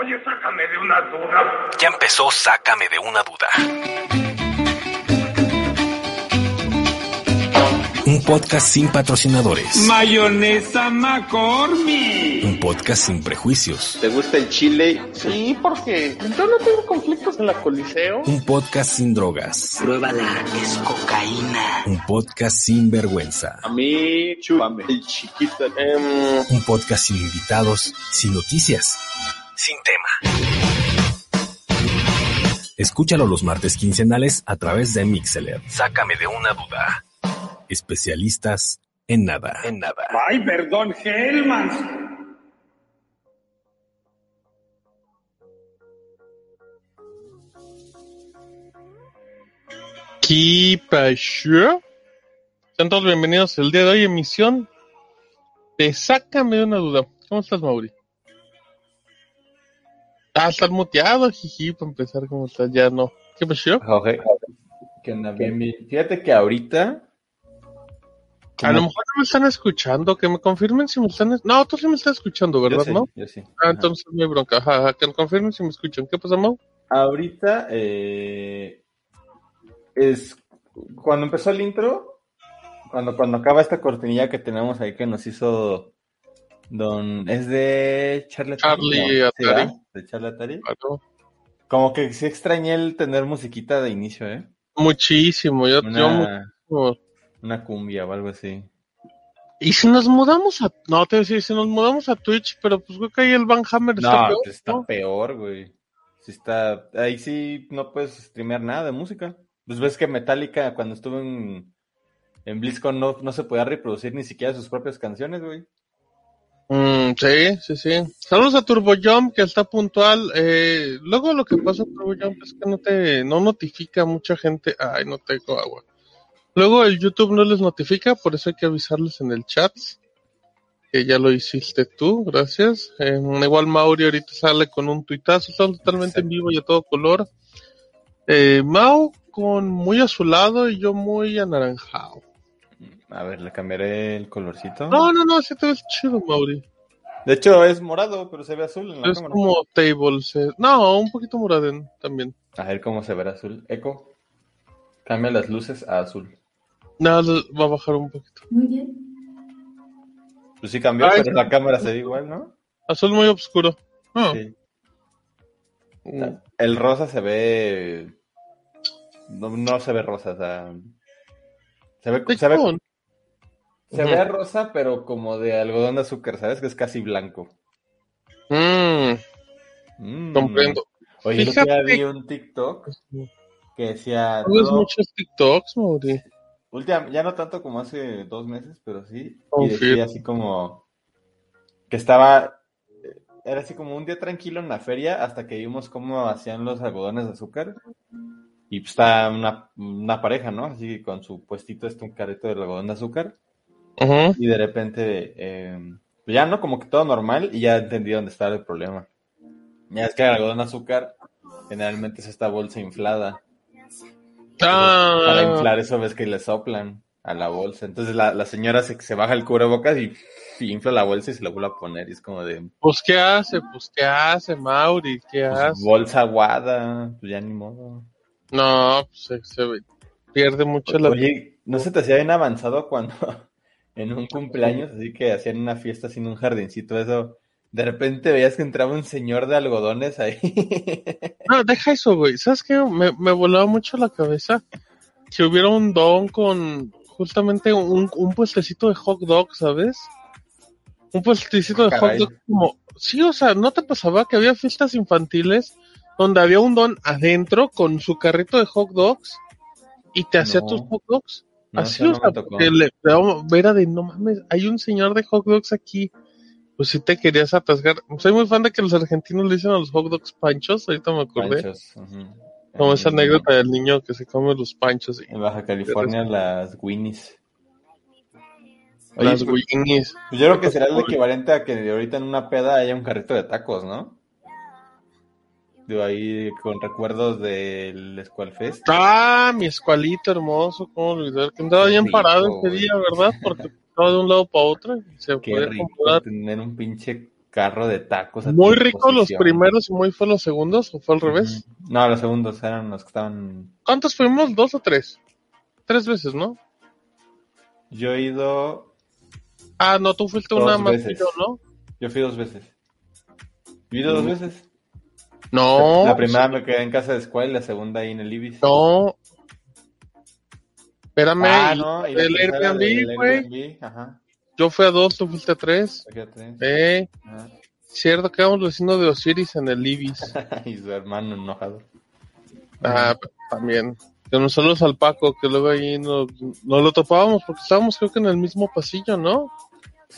Oye, sácame de una duda. Ya empezó Sácame de una duda. Un podcast sin patrocinadores. Mayonesa McCormick. Un podcast sin prejuicios. ¿Te gusta el chile? Sí, porque yo no tengo conflictos en la coliseo. Un podcast sin drogas. Pruébala, es cocaína. Un podcast sin vergüenza. A mí, chúpame, el chiquito. Em, Un podcast sin invitados, sin noticias, sin tema. Escúchalo los martes quincenales a través de Mixeler. Sácame de una duda. Especialistas en nada. En nada. Ay, perdón, Hellman. ¿Qué pasó? Sean todos bienvenidos el día de hoy, emisión de Sácame de una duda. ¿Cómo estás, Mauri? Ah, estás muteado, jiji, para empezar, ¿cómo estás? Ya no. ¿Qué pasó? Jorge, ¿qué onda? Bien, bien. Fíjate que ahorita. A lo mejor no me están escuchando, que me confirmen si me están... es- No, tú sí me estás escuchando, Yo ¿verdad, sí, no? yo sí. Ah, Ajá. entonces no hay bronca. Ajá, ajá, que me confirmen si me escuchan. ¿Qué pasa, Mau? Ahorita, eh, es cuando empezó el intro, cuando, cuando acaba esta cortinilla que tenemos ahí que nos hizo Don. ¿Es de Charlie Atari? Charlie No, Atari. De Atari. Claro. Como que sí extrañé el tener musiquita de inicio, ¿eh? Muchísimo, yo, yo Una, muchísimo. una cumbia o algo así. Y si nos mudamos a... No, te decía, si nos mudamos a Twitch, pero pues creo que ahí el Van Hammer está peor, pues está ¿no? peor, güey. Sí está, ahí sí no puedes streamear nada de música. Pues ves que Metallica cuando estuvo en, en BlizzCon no, no se podía reproducir ni siquiera sus propias canciones, güey. Mm, sí, sí, sí. Saludos a Turbo Jump, que está puntual. Eh, luego lo que pasa, Turbo Jump, es que no te no notifica mucha gente. Ay, no tengo agua. Luego el YouTube no les notifica, por eso hay que avisarles en el chat. Que ya lo hiciste tú, gracias. Eh, igual Mauri ahorita sale con un tuitazo, está totalmente en vivo y a todo color. Eh, Mau con muy azulado y yo muy anaranjado. A ver, le cambiaré el colorcito. No, no, no, sí te ves chido, Mauri. De hecho es morado, pero se ve azul en la Es cámara. como tables. eh, No, un poquito moraden también. A ver cómo se verá azul. Eco. Cambia las luces a azul. Nada, va a bajar un poquito. Muy bien. Pues sí cambió, Ay, pero la cámara se ve igual, ¿no? Azul muy oscuro. Ah, Sí. mm, El rosa se ve. No, no se ve rosa, o sea. Se ve, se ve, se ve rosa, pero como de algodón de azúcar, ¿sabes? Que es casi blanco. mm, Mm. comprendo. Oye, día Fíjate- vi un TikTok que decía. ¿No ves todo- muchos TikToks, Mauri? última- ya no tanto como hace dos meses, pero sí. Y Confirmo. decía así como. Que estaba. Era así como un día tranquilo en la feria hasta que vimos cómo hacían los algodones de azúcar. Y pues está una, una pareja, ¿no? Así con su puestito, este un carrito de algodón de azúcar. Y de repente, eh, pues ya no, como que todo normal y ya entendí dónde estaba el problema. Ya es que el algodón de azúcar generalmente es esta bolsa inflada. Para Ah, inflar eso ves que le soplan a la bolsa. Entonces la, la señora se, se baja el cubrebocas y, y infla la bolsa y se la vuelve a poner. Y es como de pues ¿qué hace? Pues ¿qué hace, Mauri? ¿Qué pues, hace? bolsa aguada, pues ya ni modo. No, pues se, pierde mucho la... Oye, ¿no se te hacía bien avanzado cuando en un cumpleaños, así que hacían una fiesta sin un jardincito, eso, de repente veías que entraba un señor de algodones ahí? No, deja eso, güey. ¿Sabes qué? Me, me volaba mucho la cabeza que hubiera un don con justamente un, un puestecito de hot dog, ¿sabes? Un puestecito de hot Caray. dog como... Sí, o sea, ¿no te pasaba que había fiestas infantiles donde había un don adentro con su carrito de hot dogs y te hacía No. tus hot dogs? No, Así, o no sea, me tocó. le, era de, no mames, hay un señor de hot dogs aquí. Pues si te querías atascar. Soy muy fan de que los argentinos le dicen a los hot dogs panchos, ahorita me acordé. Panchos. Como esa anécdota del niño que se come los panchos y En Baja California, las Winnies. Oye, las pues, Winnies. pues yo creo que será el equivalente a que ahorita en una peda haya un carrito de tacos, ¿no? Digo, ahí con recuerdos del Squall Fest. Ah, mi escualito hermoso, cómo olvidar que andaba bien parado ese día, ¿verdad? Porque estaba de un lado para otro y se Qué podía rico comprar. tener un pinche carro de tacos. a Muy rico los primeros y muy fue los segundos, o fue al revés. No, los segundos eran los que estaban. ¿Cuántos fuimos? ¿Dos o tres? Tres veces, ¿no? Yo he ido. Ah, no, tú fuiste Dos una más que yo, ¿no? Yo fui dos veces. Yo he ido dos veces. No. la primera me quedé en casa de escuela y la segunda ahí en el Ibis. No. Espérame. Ah, no, y el Airbnb, güey. Yo fui a dos, tú fuiste a tres. Fíjate. Eh, Ajá. cierto, quedamos vecinos de Osiris en el Ibis. y su hermano enojado. Ah, también. Que nos saludos al Paco, que luego ahí nos, nos lo topábamos porque estábamos creo que en el mismo pasillo, ¿no?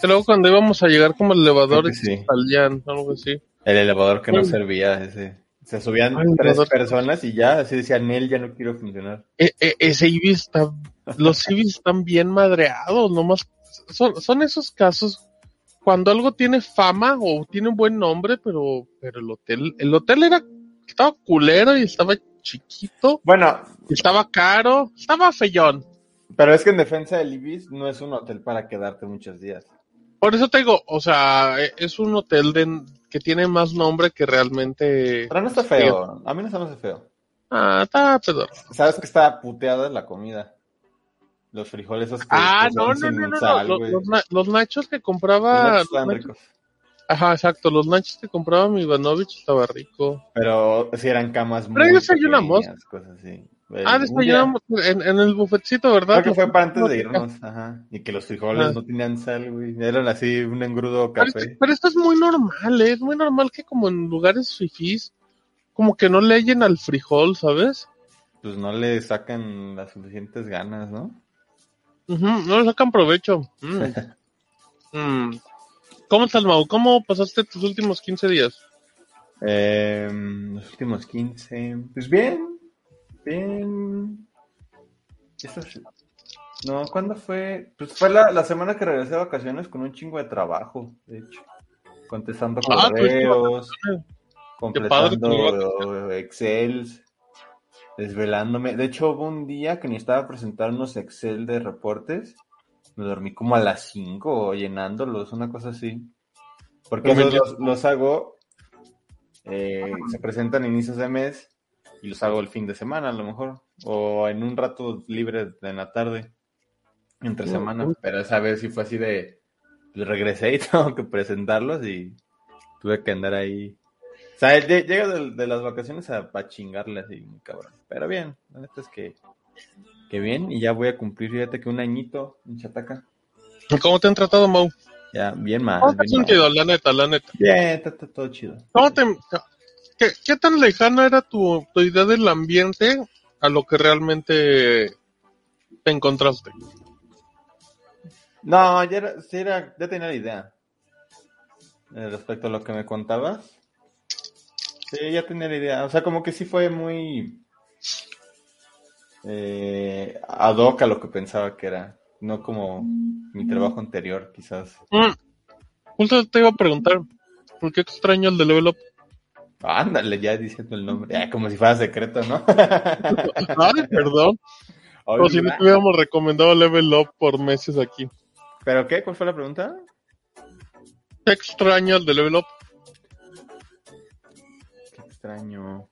Que luego cuando íbamos a llegar como el elevador sí. salían, algo así. El elevador que no servía, ese. Se subían Ay, tres personas y ya, así decían, él ya no quiero funcionar. E- e- ese Ibis está, los Ibis están bien madreados, nomás son, son esos casos cuando algo tiene fama o tiene un buen nombre, pero, pero el hotel, el hotel era, estaba culero y estaba chiquito, Bueno, estaba caro, estaba feyón. pero es que en defensa del Ibis no es un hotel para quedarte muchos días. Por eso te digo, o sea, e- es un hotel de, que tiene más nombre que realmente. Pero no está feo. A mí no se me hace feo. Ah, está pedor. ¿Sabes que está puteada la comida? Los frijoles esos que, Ah, que no, no, no, no, sal, no. Los, na- los nachos que Los compraba. los estaban nachos- ricos. Ajá, exacto, los nachos que compraba mi Ivanovich estaba rico. Pero sí eran camas Pero muy ahí desayunamos. pequeñas, cosas así. El- Ah, un desayunamos en, en el bufetcito, ¿verdad? Creo que fue para antes de irnos, ajá. Y que los frijoles Ah. no tenían sal, güey. Eran así un engrudo café. pero esto es muy normal, ¿eh? es muy normal que como en lugares fifís, como que no le hallen al frijol, ¿sabes? Pues no le sacan las suficientes ganas, ¿no? Ujú, no le sacan provecho. Mm. Mm. ¿Cómo estás, Mau? ¿Cómo pasaste tus últimos 15 días? Eh, los últimos 15. Pues bien. Bien. Esto es- No, ¿cuándo fue? Pues fue la, la semana que regresé de vacaciones con un chingo de trabajo, de hecho. Contestando Ah, correos, completando Excels, desvelándome. De hecho, hubo un día que necesitaba presentar unos Excel de reportes. Me dormí como a las 5 llenándolos, una cosa así. Porque esos los, los hago, eh, se presentan a inicios de mes y los hago el fin de semana a lo mejor. O en un rato libre en la tarde, entre semana. uy. Pero esa vez sí fue así de, regresé y tengo que presentarlos y tuve que andar ahí. O sea, lle- llega de, de las vacaciones a, a chingarle así, cabrón. Pero bien, la neta es que, que bien. Y ya voy a cumplir, fíjate que un añito en Chataca. ¿Cómo te han tratado, Mau? Ya, bien mal. ¿Cómo te has sentido? La neta, la neta. bien, está, está todo chido. ¿Cómo te, qué, qué tan lejana era tu, tu idea del ambiente a lo que realmente te encontraste? No, ya, era, sí era, ya tenía la idea. Eh, respecto a lo que me contabas. Sí, ya tenía la idea. O sea, como que sí fue muy eh, ad hoc a lo que pensaba que era. No como mi trabajo anterior, quizás. Mm, Justo te iba a preguntar, ¿por qué extraño el de Level Up? Ándale, ya diciendo el nombre. Como si fuera secreto, ¿no? Ay, perdón. Como si no te hubiéramos recomendado Level Up por meses aquí. ¿Pero qué? ¿Cuál fue la pregunta? ¿Qué extraño el de Level Up? Qué extraño.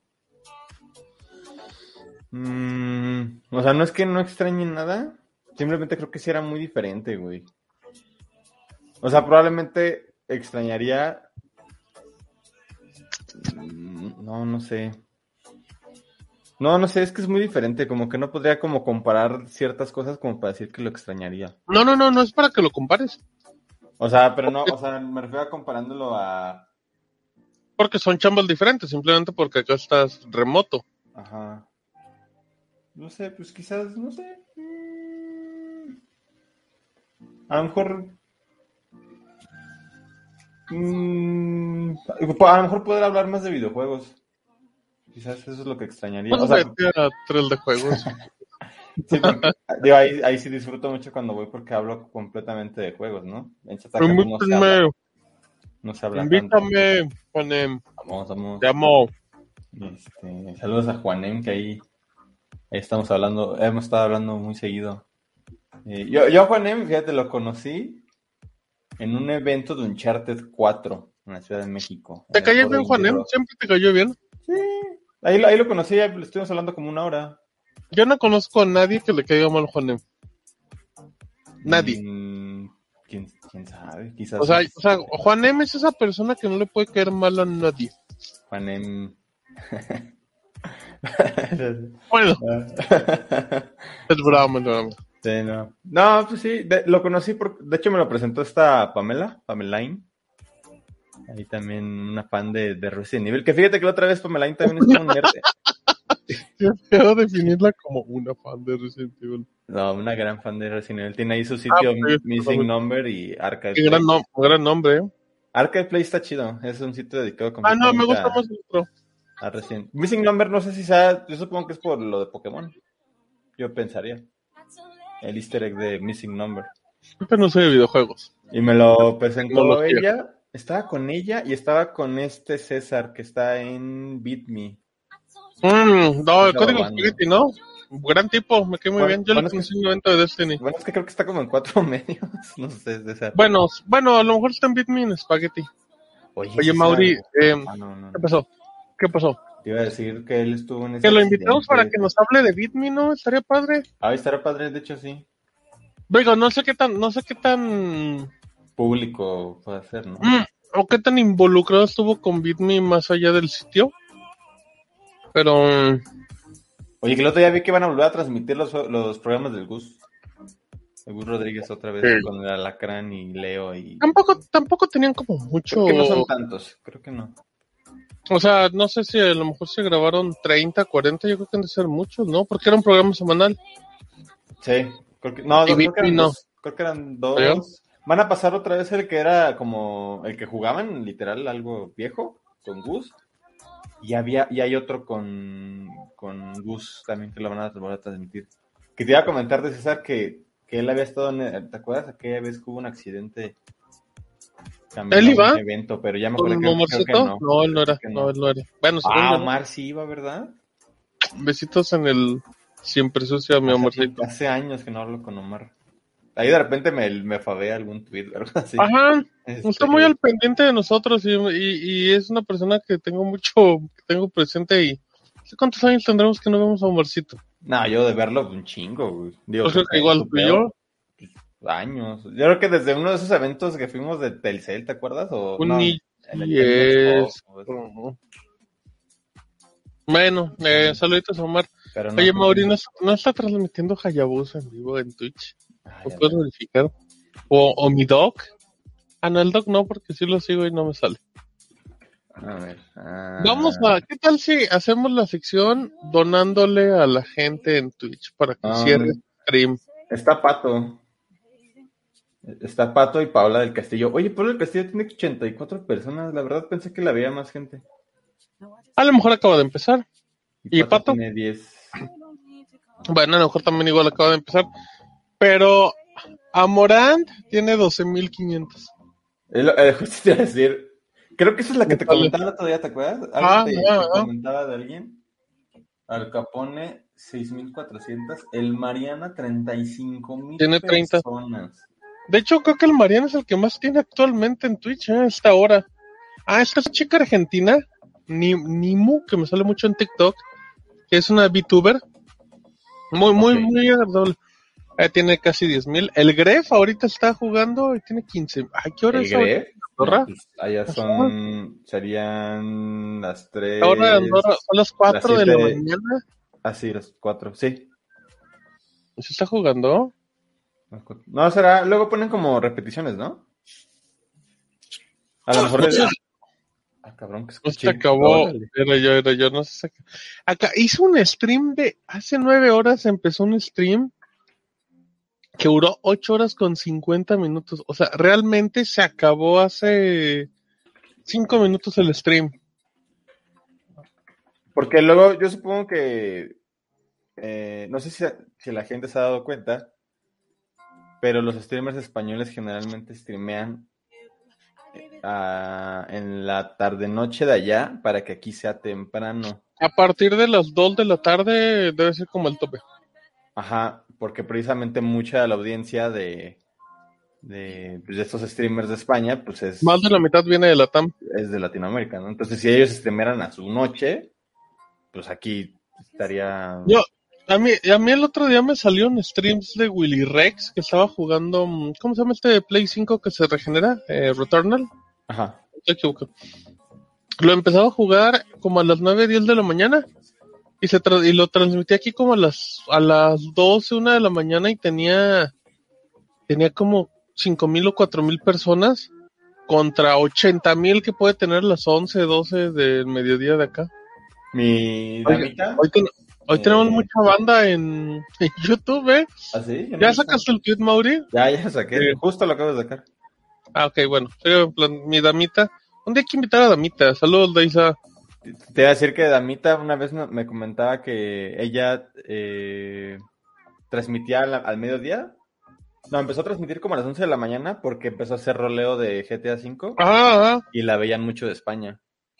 Mm, o sea, no es que no extrañe nada. Simplemente creo que sí era muy diferente, güey. O sea, probablemente extrañaría. No, no sé. No, no sé, es que es muy diferente. Como que no podría como comparar ciertas cosas como para decir que lo extrañaría. No, no, no, no es para que lo compares. O sea, pero no, o sea, me refiero a comparándolo a. Porque son chambas diferentes, simplemente porque acá estás remoto. Ajá. No sé, pues quizás, no sé. mm, A lo mejor. mm, a lo mejor poder hablar más de videojuegos. Quizás eso es lo que extrañaría. O sea, a tres de juegos. sí, porque- digo, ahí, ahí sí disfruto mucho cuando voy porque hablo completamente de juegos, ¿no? En no se habla, Invítame, no se habla tanto. invítame, Juanem. Vamos, vamos. Te amo. Este, saludos a Juanem, que ahí, ahí estamos hablando, hemos estado hablando muy seguido. Eh, yo, yo a Juanem, fíjate, lo conocí en un evento de Uncharted 4 en la Ciudad de México. ¿Te cayó bien, Juanem? ¿Siempre te cayó bien? Ahí, lo- ahí lo conocí, lo estuvimos hablando como una hora. Yo no conozco a nadie que le caiga mal a Juanem. Nadie. Mm, ¿quién, quién sabe? Quizás O sea, o sea, Juanem es esa persona que no le puede caer mal a nadie. Juanem. Bueno, es broma, es broma. Sí, no. No, pues sí, de- lo conocí, por, de hecho me lo presentó esta Pamela, Pamelaine. Ahí también una fan de, de Resident Evil, que fíjate que la otra vez Pamelaine también es un nerd. Qué feo definirla como una fan de Resident Evil. No, una gran fan de Resident Evil. Tiene ahí su sitio Ah, ok, Missing. Number y Qué Play. gran, gran nombre, ¿eh? Archive Play está chido, es un sitio dedicado Ah, no, me gusta a- más el otro. a Resident Missing Number no sé si sea, yo supongo que es por lo de Pokémon. Yo pensaría. El easter egg de Missing Number. Siempre no soy de videojuegos. Y me lo presentó ella. Estaba con ella y estaba con este César que está en Beat Me. Mm, no, el código. Spaghetti, ¿no? Gran tipo, me quedé muy Bueno, bien. Yo lo bueno, conocí en un evento de Destiny. Bueno, es que creo que está como en cuatro medios. No sé, César. Bueno, bueno, a lo mejor está en Bitme en Spaghetti. Oye, Oye. Mauri, eh, Ah, no, no. ¿qué pasó? ¿Qué pasó? Te iba a decir que él estuvo en ese Que lo invitamos para que nos hable de Bitme, ¿no? Estaría padre. Ah, estará padre, de hecho sí. Digo, no sé qué tan, no sé qué tan, Público puede ser, ¿no? mm, o qué tan involucrado estuvo con Bitme más allá del sitio. Pero, mm, Oye, que el otro día vi que van a volver a transmitir los, los programas del Gus. El Gus Rodríguez otra vez Sí. con el Alacrán y Leo y... tampoco, tampoco tenían como mucho. Creo que no son tantos, creo que no. O sea, no sé si a lo mejor se grabaron 30, 40, yo creo que han de ser muchos, ¿no? Porque era un programa semanal. Sí, creo que, no, Y creo, que eran no. dos, creo que eran dos. Van a pasar otra vez el que era como el que jugaban, literal, algo viejo, con Gus. Y había, y hay otro con, con Gus también que lo van a volver a transmitir. Que te iba a comentar de César que, que él había estado en, ¿te acuerdas aquella vez que hubo un accidente? También ¿Él iba? un evento, pero ya me ¿Con acuerdo que creo que no. No, él no era. Que No, él no era. Bueno, Ah, ¿no? Omar sí iba, ¿verdad? Besitos en el siempre sucio, mi amorcito. Hace años que no hablo con Omar. Ahí de repente me, me fabea algún tweet o algo así. Ajá, Este, está muy al pendiente de nosotros y, y, y es una persona que tengo mucho, que tengo presente y ¿sé ¿cuántos años tendremos que no vemos a Omarcito? No, yo de verlo un chingo, güey. Digo, Yo creo que igual y yo. Años. Yo creo que desde uno de esos eventos que fuimos de Telcel, ¿te acuerdas? O, Un no, ni- en el y Telmex es- o- o- Bueno, eh, saluditos a Omar. pero no, Oye, pues, Mauri, ¿no, no está transmitiendo Hayabusa en vivo en Twitch? Ay, ¿Lo a puedes ver, verificar? O, o mi doc. Ah, no, el doc no, porque sí lo sigo y no me sale. A ver. ah, Vamos a, ¿qué tal si hacemos la sección donándole a la gente en Twitch para que Ah, cierre stream? Está Pato. Está Pato y Paula del Castillo. Oye, Paula del Castillo tiene 84 personas. La verdad pensé que la había más gente. A lo mejor acaba de empezar. ¿Y Pato? Tiene 10. Bueno, a lo mejor también igual acaba de empezar. Pero Amorant tiene 12.500. Es lo- eh, justo te iba a decir. Creo que esa es la que te comentaba día, ¿te acuerdas? Algo Ah, te, ah, te comentaba de alguien. Al Capone, 6.400. El Mariana, 35.000 Tiene 30. personas. De hecho, creo que el Mariano es el que más tiene actualmente en Twitch ¿eh? a esta hora. Ah, esta es chica argentina, Ni- Nimu, que me sale mucho en TikTok, que es una VTuber. Muy, muy, muy agradable. Eh, tiene casi 10.000. El Gref ahorita está jugando y tiene 15. Ay, ¿qué hora ¿El es? Gref? Andorra? No, pues, allá son, serían las 3. Ahora Andorra son las 4 de la mañana. Ah, sí, las 4, sí. ¿Se está jugando? No, será, luego ponen como repeticiones, ¿no? A lo mejor No sé. Ah, cabrón, que No escuché. se acabó. Órale. Era yo, era yo, no se acabó. Acá hizo un stream de hace nueve horas, empezó un stream que duró ocho horas con 50 minutos. O sea, realmente se acabó hace cinco minutos el stream. Porque luego yo supongo que, eh, no sé si, si la gente se ha dado cuenta, pero los streamers españoles generalmente streamean eh, en la tarde-noche de allá para que aquí sea temprano. A partir de las dos de la tarde debe ser como el tope. Ajá, porque precisamente mucha de la audiencia de, de, pues, de estos streamers de España, pues es, Más de la mitad viene de la TAM. es de Latinoamérica, ¿no? Entonces, si ellos streameran a su noche, pues aquí estaría... Yo, a mí, a mí el otro día me salió en streams de Willy Rex que estaba jugando, ¿cómo se llama este de Play 5 que se regenera? Eh, Returnal. Ajá. Me equivoco. Lo empezaba a jugar como a las 9, 10 de la mañana. Y se tra- y lo transmití aquí como a las, a las 12, 1 de la mañana y tenía, tenía como 5.000 o 4.000 personas contra 80.000 que puede tener las 11, 12 del mediodía de acá. Mi damita... Hoy, ten- hoy Eh. tenemos mucha banda en, en YouTube, ¿eh? ¿Ah, sí? Yo no ¿Ya sacaste el tweet, Mauri? Ya, ya saqué. Sí. Justo lo acabo de sacar. Ah, ok, bueno. Mi damita. ¿Dónde hay que invitar a damita? Saludos, Daisa. Te iba a decir que Damita una vez me comentaba que ella eh, transmitía al, al mediodía. No, empezó a transmitir como a las 11 de la mañana porque empezó a hacer roleo de GTA V Ah, y la veían mucho de España.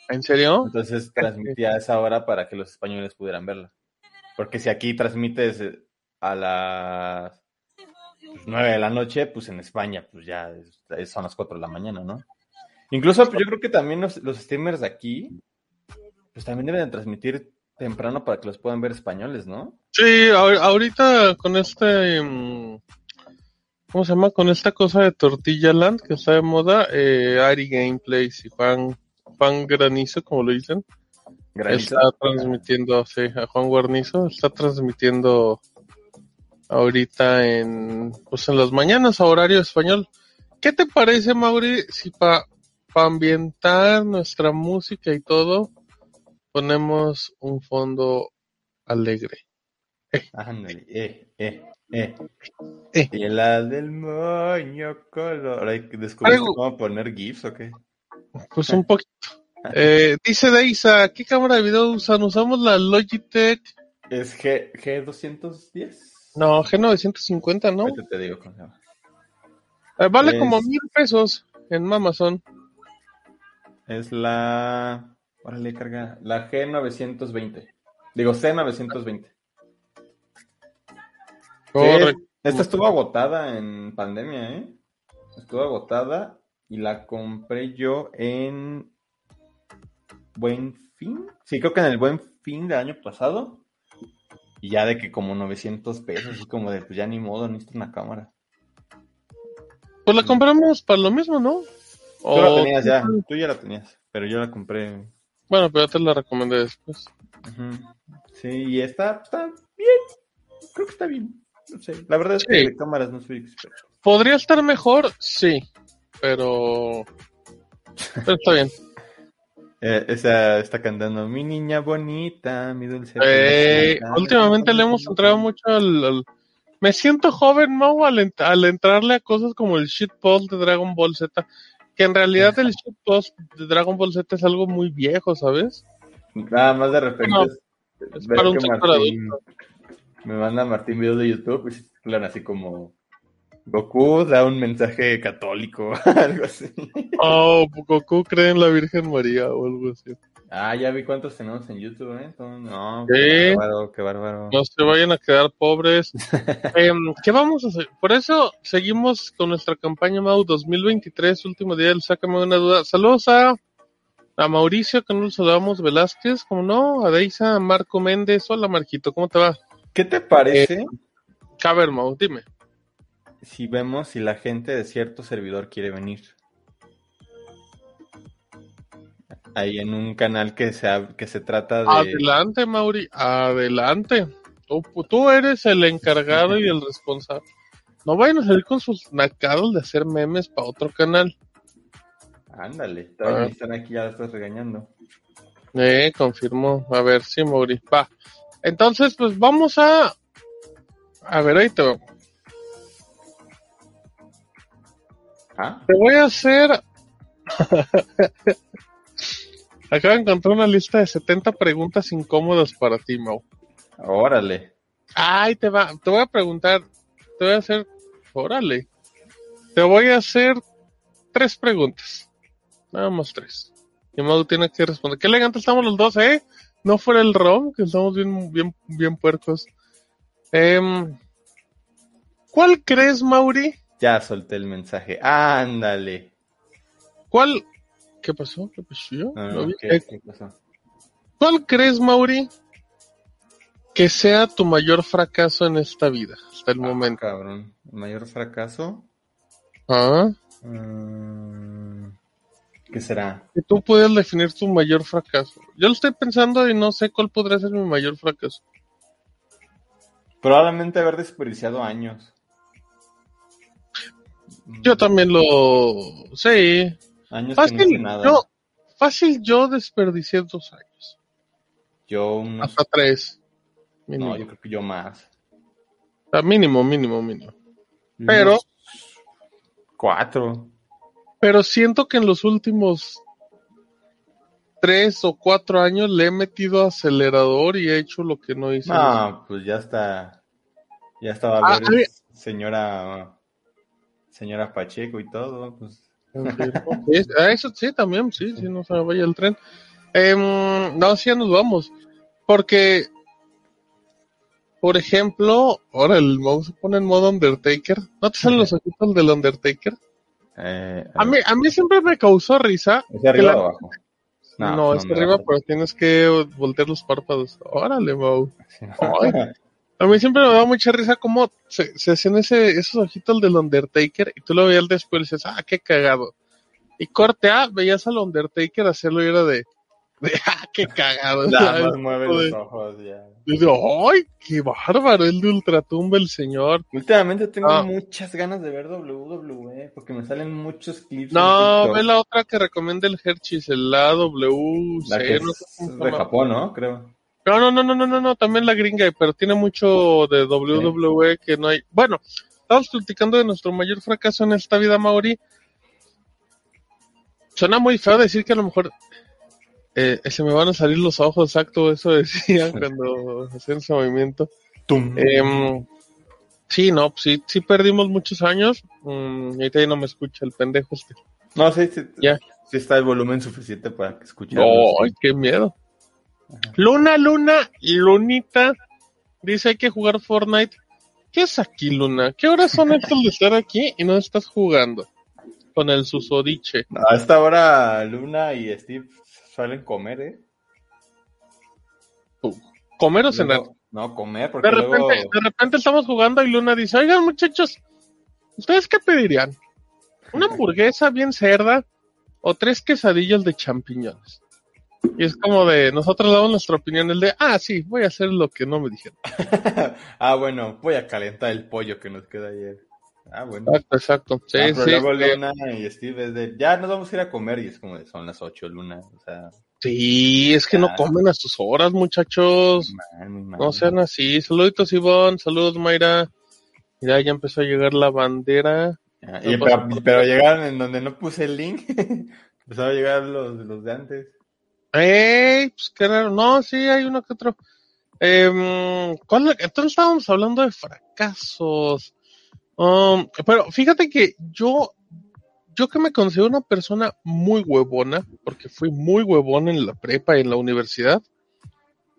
¿en serio? Entonces transmitía a esa hora para que los españoles pudieran verla. Porque si aquí transmites eh, a las 9 de la noche, pues en España, pues ya son las 4 de la mañana, ¿no? Incluso pues, yo creo que también los, los streamers de aquí, pues también deben de transmitir temprano para que los puedan ver españoles, ¿no? Sí, ahor- ahorita con este... mm, ¿Cómo se llama? Con esta cosa de Tortilla Land que está de moda, eh, Ari Gameplays y Juan, Juan Granizo, como lo dicen, Granizo. está transmitiendo, sí, a Juan Guarnizo, está transmitiendo ahorita en, pues en las mañanas a horario español. ¿Qué te parece, Mauri, si para ambientar nuestra música y todo, ponemos un fondo alegre? Ándale, eh, eh, eh. Eh. Y la del moño color. ¿Descubriste cómo poner GIFs o qué? Pues un poquito. Eh, dice Deisa, ¿qué cámara de video usan? ¿Usamos la Logitech? Es G, G210. No, G950, ¿no? Ahorita te digo cómo se llama. Eh, vale Es- como mil pesos en Amazon. Es la. Órale, carga. La G920. Digo, C920. Correcto. Esta estuvo agotada en pandemia, ¿eh? Estuvo agotada y la compré yo en. Buen fin. Sí, creo que en el buen fin del año pasado. Y ya de que como 900 pesos, así como de pues ya ni modo, necesito una cámara. Pues la compramos para lo mismo, ¿no? Tú la tenías ya, tú ya la tenías, pero yo la compré. Bueno, pero ya te la recomendé después. Sí, y está, está bien. Creo que está bien. No sé. La verdad es que Sí. de cámaras no soy experto. ¿Podría estar mejor? Sí, pero... Pero está bien. Eh, esa está cantando mi niña bonita, mi dulce. Eh, princesa". últimamente le hemos entrado mucho al... al- Me siento joven, Mau, al, ent- al entrarle a cosas como el shitpost de Dragon Ball Z. Que en realidad el shitpost de Dragon Ball Z es algo muy viejo, ¿sabes? Nada más de repente No, es, es ver para un que sector Martín- me manda Martín videos de YouTube y se titulan así como Goku da un mensaje católico, algo así. Oh, Goku cree en la Virgen María o algo así. Ah, ya vi cuántos tenemos en YouTube, ¿eh? Entonces, No, Sí. qué bárbaro, qué bárbaro. No se vayan a quedar pobres. Em, ¿Qué vamos a hacer? Por eso seguimos con nuestra campaña Mau 2023, último día del Sácame una duda. Saludos a, a Mauricio, que no lo saludamos, Velázquez, como no, a Deisa, a Marco Méndez. Hola, Marquito, ¿cómo te va? ¿Qué te parece A ver, Mau, dime. si vemos si la gente de cierto servidor quiere venir? Ahí en un canal que se, que se trata de... Adelante, Mauri, adelante. Tú, tú eres el encargado y el responsable. No vayan a salir con sus nacados de hacer memes para otro canal. Ándale, todavía Ah. están aquí, ya la estás regañando. Eh, confirmó. A ver, sí, Mauri. Va. Entonces, pues vamos a. A ver, ahí te va. ¿Ah? Te voy a hacer. Acabo de encontrar una lista de 70 preguntas incómodas para ti, Mau. Órale. Ay, te va. Te voy a preguntar. Te voy a hacer. Órale. Te voy a hacer tres preguntas. Nada más tres. Y Mau tiene que responder. Qué elegante estamos los dos, ¿eh? No fuera el rom, que estamos bien, bien, bien puercos. Em, ¿Cuál crees, Mauri, Ya solté el mensaje. Ándale. ¿Cuál? ¿Qué pasó? ¿Qué qué pasó? ¿Cuál crees, Mauri, que sea tu mayor fracaso en esta vida hasta el Ah, momento? cabrón. ¿El mayor fracaso? ¿Ah? Mm, ¿Qué será? Que tú puedes definir tu mayor fracaso. Yo lo estoy pensando y no sé cuál podría ser mi mayor fracaso. Probablemente haber desperdiciado años. Yo también lo... Sí. Años que no hice Fácil, nada. yo, fácil yo desperdicié dos años. Yo unos... Hasta tres. Mínimo. No, yo creo que yo más. Mínimo, mínimo, mínimo. Pero- Unos Cuatro. Pero siento que en los últimos tres o cuatro años le he metido acelerador y he hecho lo que no hice. No, pues ya está. Ya estaba Ah, señora señora Pacheco y todo, pues Sí, eso sí, también, sí, sí, no se me vaya el tren. Em, no, sí, ya nos vamos. Porque, por ejemplo, ahora el mouse se pone en modo Undertaker. ¿No te salen los ojitos del Undertaker? eh, A mí, a mí siempre me causó risa. ¿Es de arriba que la- o abajo? No, pues es me arriba, pero tienes que voltear los párpados. Órale, Mau. Sí, no. A mí siempre me da mucha risa cómo se, se hacían ese, esos ojitos del Undertaker y tú lo veías después y dices, ah, qué cagado. Y corte A, veías al Undertaker hacerlo y era de, de ah, qué cagado. Nada más mueve los ojos ya. Y digo, ¡ay, qué bárbaro! El de Ultratumba, el señor. Últimamente tengo Ah. muchas ganas de ver WWE porque me salen muchos clips. No, ve la otra que recomienda el Hershey's, el AWC. La que es de. Japón, ¿no? Creo. No, no, no, no, no, no, no, también la gringa, pero tiene mucho de WWE que no hay. Bueno, estamos platicando de nuestro mayor fracaso en esta vida, Mauri. Suena muy feo decir que a lo mejor eh, se me van a salir los ojos, exacto, eso decían cuando hacían ese movimiento. Em, sí, no, sí, sí perdimos muchos años. Mm, ahorita ya no me escucha el pendejo este. No, sí, sí, Ya. sí está el volumen suficiente para que escuchen. ¡Ay, qué miedo! Luna, Luna, Lunita, dice hay que jugar Fortnite. ¿Qué es aquí, Luna? ¿Qué horas son estas de estar aquí y no estás jugando? Con el susodiche. A esta hora Luna y Steve suelen comer, ¿eh? ¿Comer o cenar? Luego- no, comer, porque De repente, luego... de repente estamos jugando y Luna dice, oigan muchachos, ¿ustedes qué pedirían? ¿Una hamburguesa bien cerda o tres quesadillas de champiñones? Y es como de, nosotros damos nuestra opinión, el de, ah, sí, voy a hacer lo que no me dijeron. ah, bueno, voy a calentar el pollo que nos queda ayer. Ah, bueno. Exacto, exacto. Sí, Ah, pero sí. luego Luna y Steve es de, ya nos vamos a ir a comer y es como de, son las 8 Luna, o sea, Sí, es que no comen a sus horas, muchachos. No sean así. Saluditos, Ivonne. Saludos, Mayra. Mira, ya empezó a llegar la bandera. Ah, y- pero, pero llegaron en donde no puse el link. Empezaron a llegar los, los de antes. ¡Ey! Pues qué raro. No, sí, hay uno que otro. Em, ¿cuál- entonces estábamos hablando de fracasos. Um, pero fíjate que yo, yo que me considero una persona muy huevona, porque fui muy huevona en la prepa y en la universidad.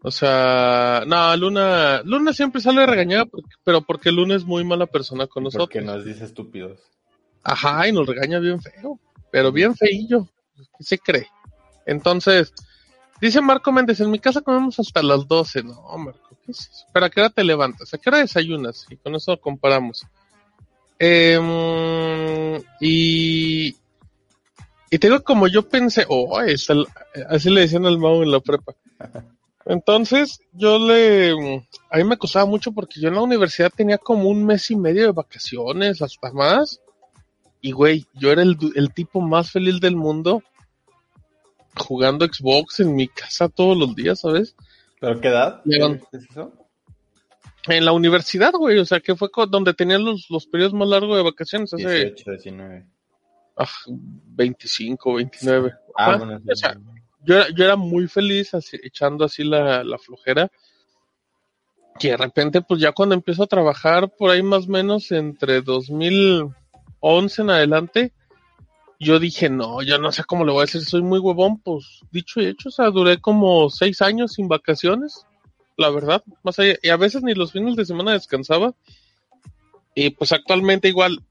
O sea, no, Luna, Luna siempre sale regañada, porque- pero porque Luna es muy mala persona con nosotros. Porque nos dice estúpidos. Ajá, y nos regaña bien feo, pero bien feillo. ¿Qué se cree? Entonces, dice Marco Méndez, en mi casa comemos hasta las 12. No, Marco, ¿qué es eso? ¿Para qué hora te levantas? ¿A qué hora desayunas? Y con eso comparamos. Em, y, y te digo, como yo pensé, oh, es el- así le decían al Mau en la prepa. Entonces, yo le, a mí me costaba mucho porque yo en la universidad tenía como un mes y medio de vacaciones, hasta más. Y güey, yo era el, el tipo más feliz del mundo jugando Xbox en mi casa todos los días, ¿sabes? ¿Pero qué edad? En la universidad, güey, o sea, que fue donde tenía los, los periodos más largos de vacaciones, hace 18, 19. ah, 25, 29. Ah, bueno, o sea, yo, era- yo era muy feliz así, echando así la, la flojera. Que de repente, pues ya cuando empiezo a trabajar, por ahí más o menos entre 2011 en adelante, yo dije, no, yo no sé cómo le voy a decir, soy muy huevón, pues dicho y hecho, o sea, duré como seis años sin vacaciones, la verdad, más allá, y a veces ni los fines de semana descansaba. Y pues actualmente igual,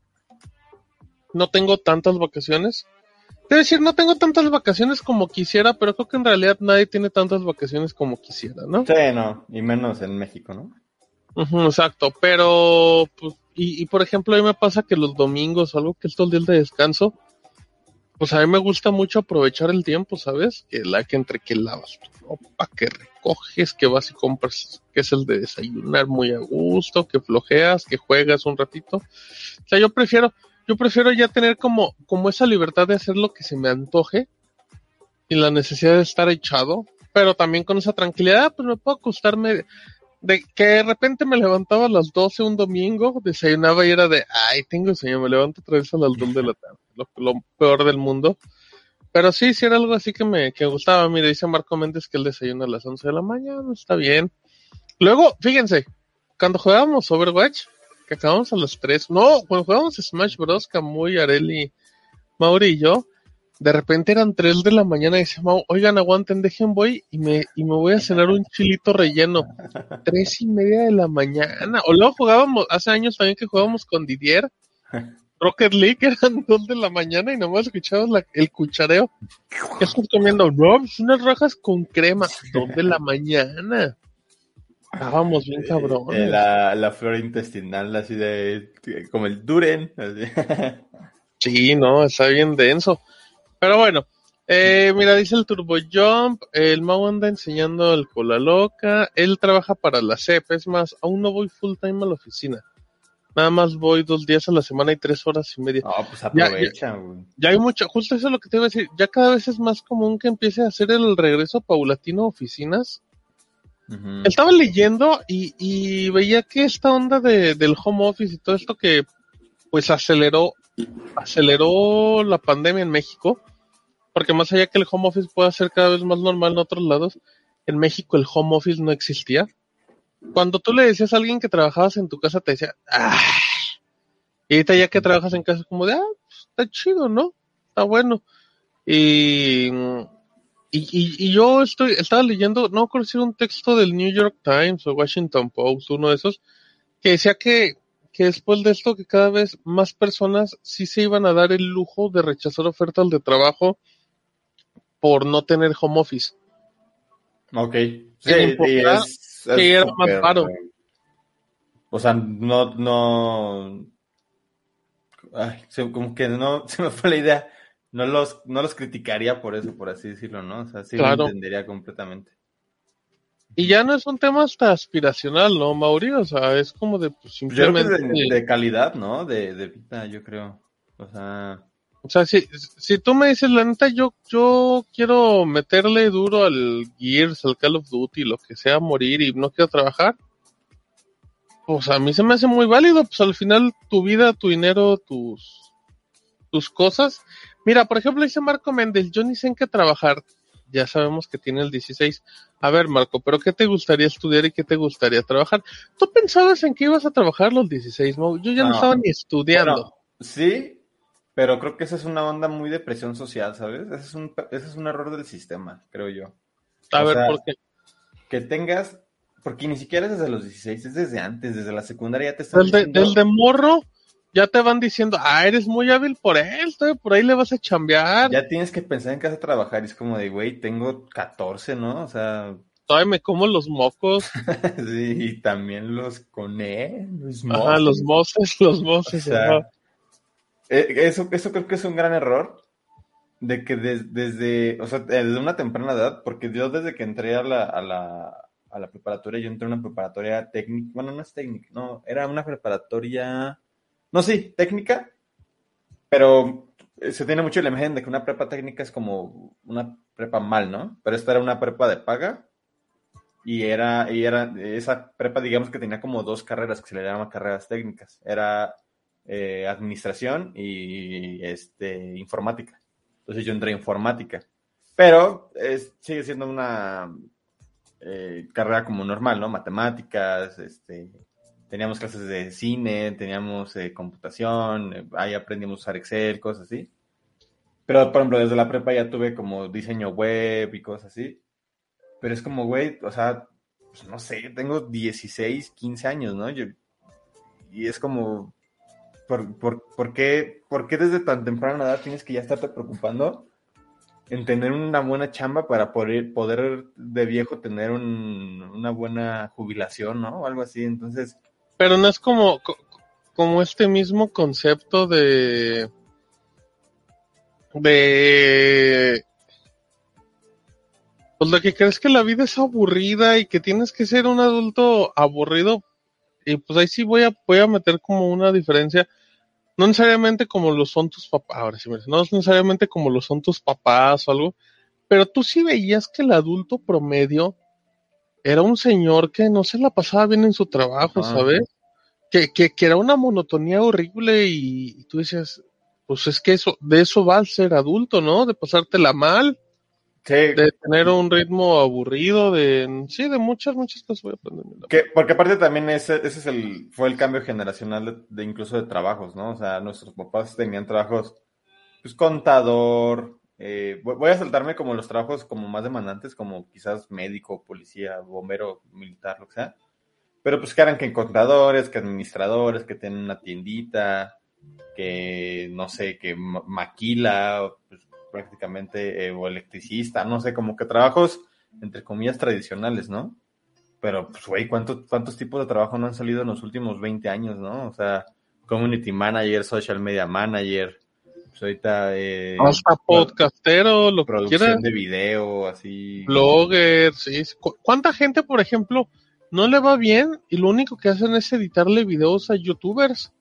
no tengo tantas vacaciones. Debo decir, no tengo tantas vacaciones como quisiera, pero creo que en realidad nadie tiene tantas vacaciones como quisiera, ¿no? Sí, no, y menos en México, ¿no? Exacto, pero, pues, y, y por ejemplo, a mí me pasa que los domingos, algo que es todo el día de descanso, pues a mí me gusta mucho aprovechar el tiempo, ¿sabes? Que la que entre que lavas tu ropa, que recoges, que vas y compras, que es el de desayunar muy a gusto, que flojeas, que juegas un ratito. O sea, yo prefiero, yo prefiero ya tener como, como esa libertad de hacer lo que se me antoje y la necesidad de estar echado, pero también con esa tranquilidad, pues me puedo acostarme de que de repente me levantaba a las 12 un domingo, desayunaba y era de, ay, tengo sueño, me levanto otra vez a las 2 de la tarde, lo, peor del mundo. Pero sí, sí era algo así que me, que gustaba. Mira, dice Marco Méndez que él desayuna a las 11 de la mañana, está bien. Luego, fíjense, cuando jugábamos Overwatch, que acabamos a las 3, no, cuando jugábamos Smash Bros, Camuy, Areli, Mauri y yo, de repente eran 3 de la mañana y decía, Mau, oigan, aguanten, dejen voy y me, y me voy a cenar un chilito relleno. Tres y media de la mañana. O luego jugábamos, hace años también que jugábamos con Didier, Rocket League, eran 2 de la mañana y nomás escuchabas la- el cuchareo. ¿Qué estás comiendo? No, unas rajas con crema. 2 de la mañana. Estábamos bien Eh, cabrones. la, la flora intestinal, así de, como el duren. así. Sí, no, está bien denso. Pero bueno, eh, mira, dice el Turbo Jump, el Mau anda enseñando el cola loca, él trabaja para la CEP, es más, aún no voy full time a la oficina. Nada más voy dos días a la semana y tres horas y media. No, pues aprovecha, güey. Ya hay mucho, justo eso es lo que te iba a decir, ya cada vez es más común que empiece a hacer el regreso paulatino a oficinas. Estaba leyendo y, y veía que esta onda de, del home office y todo esto que pues aceleró, aceleró la pandemia en México, porque más allá que el home office pueda ser cada vez más normal en otros lados, en México el home office no existía. Cuando tú le decías a alguien que trabajabas en tu casa, te decía, ¡ah! Y ahorita ya que trabajas en casa, como de, ah, pues, está chido, ¿no? Está bueno. Y, y, y, y yo estoy, estaba leyendo, no era un texto del New York Times o Washington Post, uno de esos, que decía que, que después de esto, que cada vez más personas sí se iban a dar el lujo de rechazar ofertas de trabajo por no tener home office. Ok. Sí, importar es, es era más güey. O sea, no, no. Ay, como que no se me fue la idea. No los, no los criticaría por eso, por así decirlo, ¿no? O sea, sí Claro. lo entendería completamente. Y ya no es un tema hasta aspiracional, ¿no, Mauri? O sea, es como de, pues, Yo creo que simplemente... es de, de calidad, ¿no? De, de vida, yo creo. O sea, O sea, si, si tú me dices, la neta, yo, yo quiero meterle duro al Gears, al Call of Duty, lo que sea, morir y no quiero trabajar, pues a mí se me hace muy válido, pues al final tu vida, tu dinero, tus, tus cosas. Mira, por ejemplo, dice Marco Méndez, yo ni sé en qué trabajar. Ya sabemos que tiene el 16. A ver, Marco, ¿pero qué te gustaría estudiar y qué te gustaría trabajar? ¿Tú pensabas en qué ibas a trabajar los 16, Mau? Yo ya no, No. estaba ni estudiando. Bueno, sí, pero creo que esa es una onda muy de presión social, ¿sabes? Ese es un, ese es un error del sistema, creo yo. a o ver, sea, ¿por qué? Que tengas, porque ni siquiera es desde los 16, es desde antes, desde la secundaria ya te están Del de, diciendo- del de morro, ya te van diciendo, ah, eres muy hábil por esto, por ahí le vas a chambear. Ya tienes que pensar en qué vas a trabajar y es como de, güey, tengo 14, ¿no? O sea, Todavía me como los mocos. sí, y también los coné, los Ajá, mozos. los moses, los O moses. sea, ajá. Eh, eso, eso creo que es un gran error. De que des- desde, o sea, desde una temprana edad, porque yo desde que entré a la, a la, a la preparatoria, yo entré a una preparatoria técnica, bueno, no es técnica, no, era una preparatoria, no, sí, técnica, pero eh, se tiene mucho la imagen de que una prepa técnica es como una prepa mal, ¿no? Pero esta era una prepa de paga y era, y era esa prepa, digamos que tenía como dos carreras que se le llaman carreras técnicas. Era eh, administración y este, informática. Entonces yo entré a informática. Pero sigue siendo una eh, carrera como normal, ¿no? Matemáticas, este, teníamos clases de cine, teníamos eh, computación, ahí aprendimos a usar Excel, cosas así. Pero, por ejemplo, desde la prepa ya tuve como diseño web y cosas así. Pero es como, güey, o sea, pues, no sé, tengo 16, 15 años, ¿no? Yo- y es como, ¿por, por, por qué, ¿por qué desde tan temprana edad tienes que ya estarte preocupando en tener una buena chamba para poder, poder de viejo tener un- una buena jubilación, ¿no? O algo así. Entonces, Pero no es como, co- como este mismo concepto de. de. Pues lo que crees que la vida es aburrida y que tienes que ser un adulto aburrido. Y pues ahí sí voy a, voy a meter como una diferencia. No necesariamente como lo son tus papás, ahora sí no necesariamente como lo son tus papás o algo, pero tú sí veías que el adulto promedio era un señor que no se la pasaba bien en su trabajo, Ajá. ¿sabes? Que, que, que era una monotonía horrible y, y tú decías, pues es que eso, de eso va al ser adulto, ¿no? De pasártela mal, sí, de tener un ritmo aburrido, de, sí, de muchas, muchas cosas voy aprendiendo. Que, porque aparte también ese, ese es el, fue el cambio generacional de, de incluso de trabajos, ¿no? O sea, nuestros papás tenían trabajos, pues contador, eh, voy voy a saltarme como los trabajos como más demandantes, como quizás médico, policía, bombero, militar, lo que sea. Pero pues que eran que contadores, que administradores, que tienen una tiendita, que no sé, que ma- maquila, pues, prácticamente, eh, o electricista, no sé, como que trabajos, entre comillas, tradicionales, ¿no? Pero, pues, güey, ¿cuántos, ¿cuántos tipos de trabajo no han salido en los últimos 20 años, no? O sea, community manager, social media manager, pues ahorita, eh, Hasta podcastero, lo que producción de video, así. blogger, sí. sí. ¿Cu- ¿Cuánta gente, por ejemplo, no le va bien y lo único que hacen es editarle videos a youtubers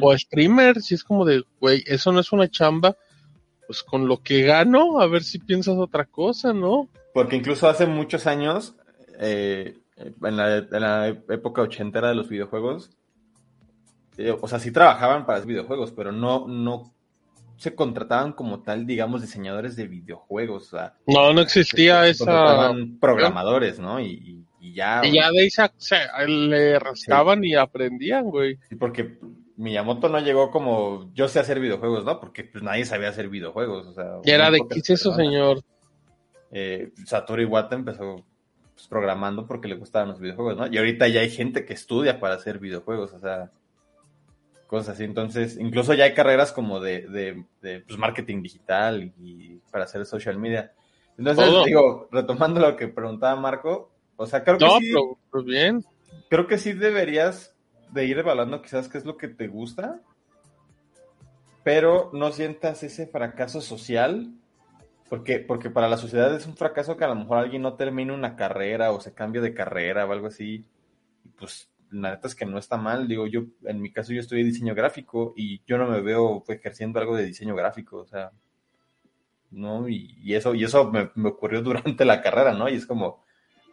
o a streamers? Y es como de, güey, eso no es una chamba. Pues con lo que gano, a ver si piensas otra cosa, ¿no? Porque incluso hace muchos años, eh, en, la, en la época ochentera de los videojuegos, eh, o sea, sí trabajaban para los videojuegos, pero no, no se contrataban como tal, digamos, diseñadores de videojuegos. O sea, No, no existía se esa. programadores, ¿no? Y, ya. Y ya de ahí se, se- le rascaban y aprendían, güey. Sí, porque Miyamoto no llegó como yo sé hacer videojuegos, ¿no? Porque pues nadie sabía hacer videojuegos. O sea, Y era de, ¿qué es eso, señor? eh, Satoru Iwata empezó pues, programando porque le gustaban los videojuegos, ¿no? Y ahorita ya hay gente que estudia para hacer videojuegos, o sea, cosas así. Entonces, incluso ya hay carreras como de, de, de, pues, marketing digital y para hacer social media. Entonces, Todo. digo, retomando lo que preguntaba Marco, o sea, creo que sí, pero pues bien. creo que sí deberías de ir evaluando quizás qué es lo que te gusta, pero no sientas ese fracaso social, porque, porque para la sociedad es un fracaso que a lo mejor alguien no termine una carrera o se cambie de carrera o algo así, pues la neta es que no está mal, digo yo, en mi caso yo estudié diseño gráfico y yo no me veo ejerciendo algo de diseño gráfico, o sea, ¿no? Y, y eso, y eso me, me ocurrió durante la carrera, ¿no? Y es como,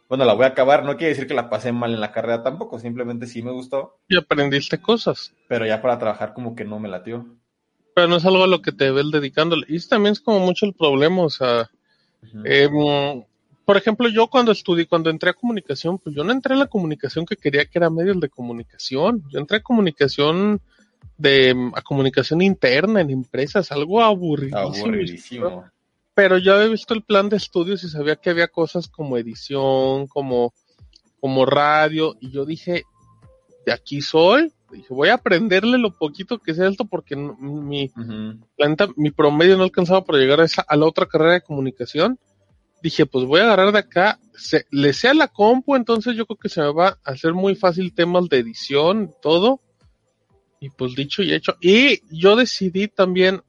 bueno, la voy a acabar, no quiere decir que la pasé mal en la carrera tampoco, simplemente sí me gustó, Y aprendiste cosas. pero ya para trabajar como que no me latió. Pero no es algo a lo que te ves dedicándole. Y también es como mucho el problema, o sea. Eh, mm, por ejemplo, yo cuando estudié, cuando entré a comunicación, pues yo no entré a la comunicación que quería que era medios de comunicación. Yo entré a comunicación de a comunicación interna en empresas, algo aburridísimo. Aburridísimo. Pero yo había visto el plan de estudios y sabía que había cosas como edición, como, como radio, y yo dije, de aquí soy. Dije, voy a aprenderle lo poquito que sea esto porque mi, la neta, mi promedio no alcanzaba para llegar a, esa, a la otra carrera de comunicación. Dije, pues voy a agarrar de acá, se, le sé a la compu, entonces yo creo que se me va a hacer muy fácil temas de edición, todo. Y pues dicho y hecho. Y yo decidí también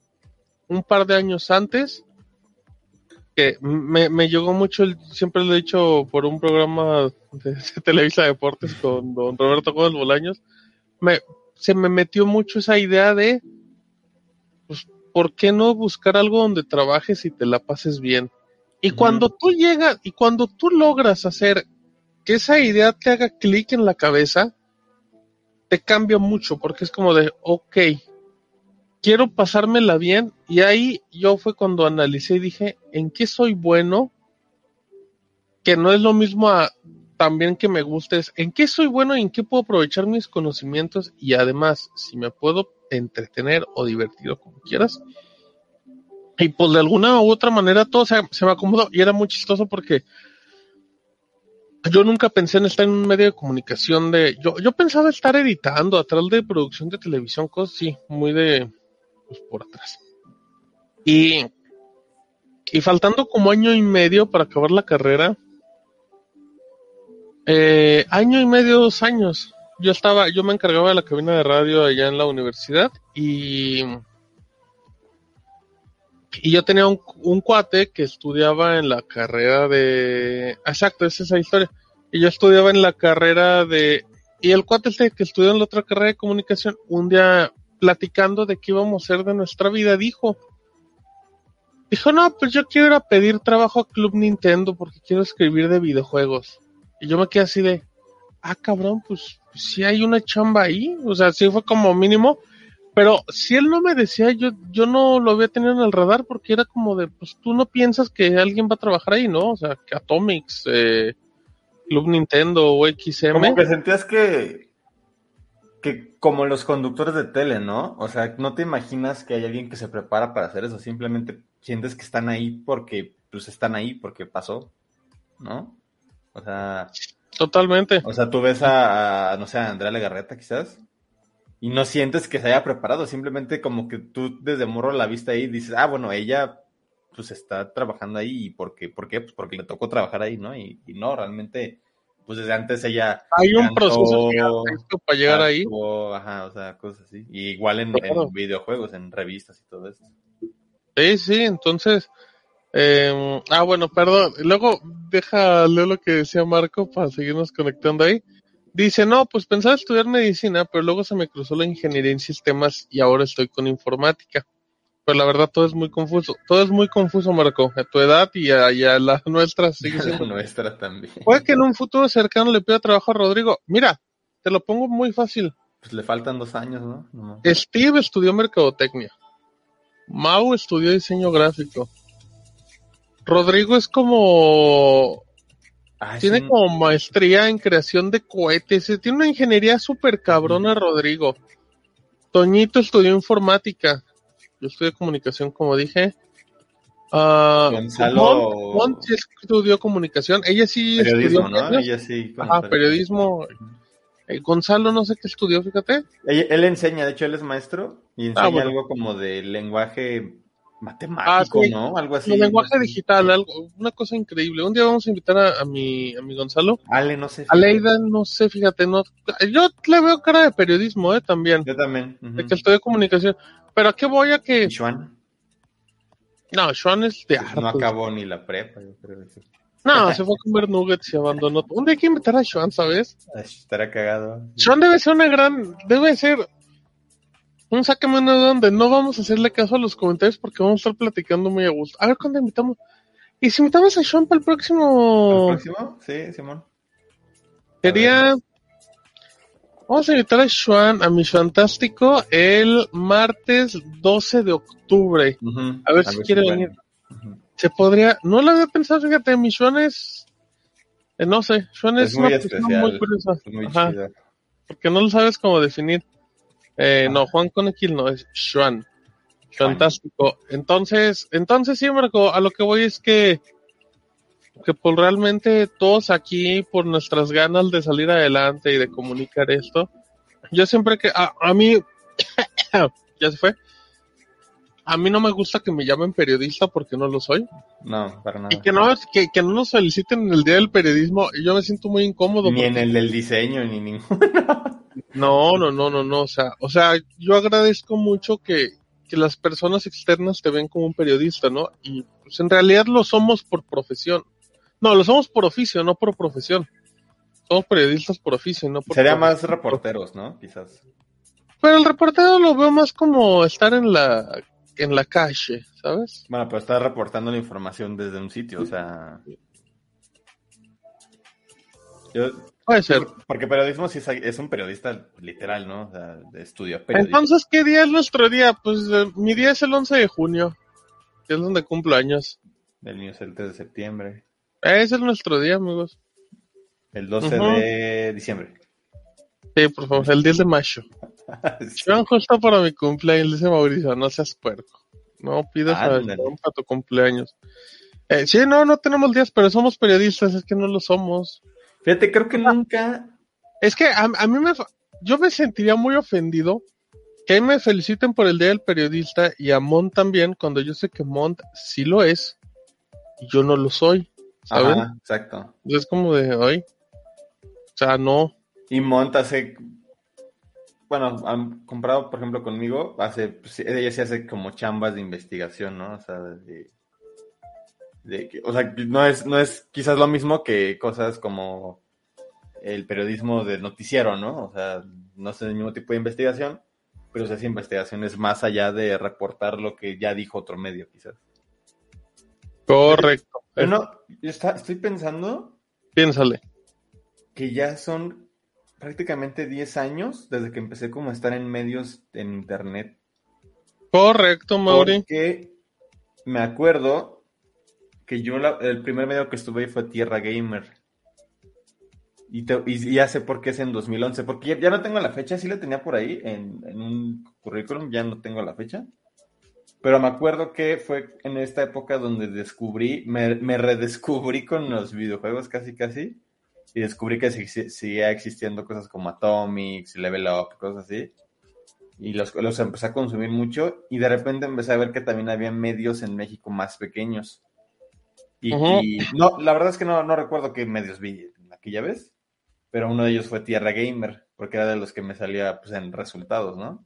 un par de años antes que me, me llegó mucho, el, siempre lo he dicho por un programa de, de Televisa Deportes con don Roberto Gómez Bolaños, me, se me metió mucho esa idea de pues, ¿por qué no buscar algo donde trabajes y te la pases bien? Y cuando tú llegas y cuando tú logras hacer que esa idea te haga clic en la cabeza, te cambia mucho porque es como de, ok, quiero pasármela bien. Y ahí yo fue cuando analicé y dije, ¿en qué soy bueno? Que no es lo mismo a también que me guste, es en qué soy bueno y en qué puedo aprovechar mis conocimientos y además si me puedo entretener o divertir o como quieras. Y pues de alguna u otra manera todo se, se me acomodó y era muy chistoso porque yo nunca pensé en estar en un medio de comunicación de, yo, yo pensaba estar editando atrás de producción de televisión, cosas así, muy de, por atrás. Y, y faltando como año y medio para acabar la carrera, eh, año y medio, dos años, yo estaba, yo me encargaba de la cabina de radio allá en la universidad y y yo tenía un, un cuate que estudiaba en la carrera de... Exacto, es esa historia. Y yo estudiaba en la carrera de... Y el cuate este que estudió en la otra carrera de comunicación, un día platicando de qué íbamos a hacer de nuestra vida, dijo... Dijo, no, pues yo quiero ir a pedir trabajo a Club Nintendo porque quiero escribir de videojuegos. Y yo me quedé así de, ah, cabrón, pues, si hay una chamba ahí. O sea, sí fue como mínimo pero si él no me decía, yo, yo no lo había tenido en el radar porque era como de, pues tú no piensas que alguien va a trabajar ahí, ¿no? O sea, que Atomics, eh, Club Nintendo o XM. Como que sentías que, que como los conductores de tele, ¿no? O sea, no te imaginas que hay alguien que se prepara para hacer eso, simplemente sientes que están ahí porque, pues están ahí porque pasó, ¿no? O sea... Totalmente. O sea, tú ves a, a no sé, a Andrea Legarreta quizás, y no sientes que se haya preparado, simplemente como que tú desde morro la viste ahí y dices, ah, bueno, ella pues está trabajando ahí y ¿por qué? ¿Por qué? Pues porque le tocó trabajar ahí, ¿no? Y, y no, realmente, pues desde antes ella... Hay un proceso para llegar ahí. Ajá, o sea, cosas así. Y igual en, en, videojuegos, en revistas y todo eso. Sí, sí, entonces... Eh, ah, bueno, perdón. Luego deja leer lo que decía Marco para seguirnos conectando ahí. Dice, no, pues pensaba estudiar medicina, pero luego se me cruzó la ingeniería en sistemas y ahora estoy con informática. Pero la verdad todo es muy confuso. Todo es muy confuso, Marco. A tu edad y a, y a la nuestra sigue siendo. La nuestra también. Puede que en un futuro cercano le pida trabajo a Rodrigo. Mira, te lo pongo muy fácil. Pues le faltan dos años, ¿no? no. Steve estudió mercadotecnia. Mau estudió diseño gráfico. Rodrigo es como Ah, tiene como maestría en creación de cohetes. Tiene una ingeniería súper cabrona, Rodrigo. Toñito estudió informática. Yo estudié comunicación, como dije. Uh, Gonzalo. Mon, sí estudió comunicación. Ella sí periodismo, estudió. ¿no? Ella sí. Ah, periodismo. Eh, Gonzalo, no sé qué estudió, fíjate. Él, él, enseña, de hecho, él es maestro y enseña ah, bueno. algo como de lenguaje matemático, ah, sí. ¿no? Algo así. El lenguaje digital, algo, una cosa increíble. Un día vamos a invitar a, a, mi, a mi Gonzalo. Ale, no sé. A Leida, no sé, fíjate, no. Yo le veo cara de periodismo, ¿eh? También. Yo también. Uh -huh. De que estoy comunicación. Pero ¿a qué voy a que. ¿Juan? No, Juan es de No acabó ni la prepa, yo creo. Que... No, se fue a comer nuggets y abandonó. Un día hay que invitar a Sean, ¿sabes? Estará cagado. Sean debe ser una gran. Debe ser un sácame una donde no vamos a hacerle caso a los comentarios porque vamos a estar platicando muy a gusto. A ver cuándo invitamos. ¿Y si invitamos a Sean para el próximo? ¿El próximo? Sí, Simón. Sería. Vamos a invitar a Sean, a mi fantástico, el martes 12 de octubre. Uh -huh. A ver a si ver quiere si venir. Uh -huh. Se podría. No lo había pensado, fíjate, mi Sean es. Eh, no sé, Sean es, es muy una especial. muy curiosa. Es muy Ajá, porque no lo sabes cómo definir. Eh, no, Juan Conequil no, es Xuan. Fantástico. Entonces, entonces sí, Marco, a lo que voy es que, que por realmente todos aquí, por nuestras ganas de salir adelante y de comunicar esto, yo siempre que, a, a mí, ya se fue, a mí no me gusta que me llamen periodista porque no lo soy. No, para nada. Y que no, que, que no nos feliciten en el Día del Periodismo, y yo me siento muy incómodo. Ni en el del diseño, ni ninguno. No, no, no, no, no, o sea, o sea, yo agradezco mucho que, que las personas externas te ven como un periodista, ¿no? Y pues en realidad lo somos por profesión. No, lo somos por oficio, no por profesión. Somos periodistas por oficio, no por Sería más reporteros, ¿no? Quizás. Pero el reportero lo veo más como estar en la en la calle, ¿sabes? Bueno, pero está reportando la información desde un sitio, o sea. Yo, Puede ser. Porque periodismo sí es, es, un periodista literal, ¿no? O sea, estudió periodismo. Entonces, ¿qué día es nuestro día? Pues eh, mi día es el 11 de junio, que es donde cumplo años. El mío es el 3 de septiembre. Ese es nuestro día, amigos. El 12 uh -huh. de diciembre. Sí, por favor, el 10 de mayo. sí. Van justo para mi cumpleaños, dice Mauricio, no seas puerco. No pidas ah, para tu cumpleaños. Eh, sí, no, no tenemos días, pero somos periodistas, es que no lo somos. Fíjate, creo que nunca. Es que a, a mí me, yo me sentiría muy ofendido que ahí me feliciten por el Día del Periodista y a Mont también, cuando yo sé que Mont sí lo es y yo no lo soy, ¿saben? Ajá, exacto. Es como de, ay, o sea, no. Y Mont hace. Bueno, han comprado, por ejemplo, conmigo, hace. pues, ella sí hace como chambas de investigación, ¿no? O sea, de. De que- o sea, no es, no es quizás lo mismo que cosas como el periodismo de noticiero, ¿no? O sea, no es el mismo tipo de investigación, pero se hace investigaciones más allá de reportar lo que ya dijo otro medio, quizás. Correcto. Pero no, yo está- estoy pensando Piénsale. que ya son prácticamente 10 años desde que empecé como a estar en medios en internet. Correcto, Mauri. Porque me acuerdo que yo el primer medio que estuve ahí fue Tierra Gamer. Y, ya sé por qué es en 2011. Porque ya, no tengo la fecha, sí la tenía por ahí en, un currículum, ya no tengo la fecha. Pero me acuerdo que fue en esta época donde descubrí, me, redescubrí con los videojuegos casi casi. Y descubrí que sí- seguía existiendo cosas como Atomics, Level Up, cosas así. Y los, los empecé a consumir mucho. Y de repente empecé a ver que también había medios en México más pequeños. Y, no, la verdad es que no, no recuerdo qué medios vi aquella vez. Pero uno de ellos fue Tierra Gamer, porque era de los que me salía pues, en resultados, ¿no?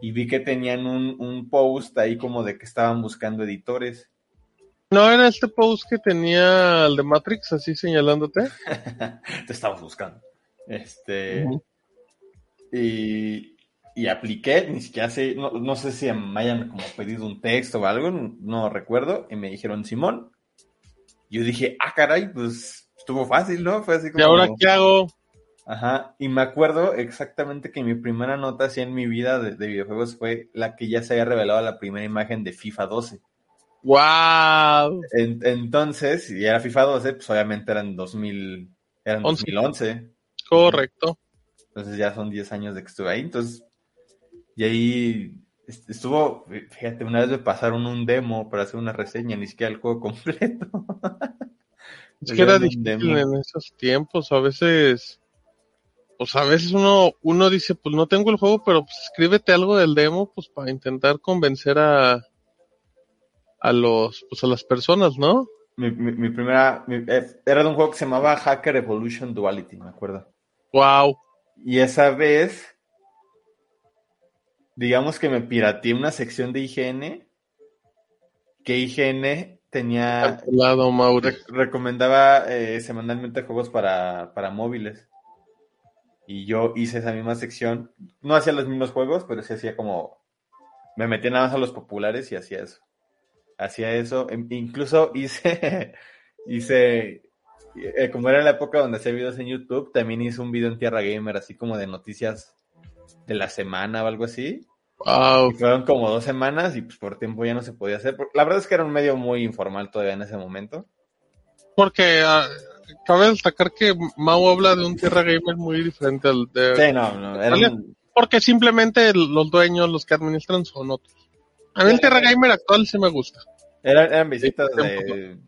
Y vi que tenían un, un post ahí como de que estaban buscando editores. ¿No era este post que tenía el de Matrix así señalándote? Te estamos buscando. Este. Y, y apliqué, ni siquiera sé, no, no sé si me hayan como pedido un texto o algo, no recuerdo, y me dijeron Simón. Yo dije, ah, caray, pues estuvo fácil, ¿no? Fue así ¿Y como. ahora qué hago? Ajá, y me acuerdo exactamente que mi primera nota así en mi vida de, de videojuegos fue la que ya se había revelado la primera imagen de FIFA 12. ¡Wow! En- entonces, si era FIFA 12, pues obviamente eran 2000, eran Once. 2011. Correcto. Entonces ya son 10 años de que estuve ahí. Entonces, y ahí estuvo, fíjate, una vez me pasaron un demo para hacer una reseña, ni siquiera el juego completo. Es que era difícil demo. en esos tiempos, a veces, pues a veces uno, uno dice, pues no tengo el juego, pero pues escríbete algo del demo, pues para intentar convencer a, a los, pues a las personas, ¿no? Mi, mi- mi primera, mi- era de un juego que se llamaba Hacker Evolution Duality, me acuerdo. Wow. Y esa vez, digamos que me pirateé una sección de IGN, que IGN tenía, lado, Mauri. re- recomendaba eh, semanalmente juegos para, para móviles. Y yo hice esa misma sección. No hacía los mismos juegos, pero sí hacía como... Me metía nada más a los populares y hacía eso. Hacía eso. Em- Incluso hice... hice... eh, como era la época donde hacía videos en YouTube, también hice un video en Tierra Gamer, así como de noticias de la semana o algo así. Wow. Y fueron como dos semanas y pues por tiempo ya no se podía hacer. La verdad es que era un medio muy informal todavía en ese momento. Porque ah, cabe destacar que Mau habla de un Tierra Gamer muy diferente al de... Sí, no, no, era un- Porque simplemente los dueños, los que administran son otros. A mí el Tierra Gamer actual sí me gusta. Era- eran visitas Sí, de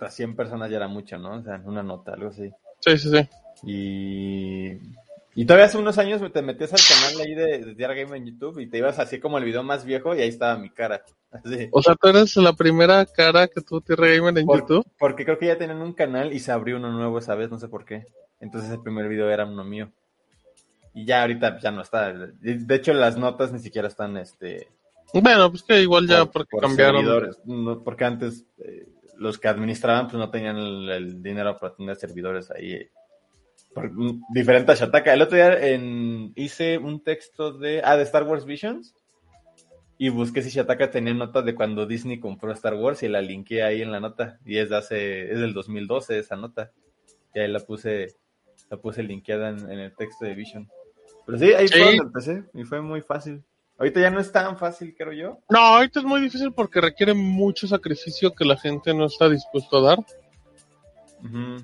a 100 personas ya era mucho, ¿no? O sea, una nota, algo así. Sí, sí, sí. Y, y todavía hace unos años te metías al canal ahí de, de Tierra Game en YouTube y te ibas así como el video más viejo y ahí estaba mi cara. Así. O sea, tú eres la primera cara que tuvo Tierra Gamer en Por- YouTube. Porque creo que ya tenían un canal y se abrió uno nuevo esa vez, no sé por qué. Entonces el primer video era uno mío. Y ya ahorita ya no está. De hecho, las notas ni siquiera están este Bueno, pues que igual ya por- porque por cambiaron. No, porque antes eh, los que administraban pues no tenían el, el dinero para tener servidores ahí. Por, mm, diferente a Shataka. El otro día en, hice un texto de, ah, de Star Wars Visions y busqué si Shataka tenía notas de cuando Disney compró Star Wars y la linké ahí en la nota. Y es de hace, es del 2012 esa nota. Y ahí la puse, la puse linkeada en, en el texto de Vision. Pero sí, ahí Sí. fue donde empecé y fue muy fácil. Ahorita ya no es tan fácil, creo yo. No, ahorita es muy difícil porque requiere mucho sacrificio que la gente no está dispuesto a dar. Ujú.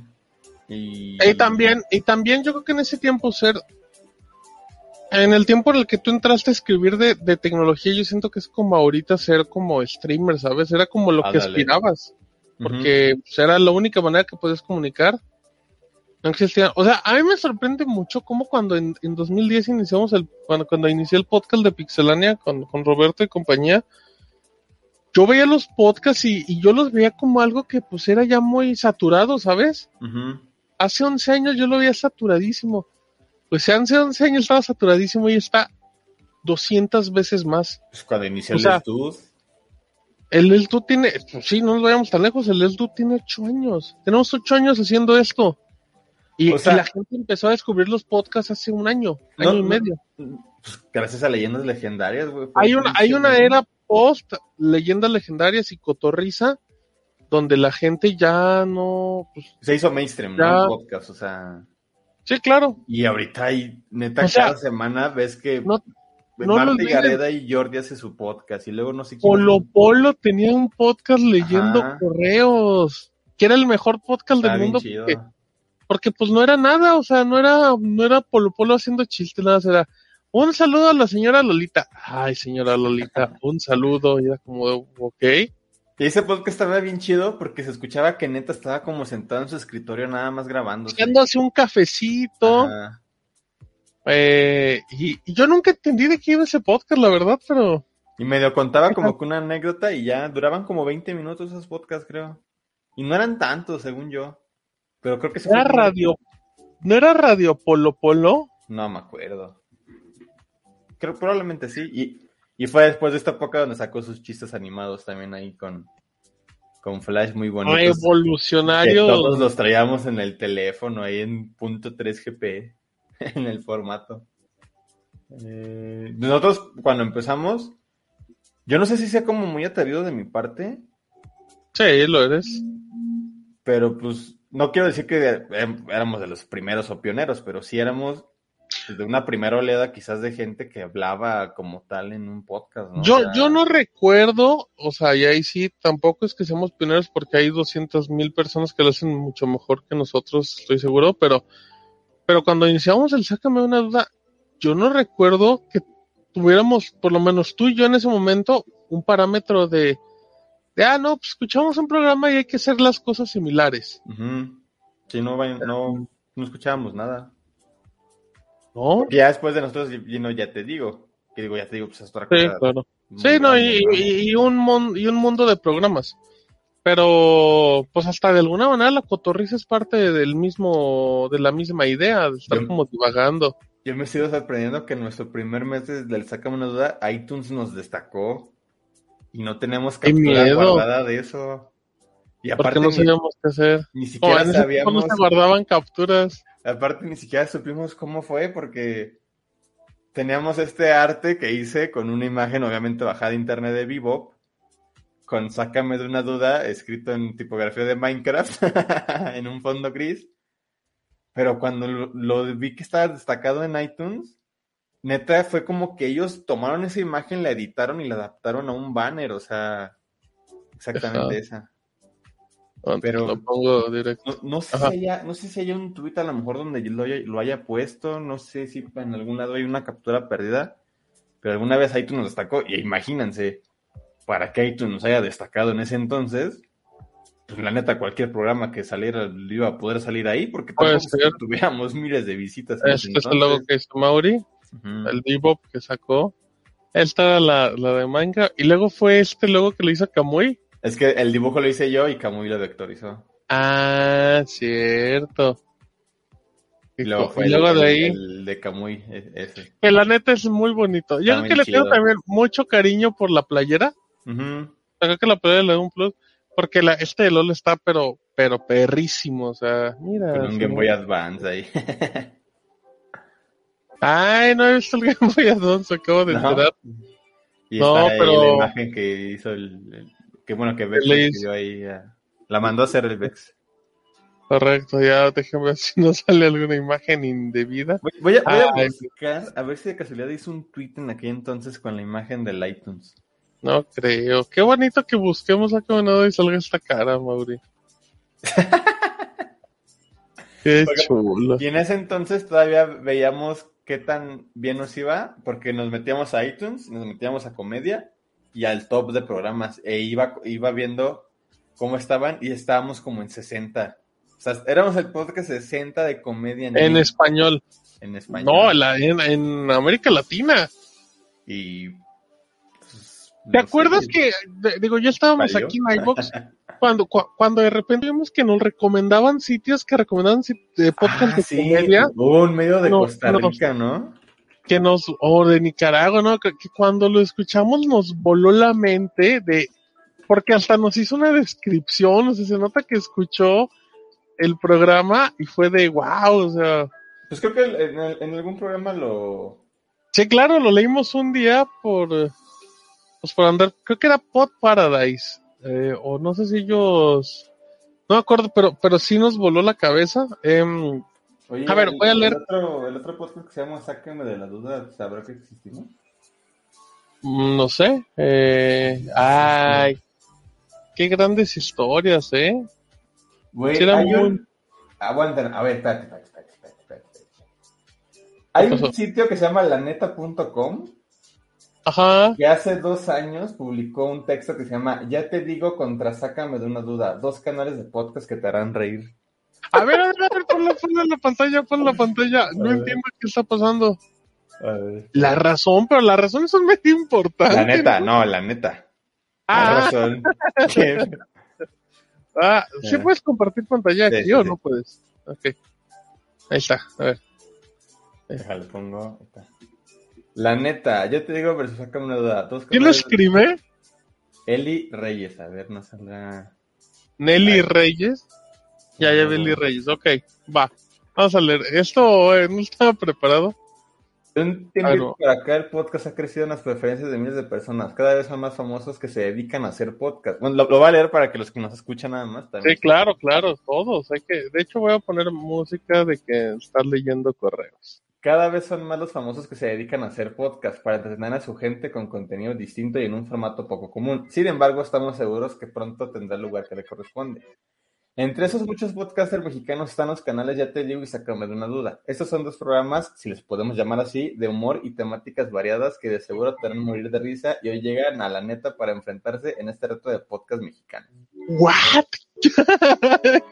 Y... Y también, y también yo creo que en ese tiempo ser, en el tiempo en el que tú entraste a escribir de, de tecnología, yo siento que es como ahorita ser como streamer, ¿sabes? Era como lo que aspirabas, porque pues, era la única manera que podías comunicar. No existía. O sea, a mí me sorprende mucho cómo cuando en, en 2010 iniciamos el, cuando, cuando inicié el podcast de Pixelania con, con Roberto y compañía, yo veía los podcasts y, y yo los veía como algo que pues era ya muy saturado, ¿sabes? Ujú. Hace 11 años yo lo veía saturadísimo. Pues hace 11 años estaba saturadísimo y está 200 veces más. Pues cuando inició O el sea, estudio, El Eltu tiene, pues sí, no nos vayamos tan lejos, el Eltu tiene 8 años. Tenemos 8 años haciendo esto. Y, O sea- y la gente empezó a descubrir los podcasts hace un año, No, año y medio. pues, gracias a leyendas legendarias, güey. Hay una, hay una era post leyendas legendarias y cotorriza donde la gente ya no, pues, Se hizo mainstream, Ya. ¿no? El podcast, o sea. sí, claro, Y ahorita hay, neta, O sea, cada semana ves que no- no Marta. Gareda y Jordi hace su podcast y luego no sé quién. Polo Polo tenía un podcast leyendo Ajá. correos, que era el mejor podcast Está del mundo porque, porque pues no era nada, o sea, no era, no era Polo Polo haciendo chistes, nada, era un saludo a la señora Lolita. Ay, señora Lolita, un saludo, y era como, ok. Y ese podcast estaba bien chido porque se escuchaba que neta estaba como sentado en su escritorio nada más grabando. Haciéndose un cafecito. Eh, y, y yo nunca entendí de qué iba ese podcast, la verdad, pero Y medio contaba como que una anécdota y ya duraban como 20 minutos esos podcasts, creo. Y no eran tantos, según yo. Pero creo que era fue como- radio, no era radio Polo Polo. No me acuerdo. Creo probablemente sí. Y, y fue después de esta época donde sacó sus chistes animados también ahí con, con Flash muy bonitos. Que Revolucionario. todos los traíamos en el teléfono ahí en punto 3 GP en el formato. Eh, nosotros cuando empezamos, yo no sé si sea como muy atrevido de mi parte, Sí, lo eres. pero pues no quiero decir que eh, éramos de los primeros o pioneros, pero sí éramos de una primera oleada quizás de gente que hablaba como tal en un podcast, ¿no? Yo, O sea, yo no recuerdo, o sea, y ahí sí, tampoco es que seamos pioneros porque hay 200 mil personas que lo hacen mucho mejor que nosotros, estoy seguro, pero, pero cuando iniciamos el Sácame una duda, yo no recuerdo que tuviéramos, por lo menos tú y yo en ese momento, un parámetro de, de ah, no, pues escuchamos un programa y hay que hacer las cosas similares, ujú. Sí, no, no, no escuchábamos nada. Ya después de nosotros, y no, ya te digo, que digo, ya te digo, pues es otra Sí, claro. Sí, no, grande, y, ¿no? y- y un mon- y un mundo de programas. Pero, pues hasta de alguna manera la cotorriza es parte del mismo, de la misma idea, de estar Yo- como divagando. Yo me sigo sorprendiendo que en nuestro primer mes del Sácame una duda, iTunes nos destacó y no tenemos ¡Qué captura guardada de eso. Y aparte no ni, sabíamos qué hacer. ni siquiera tiempo no sabíamos, se guardaban capturas. Aparte ni siquiera supimos cómo fue porque teníamos este arte que hice con una imagen obviamente bajada de internet de Bebop con Sácame de una duda escrito en tipografía de Minecraft en un fondo gris. Pero cuando lo, lo vi que estaba destacado en iTunes, neta fue como que ellos tomaron esa imagen, la editaron y la adaptaron a un banner, o sea, exactamente Ajá. esa. Ah, Pero- Lo pongo directo. No, no sé si haya, no sé si haya un tweet a lo mejor donde yo lo haya, lo haya puesto, no sé si en algún lado hay una captura perdida, pero alguna vez iTunes nos destacó, y imagínense, para que iTunes nos haya destacado en ese entonces, pues la neta cualquier programa que saliera iba a poder salir ahí, porque Puede tampoco tuviéramos miles de visitas. en ese Este es el logo que hizo Mauri, el Bebop que sacó. Esta era la, la de Minecraft. Y luego fue este logo que le hizo Kamui. Es que el dibujo lo hice yo y Camuy lo vectorizó. Ah, cierto. Y luego fue y el, de ahí, el de Camuy, e- ese. que la neta es muy bonito. Yo Está creo que le tengo también mucho cariño por la playera. Ujú. Creo que la playera le da un plus. Porque la, este de LOL está, pero, pero perrísimo. O sea, mira. Con un Game Boy Advance ahí. Ay, no he visto el Game Boy Advance, acabo de No. enterar. Y No, pero- la imagen que hizo el, el- que bueno que Le hizo. escribió ahí la mandó a hacer el Vex. Correcto, ya déjame ver si no sale alguna imagen indebida. Voy, voy a, voy a Ay. buscar a ver si de casualidad hizo un tweet en aquel entonces con la imagen del iTunes. No creo. Qué bonito que busquemos a nada y salga esta cara, Mauri. Qué chulo. Y en ese entonces todavía veíamos qué tan bien nos iba, porque nos metíamos a iTunes, nos metíamos a comedia y al top de programas, e iba, iba viendo cómo estaban y estábamos como en 60. O sea, éramos el podcast 60 de comedia En México, español. en español. No, en, la- en, en América Latina. Y. pues, ¿Te no acuerdas que, de- digo, ya estábamos ¿Valió? aquí en iVoox cuando, cua- cuando de repente vimos que nos recomendaban sitios que recomendaban sit- de podcast Ah, de sí, comedia Hubo un medio de No, Costa no. Rica, ¿no? Que nos, o de Nicaragua, ¿no? Que, que cuando lo escuchamos nos voló la mente de, porque hasta nos hizo una descripción, o sea, se nota que escuchó el programa y fue de wow, o sea, Pues creo que en, el- en algún programa lo. sí, claro, lo leímos un día por, pues por andar, creo que era Pod Paradise, eh, o no sé si ellos, no me acuerdo, pero, pero sí nos voló la cabeza. em, Oye, A ver, el- voy a leer. El otro, el otro podcast que se llama Sáqueme de la duda, ¿sabrá que existimos? Mm, No sé. Eh, ay, qué grandes historias, ¿eh? Güey, Sí, hay muy- un... Aguanten, a ver, espérate, espérate, espérate, espérate, espérate. Hay un sitio que se llama laneta.com Ajá. que hace dos años publicó un texto que se llama Ya te digo contra Sácame de una duda, dos canales de podcast que te harán reír. A ver, a ver, a ver, ponla, ponla en la pantalla, ponla en la pantalla. No entiendo qué está pasando. A ver. La razón, pero la razón es un medio importante. La neta, no, la neta. Ah, La razón. Ah, ¿sí Eh. puedes compartir pantalla Sí, aquí sí, o sí. no puedes? Ok. Ahí está, a ver. Déjale, pongo. ahí está. La neta, yo te digo, versus sácame una duda. ¿Quién lo escribe? Eli Reyes, a ver, no saldrá. Nelly. Reyes. Ya, ya. Nelly Reyes, ok, va. Vamos a leer. Esto eh, no estaba preparado. De un tiempo Ah, no. para acá el podcast ha crecido en las preferencias de miles de personas. Cada vez son más famosos que se dedican a hacer podcast. Bueno, lo, lo voy a leer para que los que nos escuchan nada más también. Sí, claro, claro, todos. Hay que, de hecho, voy a poner música de que estás leyendo correos. Cada vez son más los famosos que se dedican a hacer podcast para entretener a su gente con contenido distinto y en un formato poco común. Sin embargo, estamos seguros que pronto tendrá el lugar que le corresponde. Entre esos muchos podcasters mexicanos están los canales Ya Te Digo y Sácame de una Duda. Estos son dos programas, si les podemos llamar así, de humor y temáticas variadas que de seguro te harán morir de risa y hoy llegan a la neta para enfrentarse en este reto de podcast mexicano. ¿What?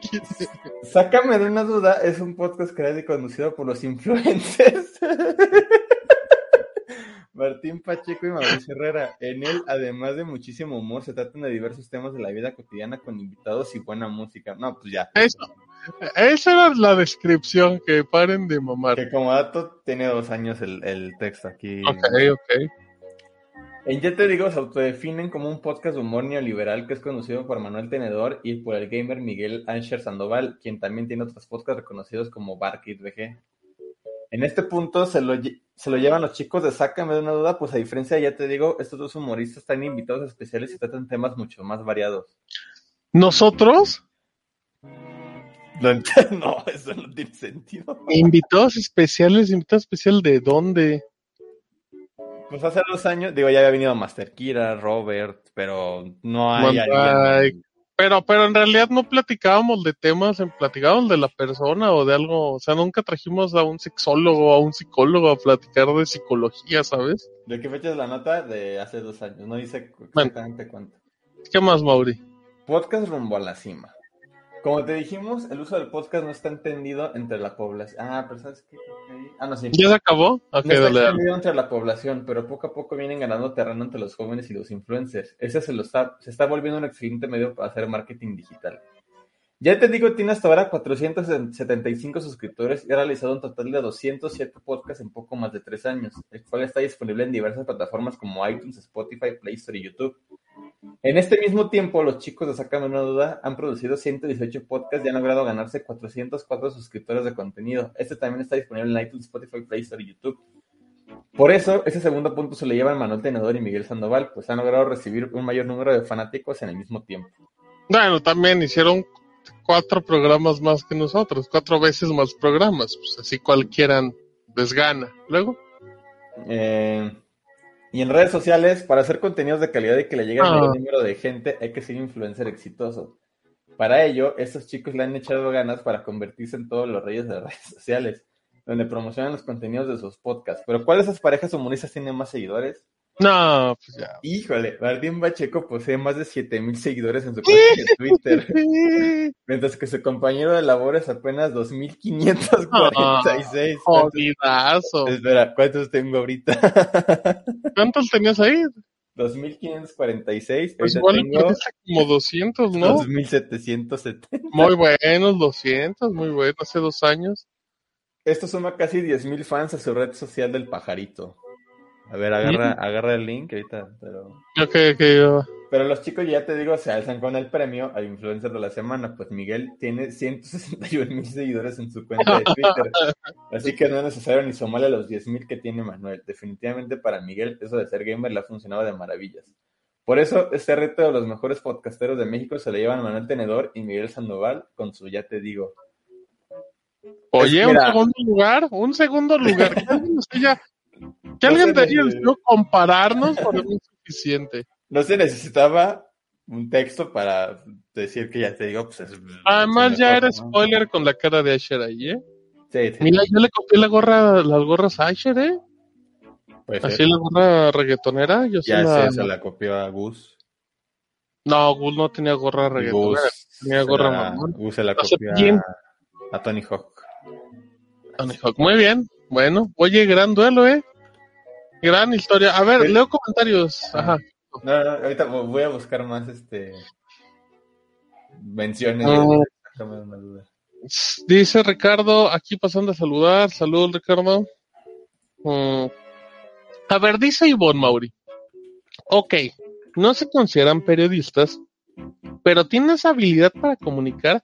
Sácame de una duda es un podcast creado y conducido por los influencers. Martín Pacheco y Mauricio Herrera. En él, además de muchísimo humor, se tratan de diversos temas de la vida cotidiana con invitados y buena música. No, pues ya. Eso. Esa era la descripción, que paren de mamar. Que como dato tiene dos años el, el texto aquí. Ok, ok. En Ya Te Digo se autodefinen como un podcast de humor neoliberal que es conducido por Manuel Tenedor y por el gamer Miguel Ansher Sandoval, quien también tiene otros podcasts reconocidos como Barkit VG. En este punto se lo, se lo llevan los chicos de Sácame de una duda, pues a diferencia Ya Te Digo, estos dos humoristas están invitados especiales y tratan temas mucho más variados. ¿Nosotros? No, eso no tiene sentido. ¿Invitados especiales? ¿Invitados especial de dónde? Pues hace dos años, digo, ya había venido Master Kira, Robert, pero no hay alguien. Pero, pero en realidad no platicábamos de temas, en- platicábamos de la persona o de algo, o sea, nunca trajimos a un sexólogo o a un psicólogo a platicar de psicología, ¿sabes? ¿De qué fecha es la nota? De hace dos años, no dice Bueno. exactamente cuánto. ¿Qué más, Mauri? Podcast rumbo a la cima. Como te dijimos, el uso del podcast no está entendido entre la población. Ah, pero ¿sabes qué? Ah, no, sí. ¿Ya se acabó? Ok, No está dale, extendido entre la población, pero poco a poco vienen ganando terreno entre los jóvenes y los influencers. Ese se, lo está, se está volviendo un excelente medio para hacer marketing digital. Ya te digo, tiene hasta ahora 475 suscriptores y ha realizado un total de 207 podcasts en poco más de tres años, el cual está disponible en diversas plataformas como iTunes, Spotify, Play Store y YouTube. En este mismo tiempo, los chicos de Sácame una duda han producido 118 podcasts y han logrado ganarse 404 suscriptores de contenido. Este también está disponible en iTunes, Spotify, Play Store y YouTube. Por eso, ese segundo punto se lo llevan Manuel Tenedor y Miguel Sandoval, pues han logrado recibir un mayor número de fanáticos en el mismo tiempo. Bueno, también hicieron cuatro programas más que nosotros, cuatro veces más programas, pues así cualquiera desgana. Luego, Eh, y en redes sociales, para hacer contenidos de calidad y que le llegue al Ah. mayor número de gente, hay que ser influencer exitoso. Para ello, estos chicos le han echado ganas para convertirse en todos los reyes de las redes sociales, donde promocionan los contenidos de sus podcasts. Pero ¿cuál de esas parejas humoristas tiene más seguidores? No, pues ya. Híjole, Martín Pacheco posee más de 7000 seguidores en su cuenta de Twitter, mientras que su compañero de labores apenas 2546. Jodidazo. Espera, ¿cuántos tengo ahorita? ¿Cuántos tenías ahí? 2546. Pues igual tengo como 200, ¿no? 2770. Muy buenos, 200, muy buenos, hace dos años. Esto suma casi 10.000 fans a su red social del pajarito. A ver, agarra, agarra el link ahorita. Pero... Ok, ok, yo- pero los chicos, ya te digo, se alzan con el premio al influencer de la semana. Pues Miguel tiene 161 mil seguidores en su cuenta de Twitter. Así que no es necesario ni sumarle a los 10.000 que tiene Manuel. Definitivamente para Miguel eso de ser gamer le ha funcionado de maravillas. Por eso, este reto de los mejores podcasteros de México se le llevan Manuel Tenedor y Miguel Sandoval con su Ya te digo. Oye, un segundo lugar, un segundo lugar. Que haya- que alguien debería no compararnos por mí es suficiente. No se necesitaba un texto para decir que ya te digo, pues es. Además, ya era ¿no? spoiler con la cara de Asher ahí, ¿eh? Sí, sí, Mira, yo le copié la gorra, las gorras a Asher, ¿eh? puede Así la gorra reggaetonera. Yo Ya sí la... se, la copió a Gus. No, Gus no tenía gorra Gus, reggaetonera. tenía se gorra la- mamón. Gus se la copió a, a Tony Hawk. Tony Hawk. Muy bien. Bueno, oye, gran duelo, ¿eh? Gran historia. A ver, Sí. leo comentarios. Ajá. No, no, ahorita voy a buscar más este menciones. Duda. Dice Ricardo, aquí pasando a saludar. Saludos, Ricardo. Mm. A ver, dice Ivonne Mauri. Ok, no se consideran periodistas, pero tienen esa habilidad para comunicar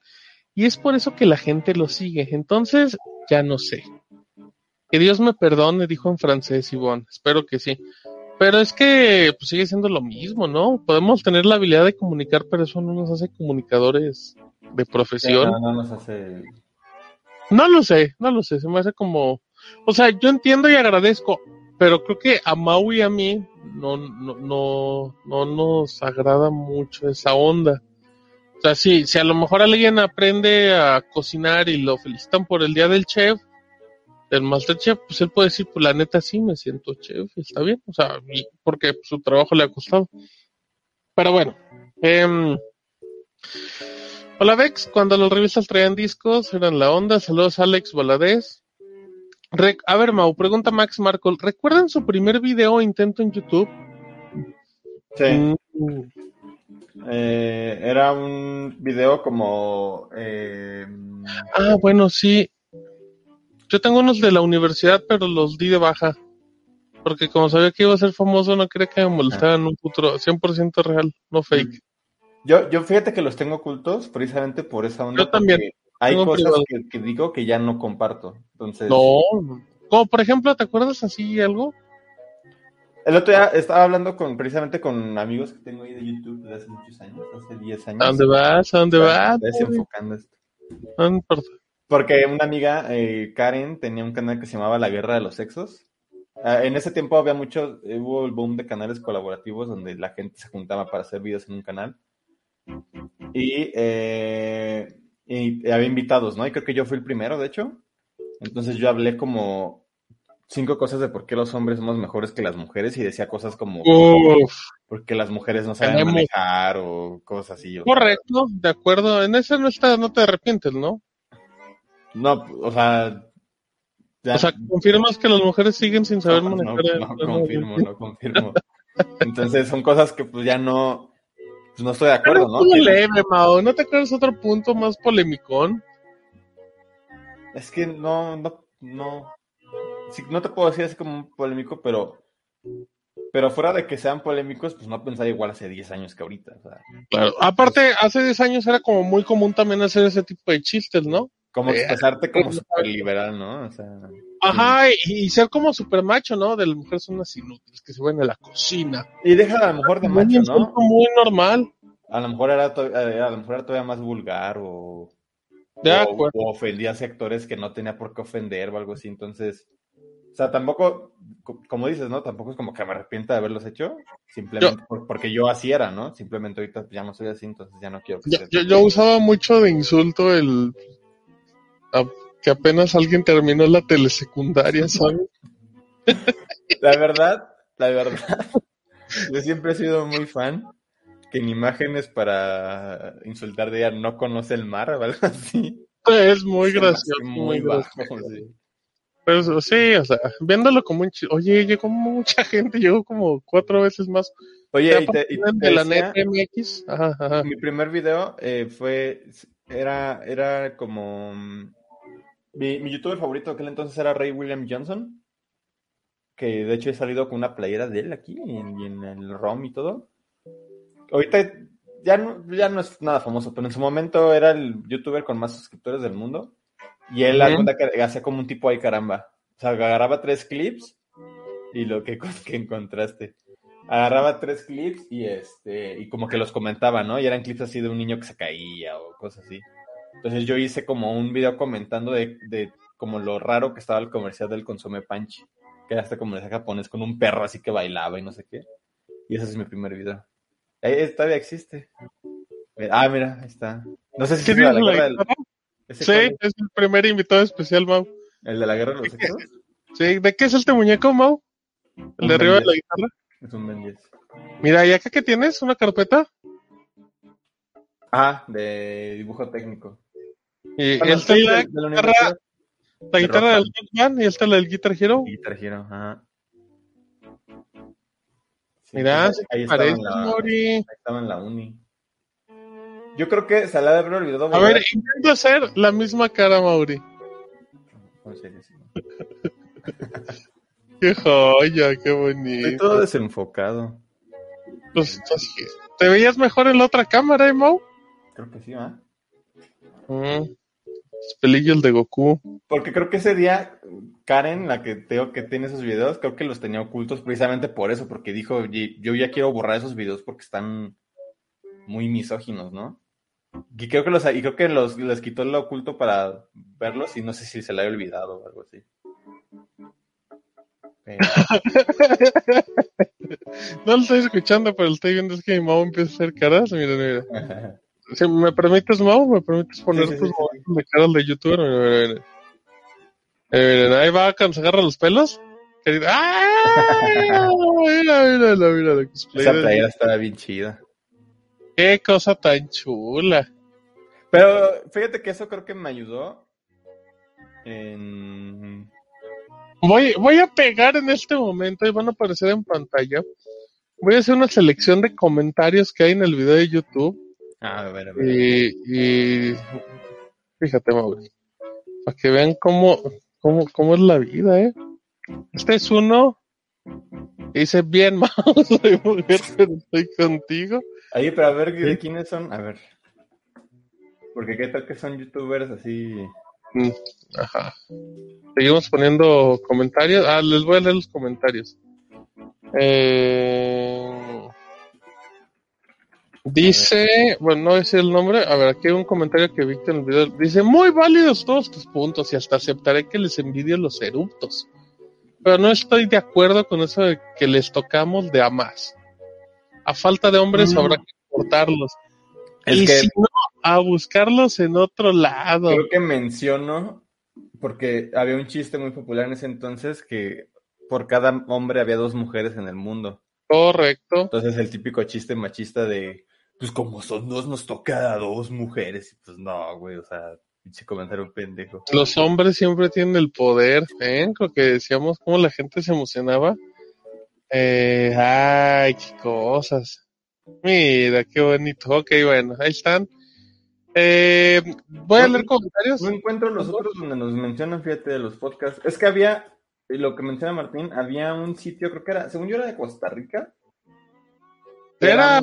y es por eso que la gente lo sigue. Entonces, ya no sé. Que Dios me perdone, dijo en francés Ivonne. Espero que sí. Pero es que pues, sigue siendo lo mismo, ¿no? Podemos tener la habilidad de comunicar, pero eso no nos hace comunicadores de profesión. no, no nos hace. No lo sé, no lo sé, se me hace como, o sea, yo entiendo y agradezco, pero creo que a Mau y a mí no, no, no, no nos agrada mucho esa onda. O sea, sí, si a lo mejor alguien aprende a cocinar y lo felicitan por el día del chef, del Masterchef, pues él puede decir, pues la neta sí, me siento chef, está bien, o sea, porque su trabajo le ha costado. Pero bueno, em, Hola Vex, cuando las revistas traían discos, eran la onda. Saludos Alex Valadez. Rec- a ver, Mau, pregunta Max Markle. ¿Recuerdan su primer video intento en YouTube? Sí. Mm, Eh, era un video como. eh, Ah, bueno, sí. Yo tengo unos de la universidad, pero los di de baja. Porque como sabía que iba a ser famoso, no quería que me molestaran un futuro. 100% real, no fake. yo, yo fíjate que los tengo ocultos precisamente por esa onda. Yo también. Hay cosas que, que digo que ya no comparto. Entonces. No. Como por ejemplo, ¿te acuerdas así algo? El otro día estaba hablando con precisamente con amigos que tengo ahí de YouTube desde hace muchos años, hace 10 años. ¿A dónde vas? ¿A dónde vas? Desenfocando esto. No importa. Porque una amiga, eh, Karen, tenía un canal que se llamaba La Guerra de los Sexos. Ah, en ese tiempo había mucho, eh, hubo el boom de canales colaborativos donde la gente se juntaba para hacer videos en un canal. Y, eh, y había invitados, ¿no? Y creo que yo fui el primero, de hecho. Entonces yo hablé como cinco cosas de por qué los hombres somos mejores que las mujeres y decía cosas como Uf, porque las mujeres no saben Tenemos- manejar o cosas así. correcto, de acuerdo. En ese no está, no te arrepientes, ¿no? No, o sea... ya- O sea, confirmas que las mujeres siguen sin saber no, manejar. no, el- no el- confirmo, no confirmo. Entonces son cosas que pues ya no, pues, no estoy de Pero acuerdo, ¿no? leve, Mao. ¿No te acuerdas otro punto más polémicón? es que no, no, no, sí, no te puedo decir así como un polémico, pero, pero fuera de que sean polémicos, pues no pensaba igual hace 10 años que ahorita, o sea, Claro. Aparte, hace 10 años era como muy común también hacer ese tipo de chistes, ¿no? Como Eh, expresarte como eh, súper liberal, ¿no? O sea, Ajá, y, y ser como super macho, ¿no? De las mujeres son unas inútiles que se van a la cocina. y deja a lo mejor de macho, ¿no? insulto muy normal. A lo mejor era, to- eh, a lo mejor era todavía más vulgar o, De o, acuerdo. o ofendía a sectores que no tenía por qué ofender o algo así. Entonces, o sea, tampoco, co- como dices, ¿no? Tampoco es como que me arrepienta de haberlos hecho, simplemente por- porque yo así era, ¿no? Simplemente ahorita ya no soy así, entonces ya no quiero que Yo, sea yo, yo usaba mucho de insulto el a- que apenas alguien terminó la telesecundaria, ¿sabes? La verdad, la verdad, yo siempre he sido muy fan que en imágenes para insultar de ella no conoce el mar o algo así. Es muy gracioso. Muy Muy bajo. gracioso. sí. Pero sí, o sea, viéndolo como un chi- Oye, llegó mucha gente, llegó como cuatro veces más. Oye, y te, y de la decía- neta MX. Ajá, ajá. Mi primer video eh, fue, era, era como, mi, mi youtuber favorito de aquel entonces era Ray William Johnson, que de hecho he salido con una playera de él aquí y en, y en el ROM y todo. Ahorita ya no, ya no es nada famoso, pero en su momento era el youtuber con más suscriptores del mundo y él que hacía como un tipo ahí caramba. O sea, agarraba tres clips y lo que, que encontraste agarraba tres clips y este y como que los comentaba, ¿no? Y eran clips así de un niño que se caía o cosas así. Entonces yo hice como un video comentando de, de como lo raro que estaba el comercial del Consume Panchi, que era este comercial japonés con un perro así que bailaba y no sé qué. Y ese es mi primer video. Eh, todavía existe. Eh, Ah, mira, ahí está. No sé si ¿Qué es la, dices, guerra la del... Sí, es? el primer invitado especial, Mau. ¿El de la guerra de los sexos? Sí, ¿de qué es este muñeco, Mau? El de arriba de la guitarra. Es un Ben 10. Mira, ¿y acá qué tienes? ¿Una carpeta? Ah, de dibujo técnico. Y Bueno, esta es la de- de la guitarra, la guitarra del Rockman y esta es la del Guitar Hero. Guitar Hero, ajá. Sí, Mira, pues, se ahí estaba parece, en la, Mori. ahí estaba en la uni. Yo creo que se la haber olvidado. A ver, intento hacer la misma cara, Mauri. No, sí. Qué joya, qué Estoy bonito. todo desenfocado. Pues. ¿Te veías mejor en la otra cámara, eh, Mau? Creo que sí, ¿ah? Mm. Los pelillos de Goku. Porque creo que ese día, Karen, la que tengo que tiene esos videos, creo que los tenía ocultos precisamente por eso, porque dijo, "Oye, yo ya quiero borrar esos videos porque están muy misóginos, ¿no? Y creo que los, y creo que los les quitó el oculto para verlos y no sé si se le había olvidado o algo así. Pero- No lo estoy escuchando, pero lo estoy viendo. Es que mi Mau empieza a hacer caras. Mira, mira. Si me permites, Mau, me permites poner Sí, sí, tus sí, sí. momentos de caras de youtuber. Eh, miren, ahí va cuando se agarra los pelos. Querido. ¡Ay! Mira, mira, mira, mira. la. Esa playera estaba bien chida. Qué cosa tan chula. Pero fíjate que eso creo que me ayudó en... Voy, voy a pegar en este momento y van a aparecer en pantalla. Voy a hacer una selección de comentarios que hay en el video de YouTube. Ah, a ver, a ver. Y, y fíjate, Mauri, para que vean cómo, cómo, cómo es la vida, ¿eh? Este es uno. Dice, bien, Mau, soy mujer, pero estoy contigo. Ahí, pero a ver, ¿de quiénes son? A ver. Porque qué tal que son youtubers así... Mm, Ajá. Seguimos poniendo comentarios. Ah, les voy a leer los comentarios. Eh, dice, bueno, no es el nombre. A ver, aquí hay un comentario que vi en el video. Dice, muy válidos todos tus puntos y hasta aceptaré que les envidio los eruptos. Pero no estoy de acuerdo con eso de que les tocamos de a más. A falta de hombres Mm. habrá que cortarlos. Y que si no, a buscarlos en otro lado. creo que menciono, porque había un chiste muy popular en ese entonces que por cada hombre había dos mujeres en el mundo. Correcto. Entonces el típico chiste machista de, pues como son dos, nos toca a dos mujeres. Y pues no, güey, o sea, pinche comentario pendejo. Los hombres siempre tienen el poder, ¿eh? Lo que decíamos, cómo la gente se emocionaba. Eh, ay, qué cosas. Mira, qué bonito. Ok, bueno, ahí están. Eh, voy a leer comentarios. No encuentro los otros donde nos mencionan, fíjate, de los podcasts. Es que había, y lo que menciona Martín, había un sitio, creo que era, según yo era de Costa Rica. Era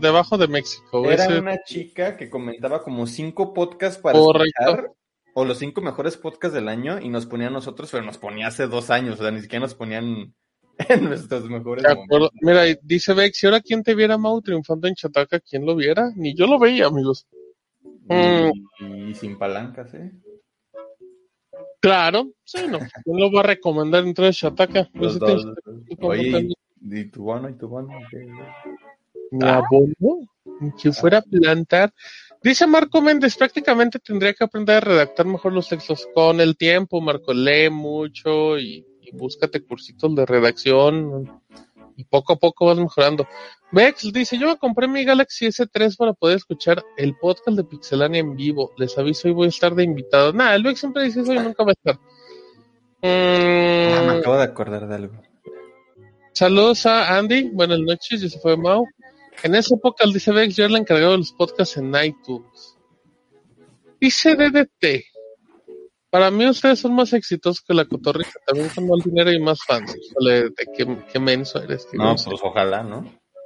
debajo de México. Era ese- una chica que comentaba como cinco podcasts para Correcto. escuchar, o los cinco mejores podcasts del año, y nos ponía a nosotros, pero nos ponía hace dos años, o sea, ni siquiera nos ponían en nuestros mejores momentos. Mira, dice Bex, si ahora quién te viera Mau triunfando en Chataca, ¿quién lo viera? Ni yo lo veía, amigos. Y, y sin palancas, ¿eh? Claro, sí, no. ¿Quién lo va a recomendar entrar a Chataca? Los Ese dos. Oye, y, tu bono, y tu bono. ¿qué? Mi abono, si fuera a plantar. Dice Marco Méndez, prácticamente tendría que aprender a redactar mejor los textos con el tiempo, Marco. Lee mucho y, y búscate cursitos de redacción. y poco a poco vas mejorando. Vex dice, yo compré mi Galaxy S3 para poder escuchar el podcast de Pixelania en vivo. Les aviso, hoy voy a estar de invitado. Nada, el Vex siempre dice eso y nunca va a estar. Ah, me Mm, acabo de acordar de algo. saludos a Andy, buenas noches, yo se fue Mau. En esa época, dice Vex, yo era el encargado de los podcasts en iTunes. Dice DDT. Para mí ustedes son más exitosos que la cotorrita, también con más dinero y más fans. Qué, qué menso eres. tío. No, pues ojalá, ¿no?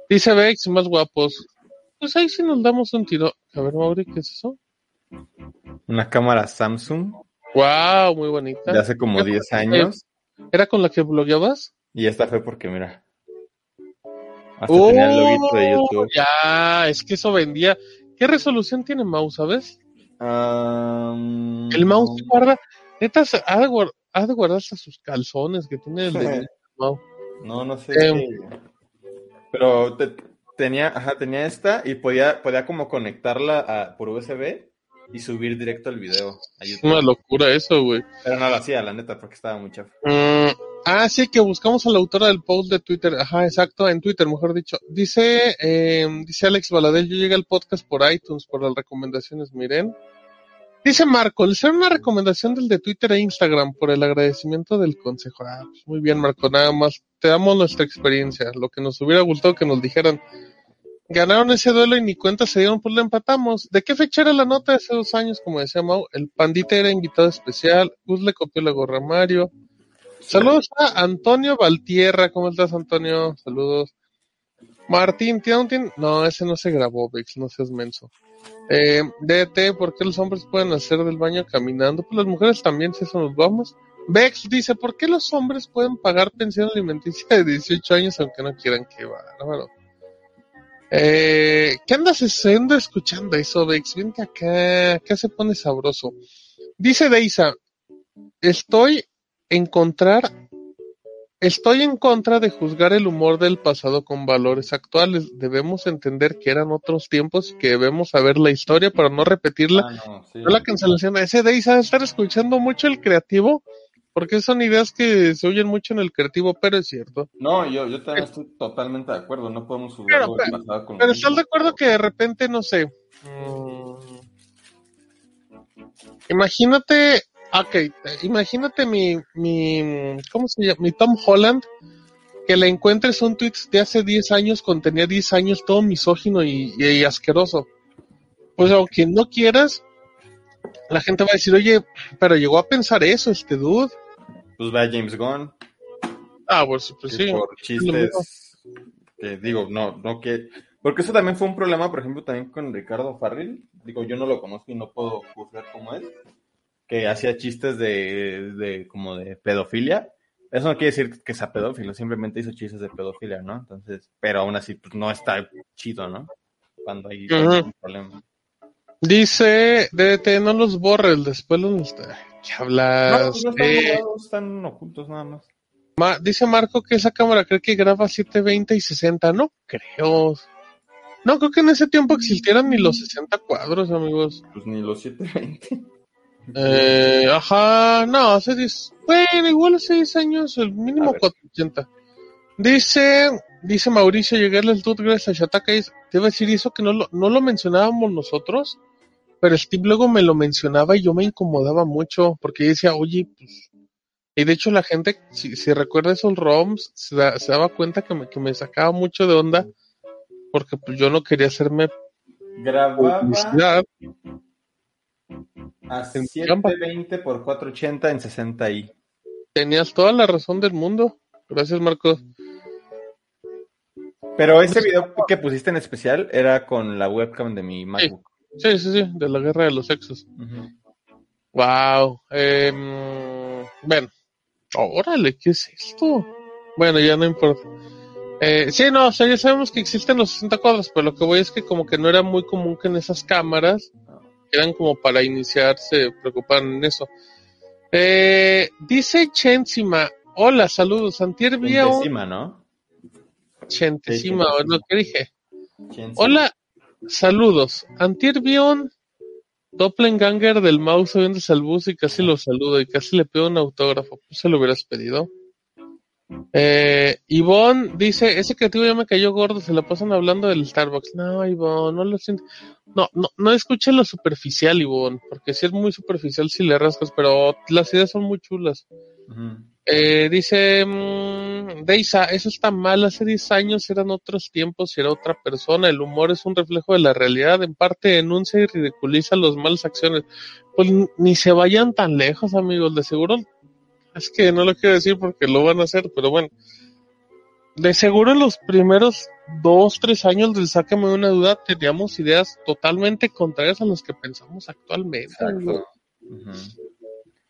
Dice Vex, más guapos. Pues ahí sí nos damos un tiro. A ver, Mauri, ¿qué es eso? Una cámara Samsung Wow, muy bonita. de hace como 10 años. ¿Era con la que blogueabas? Y esta fue porque, mira. Hasta tenía el loguito de Oh, YouTube. Ya, es que eso vendía. ¿Qué resolución tiene mouse, sabes? Um, El mouse se guarda. Neta, ha de, ha de guardar hasta sus calzones que tiene el de mouse. No, no sé. Eh, Pero te- tenía, ajá, tenía esta y podía, podía como conectarla a- por USB y subir directo el video a Es YouTube. una locura eso, güey. Pero no lo hacía, la neta, porque estaba muy chafa. Mm, ah, sí, que buscamos a la autora del post de Twitter. Ajá, exacto, en Twitter, mejor dicho. Dice, eh, dice Alex Valadez, yo llegué al podcast por iTunes, por las recomendaciones, miren. Dice Marco, le será una recomendación del de Twitter e Instagram por el agradecimiento del consejo. Ah, pues muy bien, Marco, nada más. Te damos nuestra experiencia. Lo que nos hubiera gustado que nos dijeran. Ganaron ese duelo y ni cuenta se dieron, pues lo empatamos. ¿De qué fecha era la nota hace dos años? Como decía Mau, el pandita era invitado especial, Gus le copió la gorra Mario. Saludos a Antonio Valtierra, ¿cómo estás Antonio? Saludos. Martín, ¿tiene No, ese no se grabó, Vix, no seas menso. Eh, DT, ¿por qué los hombres pueden hacer del baño caminando? Pues las mujeres también, si eso nos vamos. Vex dice, ¿por qué los hombres pueden pagar pensión alimenticia de 18 años aunque no quieran que bárbaro? Eh, ¿Qué andas haciendo escuchando eso, Vex? Ven que acá, acá se pone sabroso. Dice Deisa, estoy encontrar Estoy en contra de juzgar el humor del pasado con valores actuales. Debemos entender que eran otros tiempos y que debemos saber la historia para no repetirla. Ah, no, sí. No la cancelación. Ese de sabe estar escuchando mucho el creativo, porque son ideas que se oyen mucho en el creativo, pero es cierto. No, yo, yo también estoy totalmente de acuerdo. No podemos jugar Pero, del pasado con Pero estás de acuerdo que de repente, no sé. mm, imagínate, ok, imagínate mi, mi, ¿cómo se llama? Mi Tom Holland, que le encuentres un tweet de hace 10 años, cuando tenía 10 años, todo misógino y, y- y asqueroso. Pues aunque no quieras, la gente va a decir, oye, pero llegó a pensar eso, este dude. Pues ve a James Gunn. Ah, pues, pues sí. por chistes que digo, no, no que porque eso también fue un problema, por ejemplo, también con Ricardo Farril, digo, yo no lo conozco y no puedo juzgar cómo es, que hacía chistes de, de como de pedofilia. Eso no quiere decir que sea pedófilo, simplemente hizo chistes de pedofilia, ¿no? Entonces, pero aún así pues no está chido, ¿no? Cuando hay un problema. Dice, DDT, no los borres, después los... ¿Qué hablas? No, pues no están Eh, borrados, están ocultos nada más. Ma- dice Marco que esa cámara cree que graba 720 y 60. No creo. No creo que en ese tiempo existieran ni los 60 cuadros, amigos. Pues ni los 720. Eh, ajá, no, hace 10. Bueno, igual hace 10 años, el mínimo ver. 480. Dice, dice Mauricio, llegarle al dude gracias a Shataka. y es- Te iba a decir eso que no lo, no lo mencionábamos nosotros, pero Steve luego me lo mencionaba y yo me incomodaba mucho porque decía, oye, pues. Y de hecho la gente, si, si recuerda esos ROMs, se, da- se daba cuenta que me, que me sacaba mucho de onda porque pues yo no quería hacerme Grababa publicidad. A en 720 por 480 en 60i. Tenías toda la razón del mundo. Gracias, Marcos. Pero ese video que pusiste en especial era con la webcam de mi MacBook. Sí, sí, sí, de la guerra de los sexos. Wow. bueno, órale, ¿qué es esto? Bueno, ya no importa. Eh, sí, no, o sea, ya sabemos que existen los 60 cuadros, pero lo que voy es que como que no era muy común que en esas cámaras, eran como para iniciar, se preocuparan en eso. Eh, dice Chensima, hola, saludos, Antier ¿no? Chentesima, o lo que dije. Chensima. Hola, saludos. Antier vi un doppelganger del mouse subiéndose al bus y casi lo saludo y casi le pido un autógrafo. Pues se lo hubieras pedido. Eh, Ivonne dice, ese creativo ya me cayó gordo, se la pasan hablando del Starbucks. No, Ivonne, no lo siento. No, no, no escuche lo superficial, Ivonne, porque sí es muy superficial si le rascas, pero las ideas son muy chulas. Eh, dice mm, Deisa, eso está mal, hace 10 años eran otros tiempos y era otra persona, el humor es un reflejo de la realidad, en parte denuncia y ridiculiza las malas acciones. Pues ni se vayan tan lejos, amigos, de seguro, es que no lo quiero decir porque lo van a hacer, pero bueno, de seguro en los primeros dos, tres años del Sácame de una duda teníamos ideas totalmente contrarias a las que pensamos actualmente.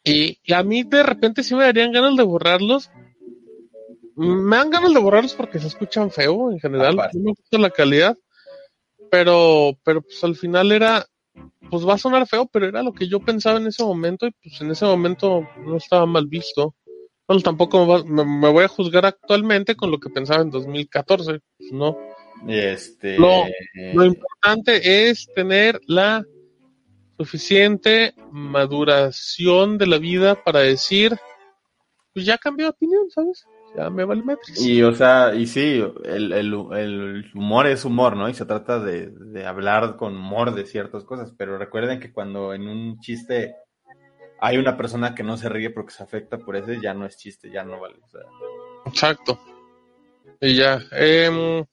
Y, y a mí de repente sí me darían ganas de borrarlos. Me dan ganas de borrarlos porque se escuchan feo en general. No me gusta la calidad. Pero, pero pues al final era, pues va a sonar feo, pero era lo que yo pensaba en ese momento y pues en ese momento no estaba mal visto. Bueno, tampoco me, va- me- voy a juzgar actualmente con lo que pensaba en 2014. pues, no. Este. No, eh, Lo importante es tener la suficiente maduración de la vida para decir, pues ya cambió de opinión, ¿sabes? Ya me vale metris. Y, o sea, y sí, el, el, el humor es humor, ¿no? Y se trata de, de hablar con humor de ciertas cosas, pero recuerden que cuando en un chiste hay una persona que no se ríe porque se afecta por eso, ya no es chiste, ya no vale. O sea, Exacto. Y ya. em,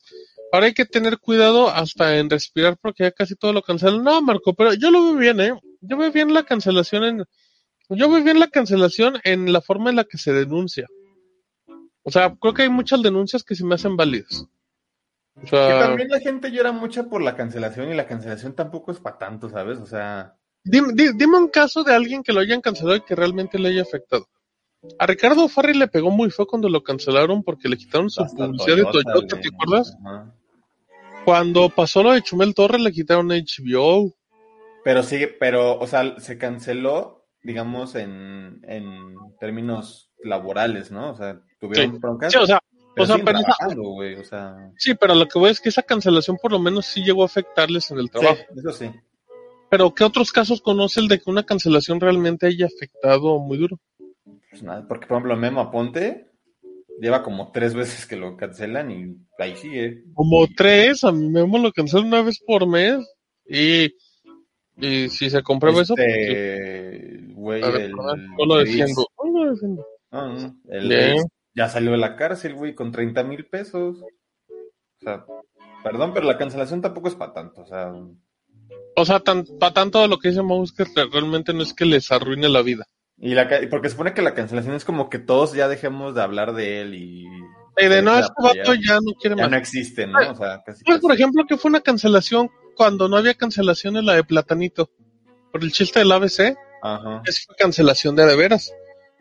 ahora hay que tener cuidado hasta en respirar porque ya casi todo lo cancelan. No, Marco, pero yo lo veo bien, ¿eh? Yo veo bien la cancelación en... Yo veo bien la cancelación en la forma en la que se denuncia. O sea, creo que hay muchas denuncias que se me hacen válidas. O que también la gente llora mucho por la cancelación y la cancelación tampoco es para tanto, ¿sabes? O sea, Dime, di- dime un caso de alguien que lo hayan cancelado y que realmente le haya afectado. A Ricardo Farri le pegó muy feo cuando lo cancelaron porque le quitaron su publicidad de Toyota, ¿te acuerdas? Ajá. Cuando pasó lo de Chumel Torres le quitaron HBO. Pero sigue, pero, o sea, se canceló, digamos, en, en términos laborales, ¿no? O sea, tuvieron Sí. broncas. Sí, o sea, pero o sea, siguen pero esa- trabajando, güey, o sea, sí, pero lo que voy es que esa cancelación por lo menos sí llegó a afectarles en el sí, trabajo. eso sí. Pero ¿qué otros casos conoce el de que una cancelación realmente haya afectado muy duro? Pues nada, porque, por ejemplo, Memo Aponte lleva como tres veces que lo cancelan y ahí sigue. Como tres, a mi Memo lo cancelan una vez por mes. Y, y si se comprueba eso, pues, sí. Este güey no lo defiendo. No lo defiendo. No, no, el. Ya salió de la cárcel, güey, con 30 mil pesos. O sea, perdón, pero la cancelación tampoco es para tanto. O sea, O sea, tan, para tanto lo que dice que re- realmente no es que les arruine la vida. y la, porque se supone que la cancelación es como que todos ya dejemos de hablar de él y. Y de no, este vato ya- no quiere ya más. no existe, ¿no? O sea, casi. Pues, por ejemplo, que fue una cancelación cuando no había cancelación en la de Platanito. Por el chiste del ABC, Ajá. es cancelación de de veras.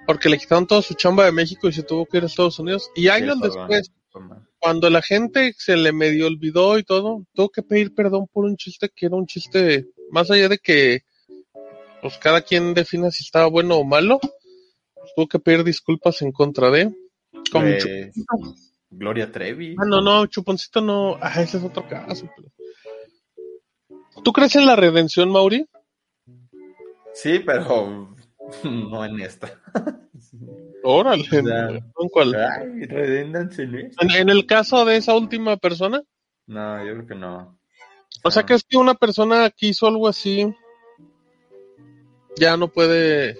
Porque le quitaron toda su chamba de México y se tuvo que ir a Estados Unidos. Y años Sí, después, cuando la gente se le medio olvidó y todo, tuvo que pedir perdón por un chiste que era un chiste, más allá de que pues cada quien defina si estaba bueno o malo, pues, tuvo que pedir disculpas en contra de. Como pues. Gloria Trevi. Ah, no, no, Chuponcito no. Ah, ese es otro caso. pero- ¿Tú crees en la redención, Mauri? Sí, pero no en esta. Órale, O sea, ¿en cuál? Ay, redéndanse en esto. En, en el caso de esa última persona, No, yo creo que no. o sea que es que una persona que hizo algo así ya no puede.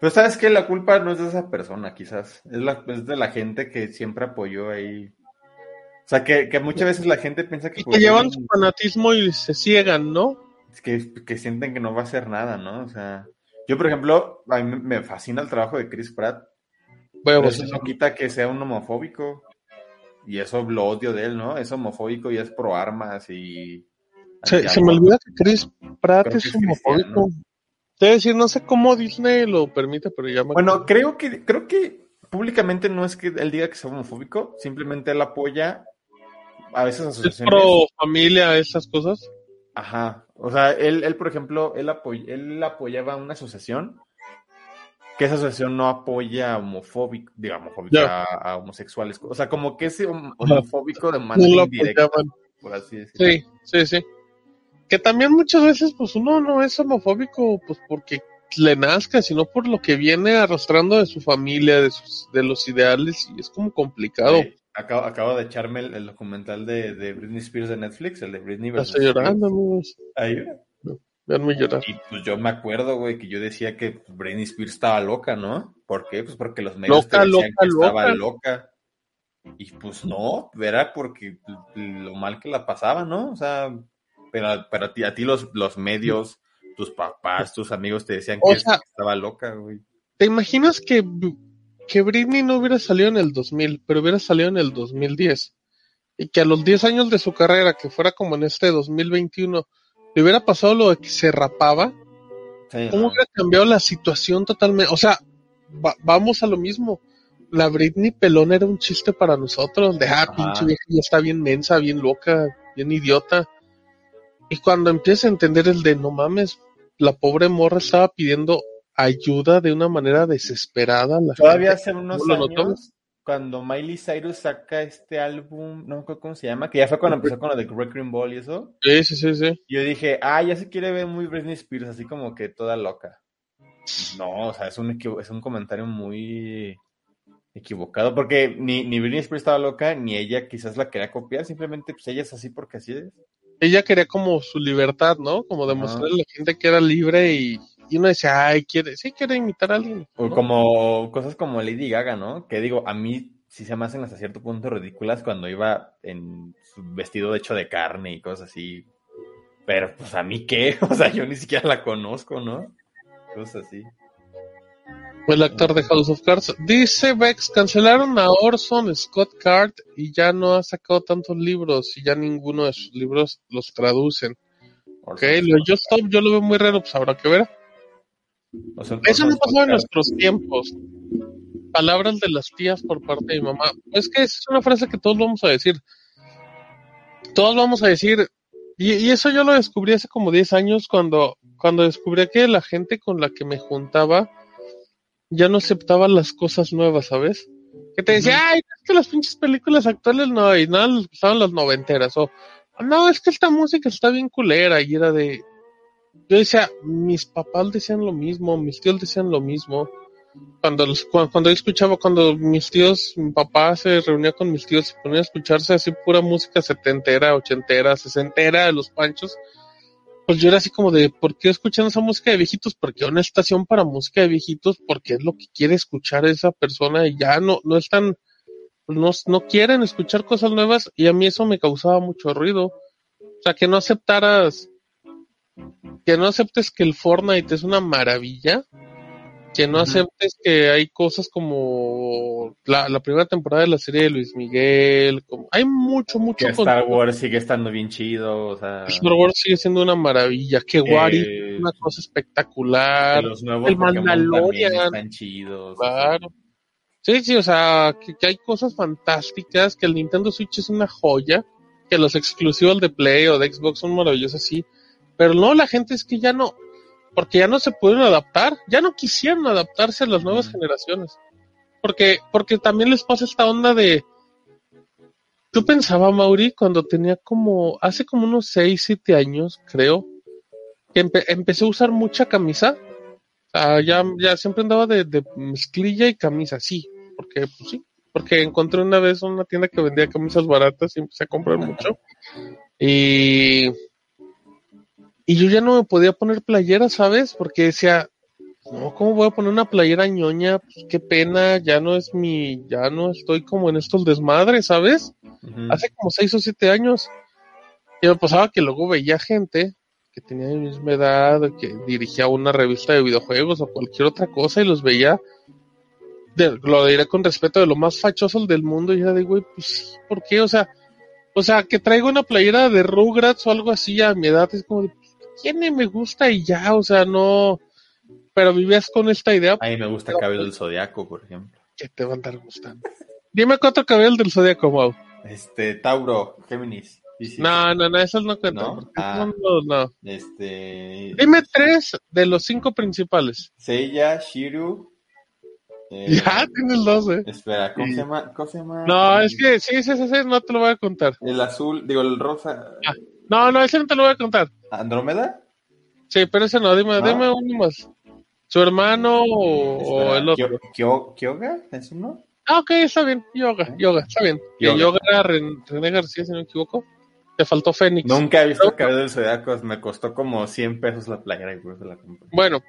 Pero sabes que la culpa no es de esa persona, quizás. Es, la, es de la gente que siempre apoyó ahí. O sea, que, que muchas veces la gente piensa que... Y que llevan su fanatismo y se ciegan, ¿no? Que, que sienten que no va a hacer nada, ¿no? O sea, yo, por ejemplo, a mí me fascina el trabajo de Chris Pratt. Pero Huevos. eso no quita que sea un homofóbico. Y eso lo odio de él, ¿no? Es homofóbico y es pro armas y... Se, se me olvida que Chris Pratt es que es homofóbico. cristiano. Debe decir, no sé cómo Disney lo permite, pero ya me Bueno, creo que, creo que públicamente no es que él diga que sea homofóbico, simplemente él apoya a veces es asociaciones. pro familia, esas cosas. Ajá. O sea, él, él por ejemplo, él, apoy- él apoyaba una asociación que esa asociación no apoya homofóbico, digamos, homofóbica a, a homosexuales. O sea, como que ese hom- homofóbico de No manera lo indirecta, apoyaban. por así decirlo. Sí, sí, sí. Que también muchas veces, pues uno no es homofóbico, pues porque le nazca, sino por lo que viene arrastrando de su familia, de sus, de los ideales, y es como complicado. Acabo, acabo de echarme el, el documental de, de Britney Spears de Netflix, el de Britney versus estoy llorando, Spears. amigos. Ahí. Veanme llorar. Y pues yo me acuerdo, güey, que yo decía que Britney Spears estaba loca, ¿no? ¿Por qué? Pues porque los medios Loca, te decían loca, que estaba loca. loca. Y pues no, era porque lo mal que la pasaba, ¿no? O sea, pero, pero a ti, a ti los, los medios, tus papás, tus amigos te decían O que sea- estaba loca, güey. ¿Te imaginas que, que Britney no hubiera salido en el 2000, pero hubiera salido en el 2010? Y que a los 10 años de su carrera, que fuera como en este 2021, le hubiera pasado lo de que se rapaba, Sí, ¿cómo hubiera cambiado la situación totalmente? O sea, va- vamos a lo mismo. La Britney pelón era un chiste para nosotros, de ah, pinche vieja ya está bien mensa, bien loca, bien idiota. Y cuando empieza a entender el de no mames, la pobre morra estaba pidiendo ayuda de una manera desesperada. La Todavía gente hace unos ¿no lo notó? años, cuando Miley Cyrus saca este álbum, no me acuerdo cómo se llama, que ya fue cuando empezó con lo de Wrecking Ball y eso, Sí, sí, sí, sí. yo dije, ah, ya se quiere ver muy Britney Spears, así como que toda loca. No, o sea, es un, es un comentario muy equivocado, porque ni, ni Britney Spears estaba loca, ni ella quizás la quería copiar, simplemente pues ella es así porque así es. Ella quería como su libertad, ¿no? Como demostrarle a la gente que era libre y, y uno decía, ay, quiere, sí quiere imitar a alguien. O ¿no? como cosas como Lady Gaga, ¿no? Que digo, a mí sí se me hacen hasta cierto punto ridículas cuando iba en su vestido hecho de carne y cosas así. Pero pues a mí qué, o sea, yo ni siquiera la conozco, ¿no? Cosas así. El actor de House of Cards. Dice Vex, cancelaron a Orson Scott Card y ya no ha sacado tantos libros y ya ninguno de sus libros los traducen. Ok, lo de Just Stop yo lo veo muy raro, pues habrá que ver. O sea, Eso no pasaba en nuestros tiempos. Palabras de las tías por parte de mi mamá. Es que esa es una frase que todos vamos a decir. Todos vamos a decir. Y, y eso yo lo descubrí hace como 10 años cuando, cuando descubrí que la gente con la que me juntaba ya no aceptaba las cosas nuevas, ¿sabes? Que te decía, ay, es que las pinches películas actuales no, y nada les gustaban las noventeras. O, no, es que esta música está bien culera. Y era de, yo decía, mis papás decían lo mismo, mis tíos decían lo mismo. Cuando, los, cuando, cuando yo escuchaba, cuando mis tíos, mi papá se reunía con mis tíos, se ponía a escucharse así pura música setentera, ochentera, sesentera de los panchos, pues yo era así como de, ¿por qué escuchan esa música de viejitos? Porque una estación para música de viejitos, porque es lo que quiere escuchar esa persona y ya no, no están, no, no quieren escuchar cosas nuevas y a mí eso me causaba mucho ruido. O sea, que no aceptaras, que no aceptes que el Fortnite es una maravilla, que no aceptes que hay cosas como la, la primera temporada de la serie de Luis Miguel, como, hay mucho, mucho Que Star contenido. Wars sigue estando bien chido, o sea, Star Wars sigue siendo una maravilla, que Wari eh, es una cosa espectacular, los nuevos el Pokémon Mandalorian. están chidos. claro. Sí, sí, o sea, que, que hay cosas fantásticas, que el Nintendo Switch es una joya, que los exclusivos de Play o de Xbox son maravillosos, sí, pero no, la gente es que ya no, porque ya no se pudieron adaptar, ya no quisieron adaptarse a las nuevas generaciones, porque, porque también les pasa esta onda de, yo pensaba, Mauri, cuando tenía como, hace como unos 6, 7 años, creo, que empe- empecé a usar mucha camisa, o sea, ya, ya siempre andaba de, de mezclilla y camisa, sí, porque, pues sí, porque encontré una vez una tienda que vendía camisas baratas y empecé a comprar mucho. Y, y yo ya no me podía poner playera, ¿sabes? Porque decía, no, ¿cómo voy a poner una playera ñoña? Pues qué pena, ya no es mi, ya no estoy como en estos desmadres, ¿sabes? Hace como seis o siete años. Y me pasaba que luego veía gente que tenía mi misma edad, que dirigía una revista de videojuegos o cualquier otra cosa y los veía, de- lo diré con respeto, de lo más fachoso del mundo y era de, güey, pues ¿por qué? O sea, o sea, que traigo una playera de Rugrats o algo así a mi edad, es como de, pues, ¿quién me gusta? Y ya, o sea, no, pero vivías con esta idea A mí me gusta Cabello del Zodiaco, por ejemplo. que te va a andar gustando. Dime cuatro cabellos del Zodíaco, Mau. Este, Tauro, Géminis. No, no, no, esos no cuentan. ¿No? Ah. no, no. Este. Dime tres de los cinco principales. Seiya, Shiru. eh, Ya tienes dos, eh. Espera, ¿cómo Sí. se llama? ¿Cómo se llama? No, es que sí, sí, sí, sí, no te lo voy a contar. El azul, digo, el rosa. No, no, ese no te lo voy a contar. ¿Andrómeda? Sí, pero ese no, dime, ¿No? dime uno más. ¿Su hermano o, el otro? Kyo- Kyo- ¿Kyoga? ¿Es uno? Ah, ok, está bien. Yoga, yoga, está bien. Yoga. yoga era Ren- René García, si no me equivoco. Te faltó Fénix. Nunca he visto Cabello del Zodiaco. Me costó como 100 pesos la playera y por eso la compré. Bueno,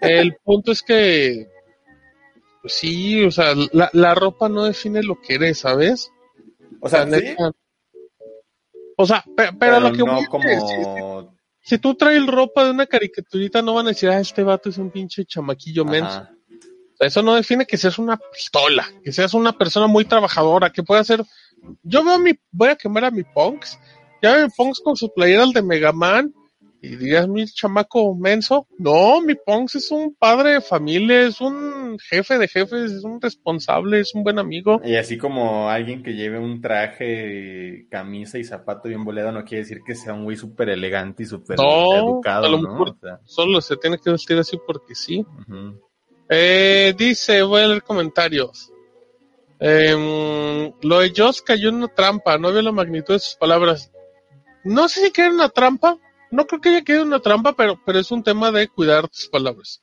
el punto es que. pues sí, o sea, la, la ropa no define lo que eres, ¿sabes? O sea, La sí, neta. O sea, pe- pero, pero lo que no voy es que si- como... si, tú traes ropa de una caricaturita, no van a decir, ah, este vato es un pinche chamaquillo menso. Eso no define que seas una pistola, que seas una persona muy trabajadora, que pueda ser. Yo veo mi. Voy a quemar a mi Punks. Ya veo mi Punks con sus playeras de Mega Man. Y dirías, mi chamaco menso. No, mi Punks es un padre de familia, es un jefe de jefes, es un responsable, es un buen amigo. Y así como alguien que lleve un traje, camisa y zapato bien boleado, no quiere decir que sea un güey súper elegante y súper No, educado, a lo ¿no? mejor- O sea, Solo se tiene que vestir así porque sí. Eh, dice, voy a leer comentarios. Em, lo de Joss cayó en una trampa, no veo la magnitud de sus palabras. No sé si queda en una trampa, no creo que haya quedado una trampa, pero, pero es un tema de cuidar tus palabras.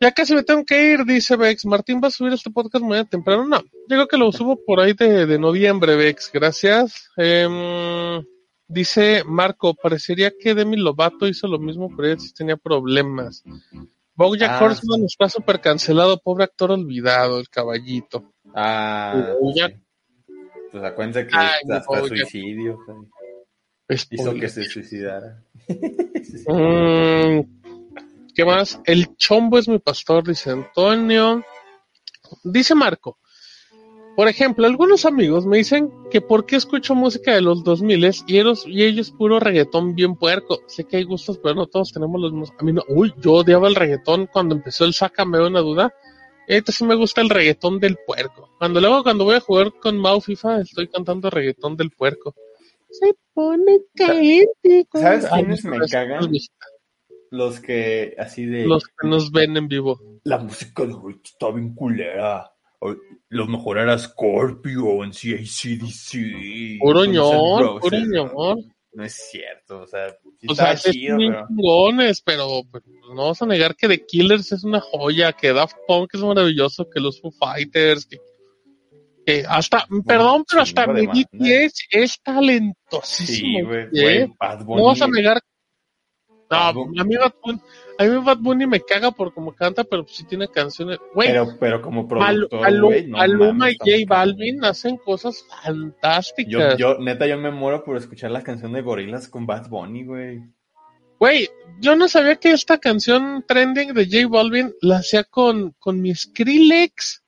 Ya casi me tengo que ir, dice Vex. Martín va a subir este podcast mañana temprano. No, yo creo que lo subo por ahí de, de noviembre, Vex. Gracias. Em, dice Marco, parecería que Demi Lovato hizo lo mismo, pero ella sí tenía problemas. Bojack Ah, Horseman está súper cancelado, pobre actor olvidado, el caballito. Ah, Bojack. sí. Pues acuérdense que Ay, mi hasta Bojack. suicidio hizo que se suicidara. Mm, ¿Qué más? El chombo es mi pastor, dice Antonio. Dice Marco. Por ejemplo, algunos amigos me dicen que por qué escucho música de los 2000 y ellos, y ellos puro reggaetón bien puerco. Sé que hay gustos, pero no todos tenemos los mismos. A mí no. Uy, yo odiaba el reggaetón cuando empezó el Sácame una duda. Ahorita sí me gusta el reggaetón del puerco. Cuando luego cuando voy a jugar con Mau FIFA estoy cantando reggaetón del puerco. Se pone caliente. ¿Sabes quiénes me cagan? los- que así de... Los que nos ven en vivo. La música de ahorita está bien culera. Lo mejor era Scorpion, sí, ACDC. Puro ñor, puro ñor. No es cierto, o sea, sí O sea, chido, bien pero... chingones, pero pues, no vas a negar que The Killers es una joya, que Daft Punk es maravilloso, que los Foo Fighters, que, que hasta, perdón, pero hasta mi. BTS es talentosísimo. Sí, güey, ¿eh? güey, Bad Bunny. No vas a negar. No, a mí Bad Bunny, a mí Bad Bunny me caga por cómo canta, pero sí tiene canciones. Güey, Pero, pero como productor, no mames, y J Balvin hacen cosas Yo, fantásticas. yo, neta, yo me muero por escuchar la canción de Gorilas con Bad Bunny, güey. Güey, yo no sabía que esta canción trending de J Balvin la hacía con, con mi Skrillex.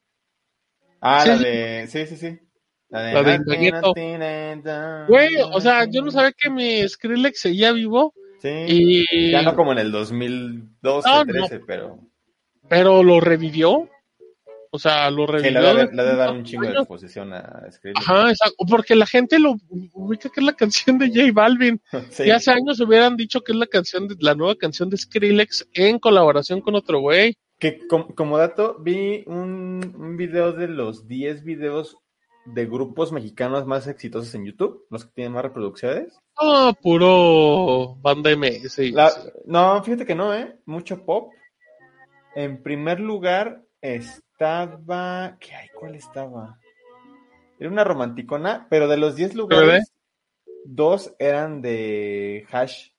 Ah, Sí, la sí. de... Sí, sí, sí. La de... La de. Güey, o sea, yo no sabía que mi Skrillex seguía vivo Sí. y... Ya no como en el 2012, No, no. 13, pero... Pero lo revivió. O sea, lo Sí, revivió. le debe, de- dar un chingo de exposición a Skrillex. Ajá, exacto. Porque la gente lo ubica que es la canción de J Balvin. Sí. Y hace años hubieran dicho que es la canción de, la nueva canción de Skrillex en colaboración con otro güey. Que com- como dato, vi un, un video de los 10 videos de grupos mexicanos más exitosos en YouTube, los que tienen más reproducciones. Ah, puro banda MS. La- no, fíjate que no, ¿eh? Mucho pop. En primer lugar estaba... ¿Qué hay? ¿Cuál estaba? Era una romanticona, pero de los 10 lugares, dos eran de Hash.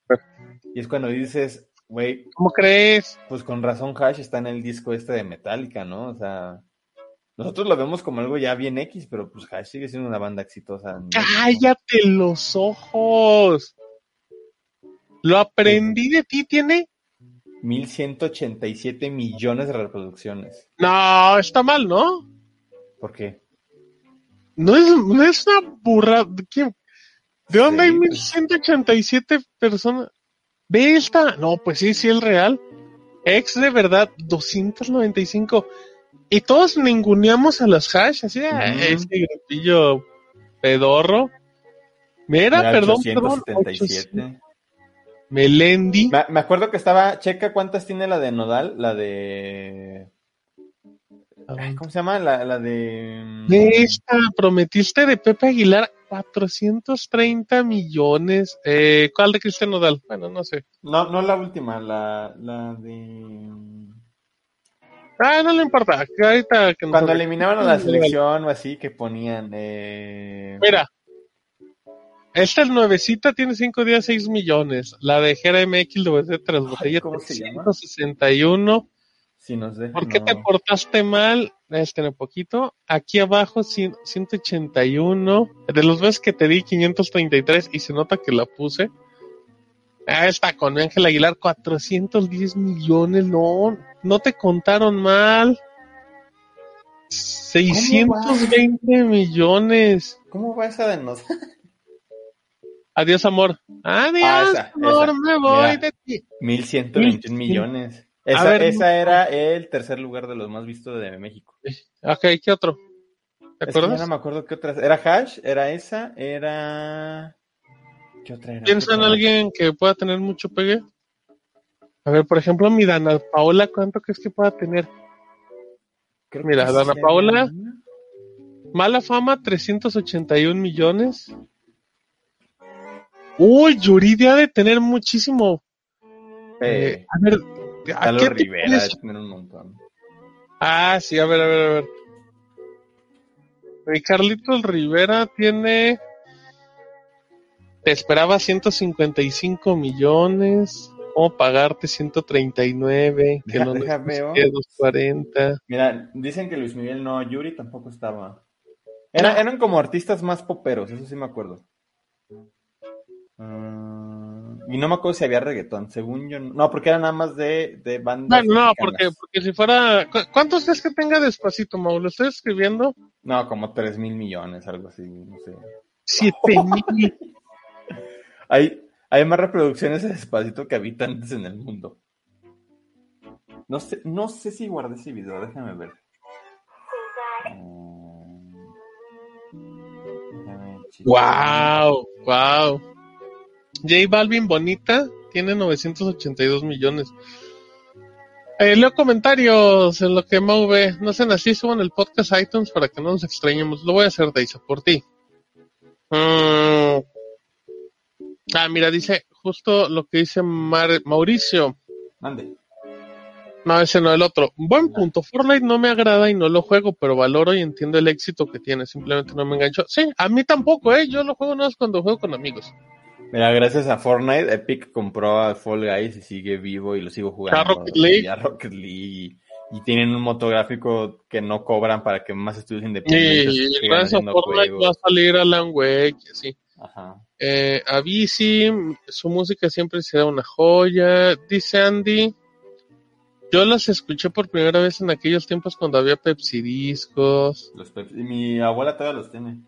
Y es cuando dices, güey, ¿Cómo crees? pues con razón Hash está en el disco este de Metallica, ¿no? O sea, nosotros lo vemos como algo ya bien X, pero pues Hash sigue siendo una banda exitosa. Cállate los ojos. Lo aprendí de ti, tiene. 1187 millones de reproducciones. No, está mal, ¿no? ¿Por qué? No es, no es una burra. ¿De? ¿De dónde Sí, hay pues. 1187 personas? Ve esta. No, pues sí, sí es real. Ex de verdad, 295. Y todos ninguneamos a las hash, así, "Ah, Ujú. ese grupillo pedorro. Mira, perdón, perdón. 877. Melendi. Me, me acuerdo que estaba, checa cuántas tiene la de Nodal, la de... ¿Cómo se llama? La, la de. mm, Esta, prometiste de Pepe Aguilar 430 millones. Eh, ¿Cuál de Cristian Nodal? Bueno, no sé. No, no la última, la, la de. Ah, no le importa. que ahorita que nos Cuando eliminaban a la selección o así, que ponían. Eh... Mira. Esta el nuevecita tiene 5 días 6 millones. La de Jera MX de tras botella ¿cómo se llama? 361. Si nos dejan. ¿Por qué te portaste mal? Este, un poquito. Aquí abajo, cien- 181. De los veces que te di 533 y se nota que la puse. Ah, está con Ángel Aguilar, 410 millones. No, no te contaron mal. 620 millones. ¿Cómo va esa de nos? Adiós, amor. Adiós, Ah, esa, amor, esa. me voy Mira. de ti. 1121 Mil- millones. Esa, ver, esa era el tercer lugar de los más vistos de México. Ok, ¿qué otro? ¿Te Es que ya acuerdas? no me acuerdo qué otras. Era Hash, era esa, era. ¿Qué otra era? ¿Piensa en alguien que pueda tener mucho pegue? A ver, por ejemplo, mi Dana Paola, ¿cuánto crees que pueda tener? Creo Mira, Dana Paola. Mala fama, 381 millones. Uy, Yuridia ha de tener muchísimo. Eh, Eh, a ver, ¿a Carlos qué Rivera de tener un montón. Ah, sí, a ver, a ver, a ver. Mi Carlitos Rivera tiene. Te esperaba 155 millones. ¿Cómo pagarte 139? Que Deja- no deja veo. 240. Mira, dicen que Luis Miguel no, Yuri tampoco estaba. Era- eran como artistas más poperos, eso sí me acuerdo. Ah, y no me acuerdo si había reggaetón, según yo. No, no, porque era nada más de, de bandas. No, mexicanas. porque, porque si fuera. ¿cu- ¿Cuántos crees que tenga despacito, Mau? ¿Lo estoy escribiendo? No, como 3 mil millones, algo así, no sé. Siete mil. Hay, hay más reproducciones de Despacito que habitantes en el mundo. No sé, no sé si guardé ese video, déjame ver. Mm. Déjame. Wow, wow. J Balvin Bonita tiene 982 millones. Eh, leo comentarios en lo que ve. No sean así, suban el podcast iTunes para que no nos extrañemos. Lo voy a hacer, Deisa, por ti. Mm. Ah, mira, dice justo lo que dice Mar- Mauricio. Mande. No, ese no, el otro. Buen punto. Fortnite no me agrada y no lo juego, pero valoro y entiendo el éxito que tiene. Simplemente no me engancho. Sí, a mí tampoco, ¿eh? Yo lo juego nada más cuando juego con amigos. Mira, gracias a Fortnite, Epic compró a Fall Guys y sigue vivo y lo sigo jugando. A Rocket League. Y a Rocket League. Y, y tienen un motográfico que no cobran para que más estudios Y independientes sigan gracias a Fortnite juegos. va a salir Alan Wake y así. Ajá. Eh, a Bici, su música siempre será una joya. Dice Andy, yo las escuché por primera vez en aquellos tiempos cuando había Pepsi Discos, Los Pepsi- y mi abuela todavía los tiene.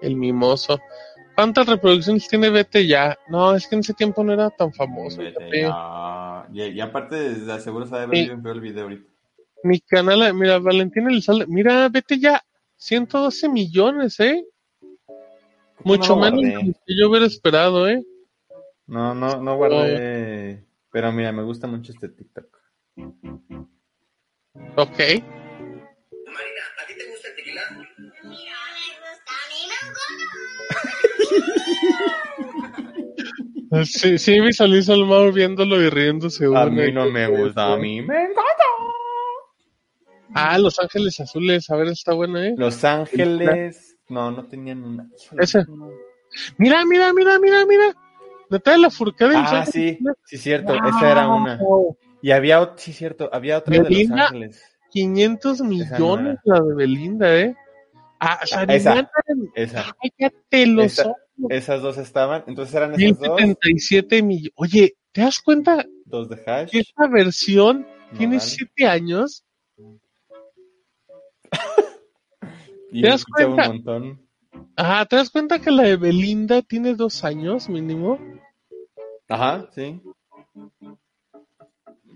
El Mimoso. ¿Cuántas reproducciones tiene Vete ya? No, es que en ese tiempo no era tan famoso. Vete, ya. Y, y aparte, de seguro sabe Sí. ver bien feo el video ahorita. Mi canal, mira, Valentín Elizalde, mira, Vete ya, 112 millones, ¿eh? Mucho no menos que yo hubiera esperado, ¿eh? No, no, no guardé. Pero mira, me gusta mucho este TikTok. Ok. Marina, ¿a ti te gusta el tequila? Sí, sí, visualizo al Mau viéndolo y riéndose. A mí no me gusta, a mí me encanta. Ah, Los Ángeles Azules, a ver, está bueno, ¿eh? Los Ángeles. No, no tenían una. No. Mira, mira, mira, mira, mira. De la furcada Ah, Ángeles sí, sí, cierto. Esa era una. Y había, sí, cierto, había otra de Los. Ángeles. 500 no millones la de Belinda, ¿eh? Ah, esa. Sarimana. Esa. Cállate los Esa. ojos. Esas dos estaban. Entonces eran esas dos. 1077 millones. Oye, ¿te das cuenta Dos de hash. que esta versión tiene 7 años? Y ¿te das escuchaba un cuenta? montón. Ajá, ¿te das cuenta que la de Belinda tiene dos años mínimo? Ajá, sí.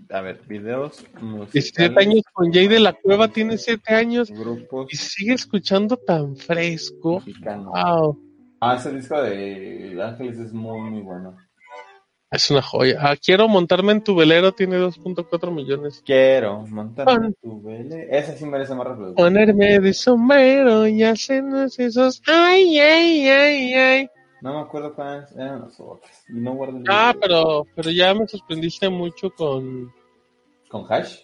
A ver, videos 17 musicales, años con Jay de la Cueva tiene 7 años grupos y sigue escuchando tan fresco. mexicanos. Wow. Ah, ese disco de Ángeles es muy, muy bueno. Es una joya. Ah, quiero montarme en tu velero, tiene 2.4 millones. Quiero montarme Pon- en tu vele. Esa sí merece más reproducción. Ponerme de sombrero y hacernos esos. Ay, ay, ay, ay. No me acuerdo cuáles eran las otras. Y no guardo el Ah, pero, pero ya me sorprendiste mucho con. ¿Con hash?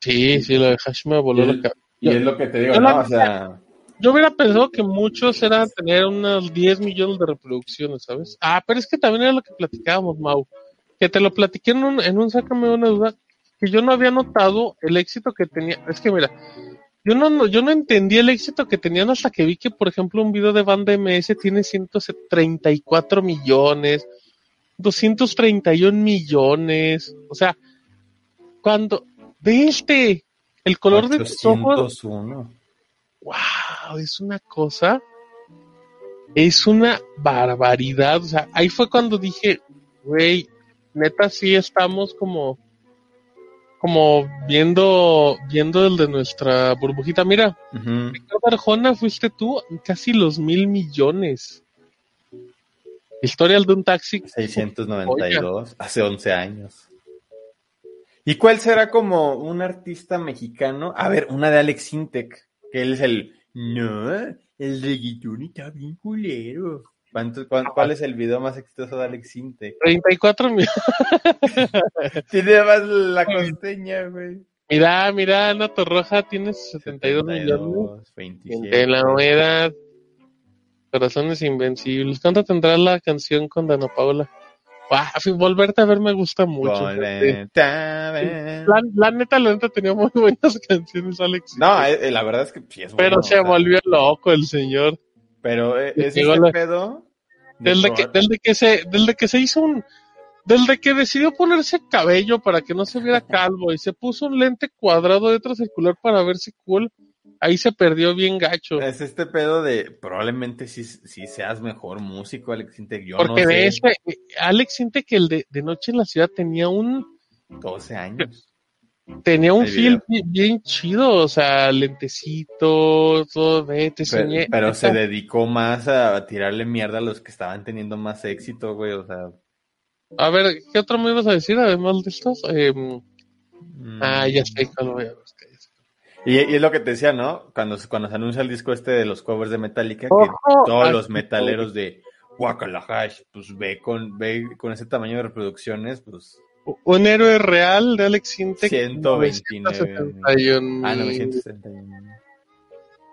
Sí, sí, lo de Hash me voló la cabeza. y es lo que te digo, yo ¿no? la- O sea, Yo hubiera pensado que muchos eran tener unos 10 millones de reproducciones, ¿sabes? Ah, pero es que también era lo que platicábamos, Mau. Que te lo platiqué en un, en un Sácame una duda, que yo no había notado el éxito que tenía. Es que mira, yo no, no- yo no entendí el éxito que tenían hasta que vi que, por ejemplo, un video de banda MS tiene 134 millones, 231 millones. O sea, cuando, ve este, el color de tus ojos, 801. wow, es una cosa, es una barbaridad. O sea, ahí fue cuando dije, güey, neta sí estamos como, como viendo, viendo el de nuestra burbujita. Mira, Ujú. Ricardo Arjona fuiste tú casi los mil millones. Historial de un taxi. 692, hace 11 años. ¿Y cuál será como un artista mexicano? A ver, una de Alex Intec, que él es el... No, el reggaetón está bien culero. ¿Cuánto- cuál, cuál es el video más exitoso de Alex Intec? 34 millones. Tiene más la costeña, güey. Mira, mira, Ana Torroja tiene 72 millones. 27. De la humedad. Corazones invencibles. ¿Cuánto tendrá la canción con Dana? Ah, fi- volverte a ver me gusta mucho. Volverte. La, la neta, la neta tenía muy buenas canciones, Alex. No, eh, eh, la verdad es que sí es pero bueno, se o sea, volvió loco el señor. Pero eh, es ese la- pedo. de Desde que, probar- desde que se, desde que se hizo un, desde que decidió ponerse cabello para que no se viera calvo y se puso un lente cuadrado de otra circular para verse cool, ahí se perdió bien gacho. Es este pedo de probablemente sí, sí seas mejor músico, Alex Intec. Yo Porque no de sé, ese, eh, Alex siente que el de, de Noche en la Ciudad tenía un, 12 años. Tenía un El feel bien, bien chido, o sea, lentecito, todo, ve, te Pero, soñé. pero se dedicó más a tirarle mierda a los que estaban teniendo más éxito, güey. O sea. A ver, ¿qué otro me ibas a decir además de estos? Mm. ah, ya sé cuál voy a buscar. Y, y es lo que te decía, ¿no? Cuando, se- cuando se anuncia el disco este de los covers de Metallica, que todos los metaleros de Guacala Hash, pues ve con, ve con ese tamaño de reproducciones, pues Un héroe real de Alex Sintek. 129. 971. Ah, 971.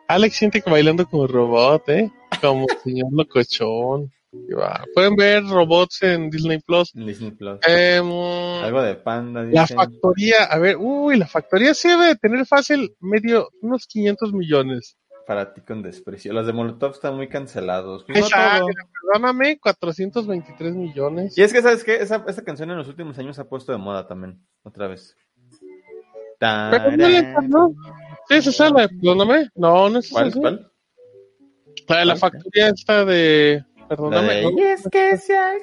Alex Sintek bailando como robot, ¿eh? Como señor locochón. Pueden ver robots en Disney Plus. Disney Plus. Em, Algo de panda, la dicen. factoría, a ver, uy, la factoría sí debe de tener fácil medio, unos 500 millones. Para ti con desprecio. Los de Molotov están muy cancelados. Pues no Esa, todo. perdóname, 423 millones. Y es que, ¿sabes qué? Esa, esa canción en los últimos años se ha puesto de moda también. Otra vez. Pero no le ¿no? Sí, es esa la de, perdóname. No, no es esa. ¿Cuál? ¿Cuál? La de la ¿Cuál? factoría esta de, perdóname. de, ¿no? "Y es que si alguna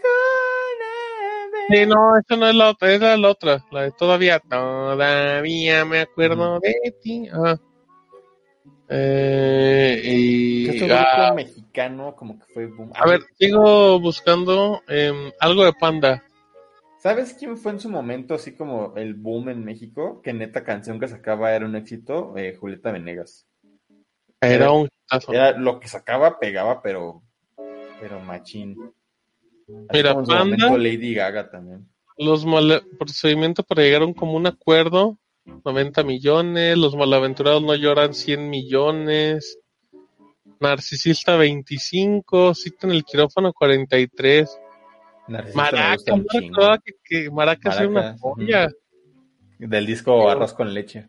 vez-". Sí, no, esa no es la otra, es la, la otra, la de todavía, todavía me acuerdo de ti. Ah. Eh, y, Que es un grupo ah, mexicano como que fue boom. a ver, sigo buscando em, algo de Panda. ¿Sabes quién fue en su momento así como el boom en México? Que neta canción que sacaba era un éxito, eh, Julieta Venegas. Era Era- un. Era lo que sacaba, pegaba, pero pero machín. Así Mira, Panda- Lady Gaga también. Los procedimientos para llegar a un común acuerdo, 90 millones. Los malaventurados no lloran, 100 millones. Narcisista, 25. Cita en el quirófano, 43. Narcisista chingo. recordaba que, que Maracas era una joya. Del disco Arroz con leche.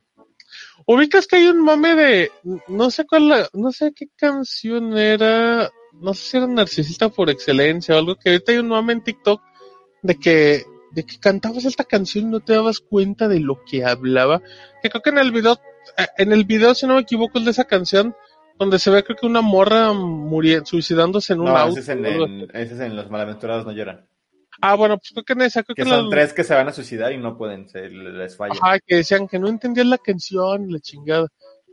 Ubicas que hay un mame de, no sé cuál, la- no sé qué canción era, no sé si era Narcisista por excelencia o algo, que ahorita hay un mame en TikTok de que, de que cantabas esta canción y no te dabas cuenta de lo que hablaba. Que creo que en el video, eh, en el video, si no me equivoco, es de esa canción donde se ve creo que una morra muriendo, suicidándose en un No, auto. ese es, en, en- ese es en Los Malaventurados No Lloran. Ah, bueno, pues creo que en esa, creo Que que, son la- tres que se van a suicidar y no pueden, se les falla. Ajá, que decían que no entendían la canción, la chingada.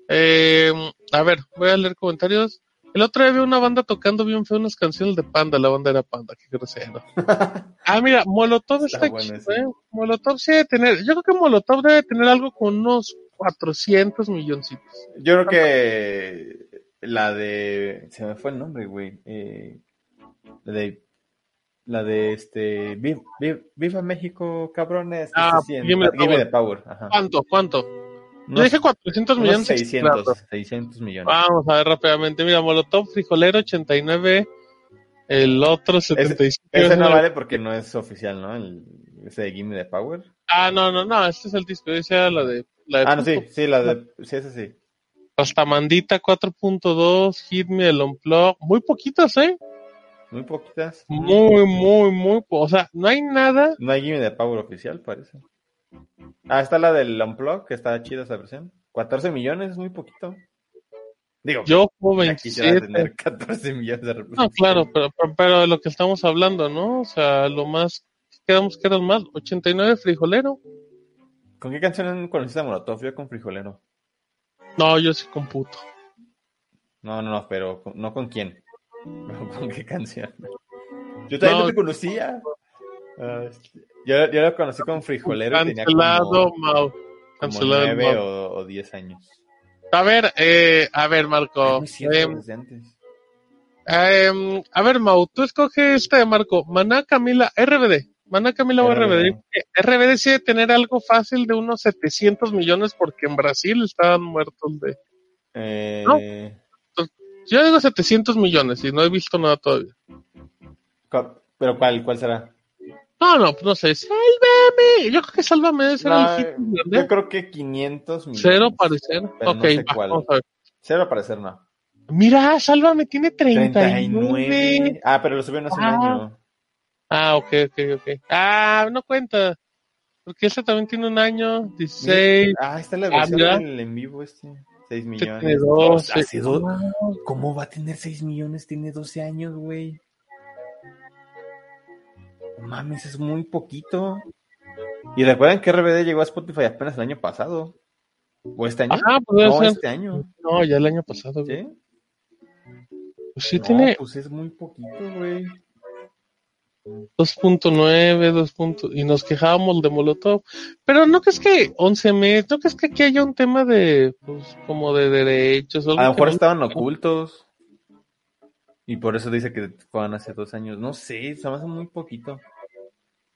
Eh, a ver, voy a leer comentarios. El otro día vi una banda tocando bien feo unas canciones de Panda, la banda era Panda, qué grosero. ah, mira, Molotov Está está, chido. ¿eh? Molotov sí debe tener, yo creo que Molotov debe tener algo con unos 400 milloncitos. Yo creo que la de. Se me fue el nombre, güey. Eh, la de. La de este. Vi- vi- Viva México, cabrones. Ah. Give me the Give me power. the power. Ajá. ¿Cuánto? ¿Cuánto? Yo dije 400 unos millones. 600, claro. 600 millones. Vamos a ver rápidamente. Mira, Molotov, Frijolero 89, el otro 75. Ese no vale porque no es oficial, ¿no? El, ese de Give me the power. Ah, no, no, no, este es el disco, ese la de... La de Ah, no, sí, sí, la de. Sí, ese sí. Rastamandita 4.2, Hit Me, el Unplug, muy poquitas, ¿eh? Muy poquitas. Muy, muy, muy, o sea, no hay nada. No hay Give me the power oficial, parece. Ah, está la del Unplug, que está chida esa versión. 14 millones, es muy poquito. Digo, Yo como ya quisiera 27. tener 14 millones de No, claro, pero, pero, de lo que estamos hablando, ¿no? O sea, lo más, quedamos que eran más, 89 Frijolero. ¿Con qué canción conociste a Molotov? Yo con Frijolero. No, yo sí computo. No, no, no, pero con- no con quién. ¿Con qué canción? Yo también no, No. te conocía. Ah, yo, yo lo conocí con Frijolero Cancelado, como, Mau. como Cancelado, 9 Mau. o, o 10 años. A ver, eh, a ver, Marco. no em, em, a ver, Mau, tú escoge este de Marco. Maná Camila, RBD. Maná Camila o RBD. RBD. RBD sí debe tener algo fácil de unos 700 millones porque en Brasil estaban muertos de... Eh, no. Yo digo 700 millones y no he visto nada todavía. cu- ¿Pero cuál, cuál será? No, no, no sé. ¡Sálvame! Yo creo que Sálvame debe ser No, el hit más yo grande. creo que 500 millones. Cero parecer. Ok, no sé va, cuál. vamos a ver. Cero parecer no. Mira, Sálvame tiene 39. 39. Ah, pero lo subieron hace un Ah. año. Ah, ok, ok, ok. Ah, no cuenta. Porque ese también tiene un año, 16. Ah, está la Ah, versión mira. del en vivo este. 6 este millones. tiene 12. Hace dos- ¿Cómo va a tener 6 millones? Tiene 12 años, güey. Mames, es muy poquito. Y recuerden que RBD llegó a Spotify apenas el año pasado. ¿O este año? Ajá, pues no, ser. este año. No, ya el año pasado. güey. ¿Sí? Pues sí No, tiene pues es muy poquito, güey. 2.9, 2. punto- y nos quejábamos de Molotov. Pero no crees que 11 meses, no crees que aquí haya un tema de, pues, como de derechos o algo A lo que mejor estaban ocultos. Y por eso dice que fueron hace dos años. No sé, se me hace muy poquito.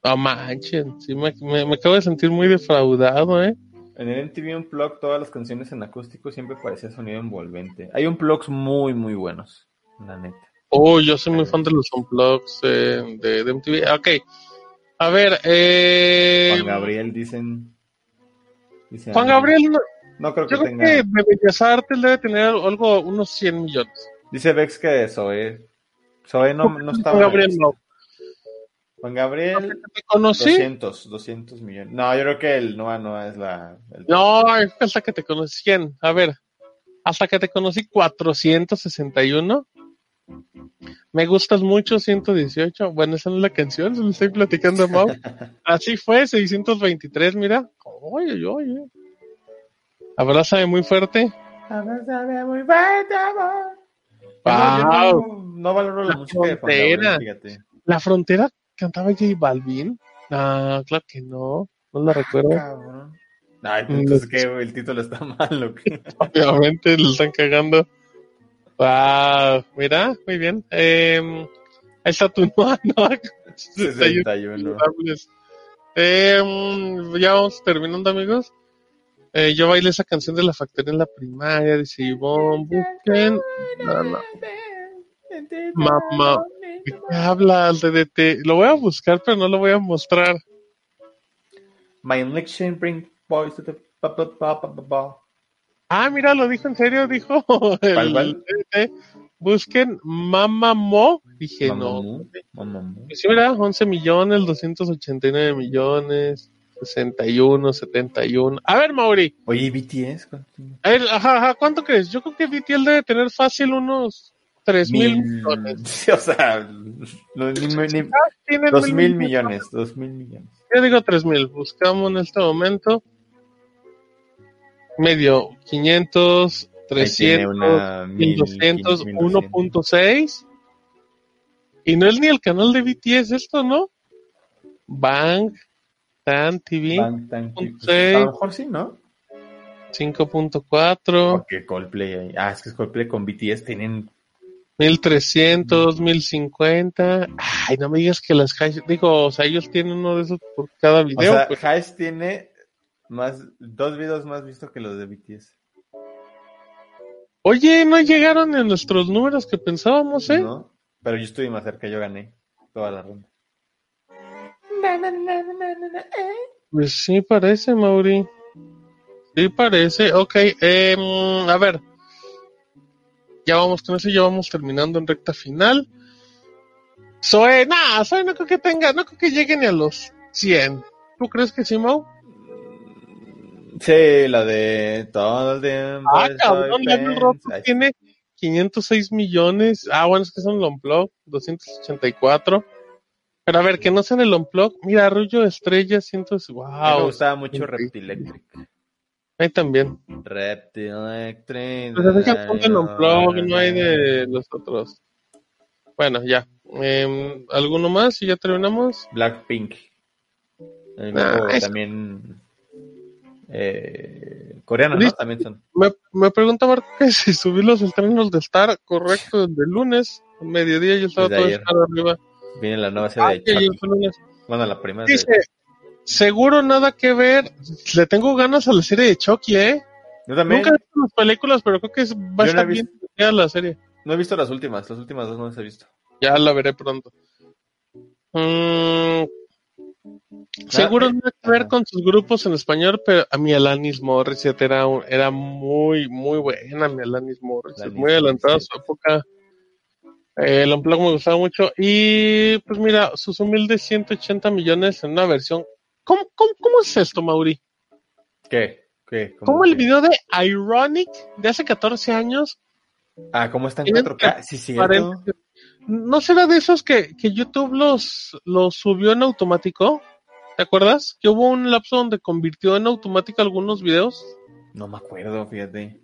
Ah, manchen, sí me, me, me acabo de sentir muy defraudado, ¿eh? En el MTV Unplugged todas las canciones en acústico siempre parecía sonido envolvente. Hay Unplugs muy, muy buenos, la neta. Oh, yo soy muy fan de los unplugs eh, de, de MTV. Ok, a ver, eh... Juan Gabriel dicen... dice Juan. Gabriel, no- No creo que yo creo tenga... que de Bellas Artes debe tener algo, unos 100 millones. Dice Vex que Zoe... Zoe no, no estaba... Juan Gabriel no. Juan Gabriel... ¿Te conocí? 200, 200 millones. No, yo creo que el Noah Noah es la... el- No, hasta que te conocí 100. A ver, hasta que te conocí 461. Me gustas mucho 118. Bueno, esa no es la canción, se lo estoy platicando a Mau. Así fue, 623, mira. Oye, oye, oye. Abrázame muy fuerte. Abrázame muy fuerte, amor. Wow. No, valoro la, La música de frontera. Gabriel, fíjate. ¿La frontera cantaba J Balvin? No, claro que no. No la recuerdo. Cabrón. Ay, pues, entonces que el título está mal. Obviamente lo están cagando. Wow, mira, muy bien. Eh, ahí está tu no, no. 61. Eh, ya vamos terminando, amigos. Eh, yo bailé esa canción de la factoría en la primaria, dice Ivonne, busquen. No, no. Mamá, ¿de qué hablas, DDT? Lo voy a buscar, pero no lo voy a mostrar. My election bring boys to the... pa, pa, pa. Ah, mira, lo dijo en serio, dijo el. DDT. Busquen Mama Mo. Dije, no. Mamamoo, Mamamoo. Pues sí, mira, 11 millones, 289 millones, 61, 71. A ver, Mauri. Oye, ¿y BTS? A ver, ajá, ajá, ¿cuánto crees? Yo creo que BTL debe tener fácil unos 3 mil Mil- millones. Sí, o sea, no, ni, ni- dos mil mil millones, dos mil millones. Yo digo 3 mil. Buscamos en este momento. Medio, 500, tiene 300, una 1200, 1200. 1.6. Y no es ni el canal de BTS esto, ¿no? Bang, Tan TV, Bang Bang, pues, seis. A lo mejor sí, ¿no? 5.4, Porque Coldplay. Ah, es que Coldplay con BTS tienen. 1300, 1050. Ay, no me digas que las high, digo, o sea, ellos tienen uno de esos por cada O video. sea, pues. Hash tiene más, dos videos más vistos que los de BTS. Oye, no llegaron en nuestros números que pensábamos, ¿eh? ¿no? Pero yo estuve más cerca, yo gané toda la ronda. Pues sí parece, Mauri. Sí parece. Ok, em, a ver. Ya vamos con eso, ya vamos terminando en recta final. Zoe, nada, Zoe no creo que tenga, no creo que llegue ni a los 100. ¿Tú crees que sí, Mau? Sí, la de todo el tiempo. Ah, cabrón, Ay, tiene 506 millones. Ah, bueno, es que son el Unplug, 284. Pero a ver, que no sean el Unplug. Mira, Arrullo Estrella, 100. a mí Me Wow. gustaba mucho. Reptilectric. Ahí también. Reptilectric. Pues así que Unplug, no hay de los otros. Bueno, ya. Em, ¿Alguno más? Y ya terminamos. Blackpink. Ah, es- también. Eh, coreano, ¿no? También son. Me, me pregunta Marco que si subí los estrenos de Star, correcto, desde el lunes, a mediodía yo estaba Desde todo ayer. Star arriba. Viene la nueva serie Ah, de Chucky. Bueno, la primera. Dice, seguro nada que ver. Le tengo ganas a la serie de Chucky, ¿eh? Yo también. Nunca he visto las películas, pero creo que es- va a no estar bien la serie. No he visto las últimas. Las últimas dos no las he visto. Ya la veré pronto. Mm, seguro eh, nada que ver con sus grupos en español, pero a mí Alanis Morissette era, un- era muy, muy buena, mi Alanis Morissette, Alanis muy adelantada a su época. Eh, el Unplugged me gustaba mucho. Y pues mira, sus humildes 180 millones en una versión. ¿Cómo, cómo, cómo es esto, Mauri? ¿Qué? ¿Qué? ¿Cómo ¿Cómo el video de Ironic de hace 14 años Ah, ¿cómo está en Tienen 4K? Sí. Parece- ¿No será de esos que, que YouTube los, los subió en automático? ¿Te acuerdas? Que hubo un lapso donde convirtió en automático algunos videos. No me acuerdo, fíjate.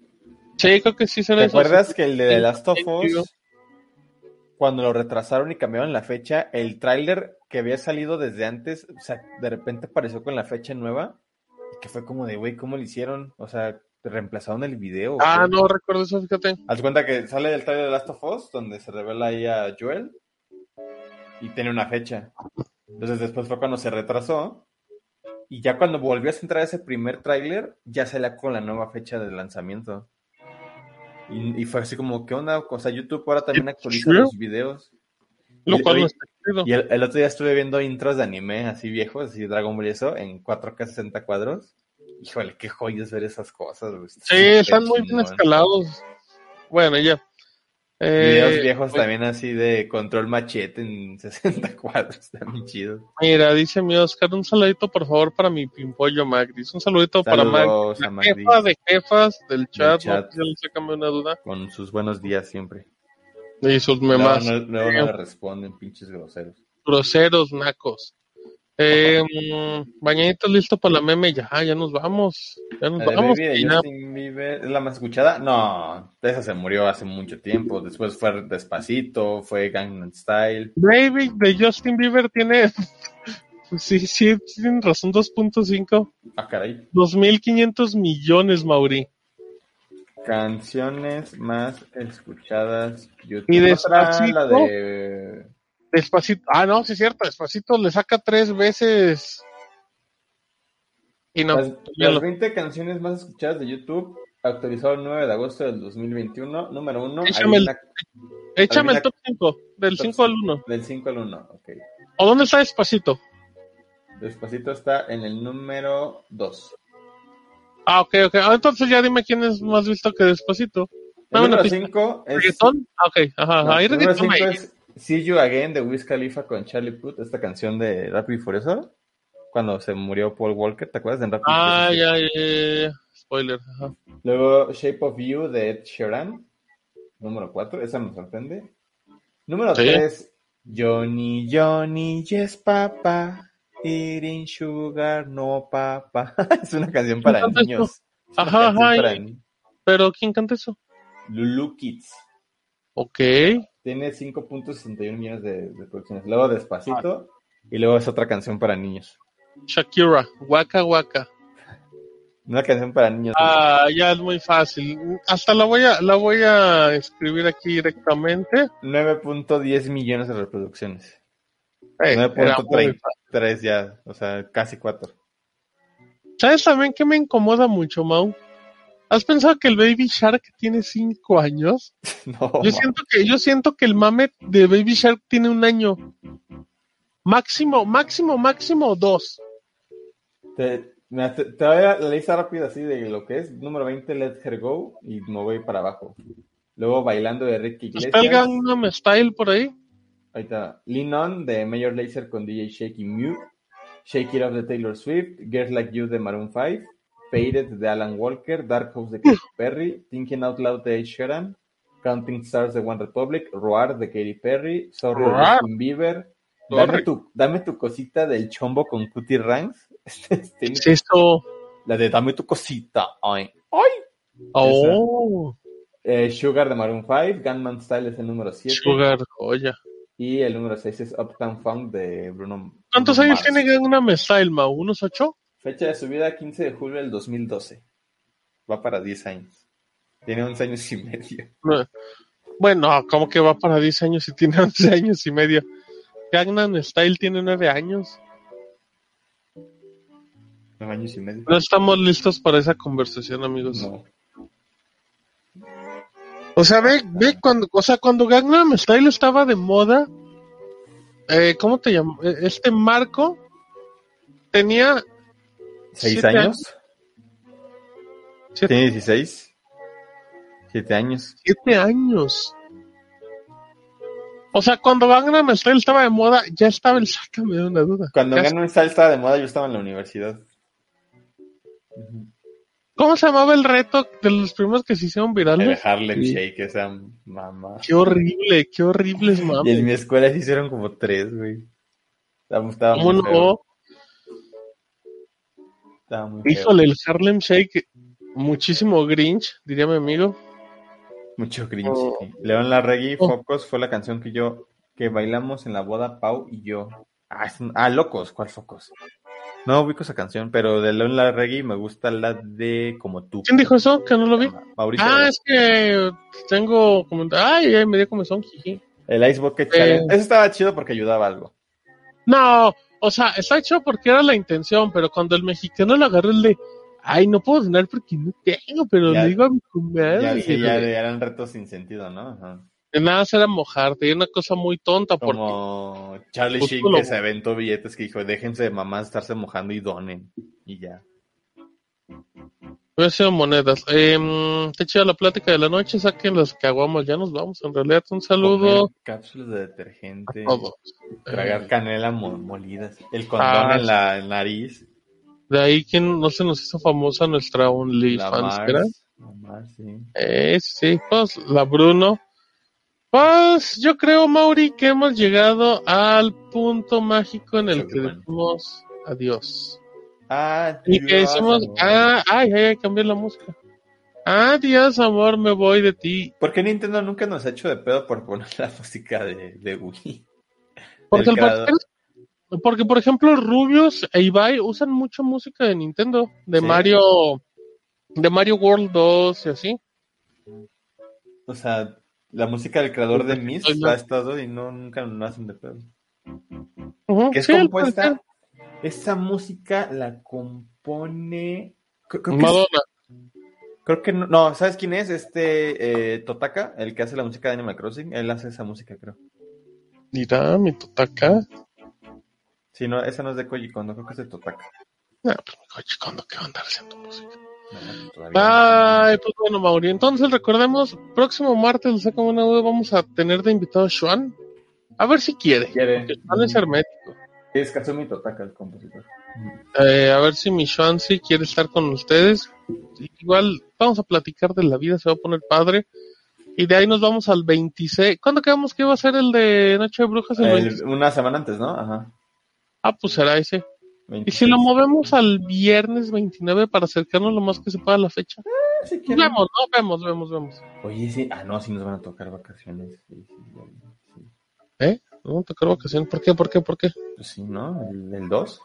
Sí, creo que sí será ¿Te acuerdas que el de The Sí, Last of. Us, cuando lo retrasaron y cambiaron la fecha, el tráiler que había salido desde antes, o sea, de repente apareció con la fecha nueva, y que fue como de, güey, ¿cómo lo hicieron? O sea, reemplazaron el video. ¿o Ah, no recuerdo eso, fíjate. Haz cuenta que sale el trailer de Last of Us, donde se revela ahí a Joel y tiene una fecha. Entonces después fue cuando se retrasó y ya cuando volvió a entrar ese primer tráiler, ya salía con la nueva fecha de lanzamiento. Y, y fue así como, ¿qué onda? O sea, YouTube ahora también actualiza los videos. Y- no está chido. Y el, el otro día estuve viendo intros de anime así viejos, así Dragon Ball y eso, en 4K 60 cuadros. Híjole, qué joyas ver esas cosas. Sí, están muy bien escalados. Bueno, ya. Videos Eh, viejos también así de control machete en 60 cuadros, están bien chidos. Mira, dice mi Oscar, un saludito por favor para mi pimpollo Magris. Un saludito para Saludos a la jefa de jefas del chat. chat. ¿no? Sácame una duda. Con sus buenos días siempre. Y sus Luego memas. no, luego no le responden, pinches groseros. groseros, nacos. Eh, mm, Bañadito listo para la meme, ya, ya nos vamos. Ya nos La vamos. Baby de y ya. Justin Bieber, ¿es la más escuchada? No, esa se murió hace mucho tiempo. Después fue Despacito, fue Gangnam Style. Baby de Justin Bieber tiene. sí, sí, tienen razón, 2.5. Ah, caray. 2.500 millones, Mauri. Canciones más escuchadas. YouTube. Y ¿No será Despacito. la de Despacito. Ah, no, sí es cierto. Despacito le saca tres veces. Y no. Las, las lo- 20 canciones más escuchadas de YouTube, actualizado el 9 de agosto del 2021, número 1, Échame el- Échame el adivina- top 5. Del top 5 al 1. del 5 al 1, ok. ¿O dónde está Despacito? Despacito está en el número 2. Ah, ok, ok. Ah, entonces ya dime quién es más visto que Despacito. El una número pista. 5 es, ¿Reggaetón? Ah, ok, ajá, no, ajá. El número reggaetón cinco ahí. es See You Again de Wiz Khalifa con Charlie Puth, esta canción de Rápido y Furioso, cuando se murió Paul Walker, ¿te acuerdas de Rápido y Ah, ya, ya, ya. Spoiler, ajá. Luego Shape of You de Ed Sheeran, número 4, esa me sorprende. Número Sí. 3, Johnny, Johnny, yes, papa. Eating sugar, no, papa. es una canción para niños. Es Ajá, ajá, para. Pero ¿quién canta eso? Lulu Kids. Ok. Tiene 5.61 millones de, de producciones. Luego Despacito. Y luego es otra canción para niños. Shakira, Waka Waka. Una canción para niños. Ah, ya es muy fácil. Hasta la voy a, la voy a escribir aquí directamente. 9.10 millones de reproducciones. Eh, era muy 9.33 ya. O sea, casi 4. ¿Sabes también que me incomoda mucho, Mau? ¿Has pensado que el Baby Shark tiene cinco años? No, Yo siento que, yo siento que el mame de Baby Shark tiene un año. Máximo, máximo, máximo dos. Te, mira, te, te voy a la lista rápida así de lo que es. Número 20, Let Her Go. Y me voy para abajo. Luego Bailando de Ricky ¿Está el Iglesias. Gangnam Style por ahí? Ahí está. Lean On de Major Lazer con DJ Shake y Mew. Shake It Off de Taylor Swift. Girls Like You de Maroon 5. Faded de Alan Walker. Dark House de Katy Perry. Thinking Out Loud de Ed Sheeran. Counting Stars de One Republic. Roar de Katy Perry. Sorry de. Justin Bieber. Dame tu, dame tu cosita del chombo con Cutie Ranks. Tiene- ¿Qué es eso? La de Dame tu cosita. Ay. Ay. Oh, Eh, Sugar de Maroon 5. Gunman Style es el número 7. Sugar, joya. Y el número 6 es Uptown Funk de Bruno. ¿Cuántos Bruno años Mars. tiene Gangnam Style, Mau? ¿Unos ocho? Fecha de subida 15 de julio del 2012. Va para 10 años. Tiene 11 años y medio. No. Bueno, ¿cómo que va para 10 años y tiene 11 años y medio? Gangnam Style tiene 9 años. 9 años y medio. No estamos listos para esa conversación, amigos. No. O sea, ve, ve cuando, o sea, cuando Gangnam Style estaba de moda, eh, ¿cómo te llamas? Este Marco tenía 6 Siete años. Siete. Tiene 16. 7 años. 7 años. O sea, cuando Gangnam Style estaba de moda, ya estaba el sácame de una duda. Cuando Gangnam Style estaba de moda, yo estaba en la universidad. ¿Cómo se llamaba el reto de los primeros que se hicieron El virales? Harlem Sí. Shake, esa mamá. Qué horrible, qué horribles Y mames. en mi escuela se hicieron como 3, güey. Estaba, estaba ¿Cómo muy no? feo. Feo. Híjole, el Harlem Shake, muchísimo Grinch, diría mi amigo. Mucho cringe. Oh. sí. León Larregui, Oh. Focos, fue la canción que yo, que bailamos en la boda, Pau y yo. Ah, es un- ah, Locos, ¿cuál Focos? No ubico esa canción, pero de León Larregui me gusta la de Como tú. ¿Quién dijo eso? Que no lo vi. Mauricio. Ah, es que tengo comentarios. Ay, ay, me dio comezón, jiji. El Ice Bucket Eh. Challenge. Eso estaba chido porque ayudaba algo. No, o sea, está hecho porque era la intención, pero cuando el mexicano lo agarró el de, ay, no puedo cenar porque no tengo, pero Ya- le digo a mi comadre. Ya, y ya eran retos sin sentido, ¿no? Ajá. de nada era mojarte, era una cosa muy tonta porque Como Charlie Sheen lo- que se aventó billetes que dijo, déjense de mamás estarse mojando y donen. Y ya. Hubiera sido monedas. Eh, te chida la plática de la noche, saquen las caguamos, ya nos vamos. En realidad, un saludo cápsulas de detergente. todos. Tragar Eh, canela mo- molidas. El condón Ah, en la nariz. de ahí que no se nos hizo famosa nuestra OnlyFans, Mars, sí. Eh, sí, pues la Bruno. Pues yo creo, Mauri, que hemos llegado al punto mágico en el Creo que que decimos adiós. Ah, Y que Dios, decimos, amor. ah, ay, ay, ay, cambié la música. Adiós, amor, me voy de ti. ¿Por qué Nintendo nunca nos ha hecho de pedo por poner la música de, de Wii? Porque, el papel- porque, por ejemplo, Rubius e Ibai usan mucha música de Nintendo, de Sí. Mario, de Mario World 2 y así. O sea, la música del creador de Mist ha estado y no, nunca nos hacen de pedo. Ujú, que es sí, compuesta. Esa música la compone. Creo, creo que, Madonna. creo que no, no, ¿sabes quién es? Este eh, Totaka, el que hace la música de Animal Crossing. Él hace esa música, creo. Mira, mi Totaka. Sí, no, esa no es de Koji Kondo, creo que es de Totaka. Ah, pues mi coche, ¿cuándo que va a andar haciendo música? No, no. Ay, pues bueno, Mauri. Entonces recordemos, próximo martes, le saco una duda, vamos a tener de invitado a Xuan. A ver si quiere. Quiere. Porque es hermético. Es Kazumi Totaka, el compositor. Eh, a ver si mi Xuan sí quiere estar con ustedes. Igual vamos a platicar de la vida, se va a poner padre. Y de ahí nos vamos al 26. ¿Cuándo quedamos que iba a ser el de Noche de Brujas? El El- 26? una semana antes, ¿no? Ajá. Ah, pues será ese. ¿Y 26. si lo movemos al viernes 29 para acercarnos lo más que se pueda a la fecha? si quieren. Vemos, no, vemos, vemos, vemos. Oye, sí. Ah, no, sí nos van a tocar vacaciones. Sí, sí, sí. ¿Eh? No tocar vacaciones. ¿Por qué? ¿Por qué? ¿Por qué? Pues sí, ¿no? El, el 2.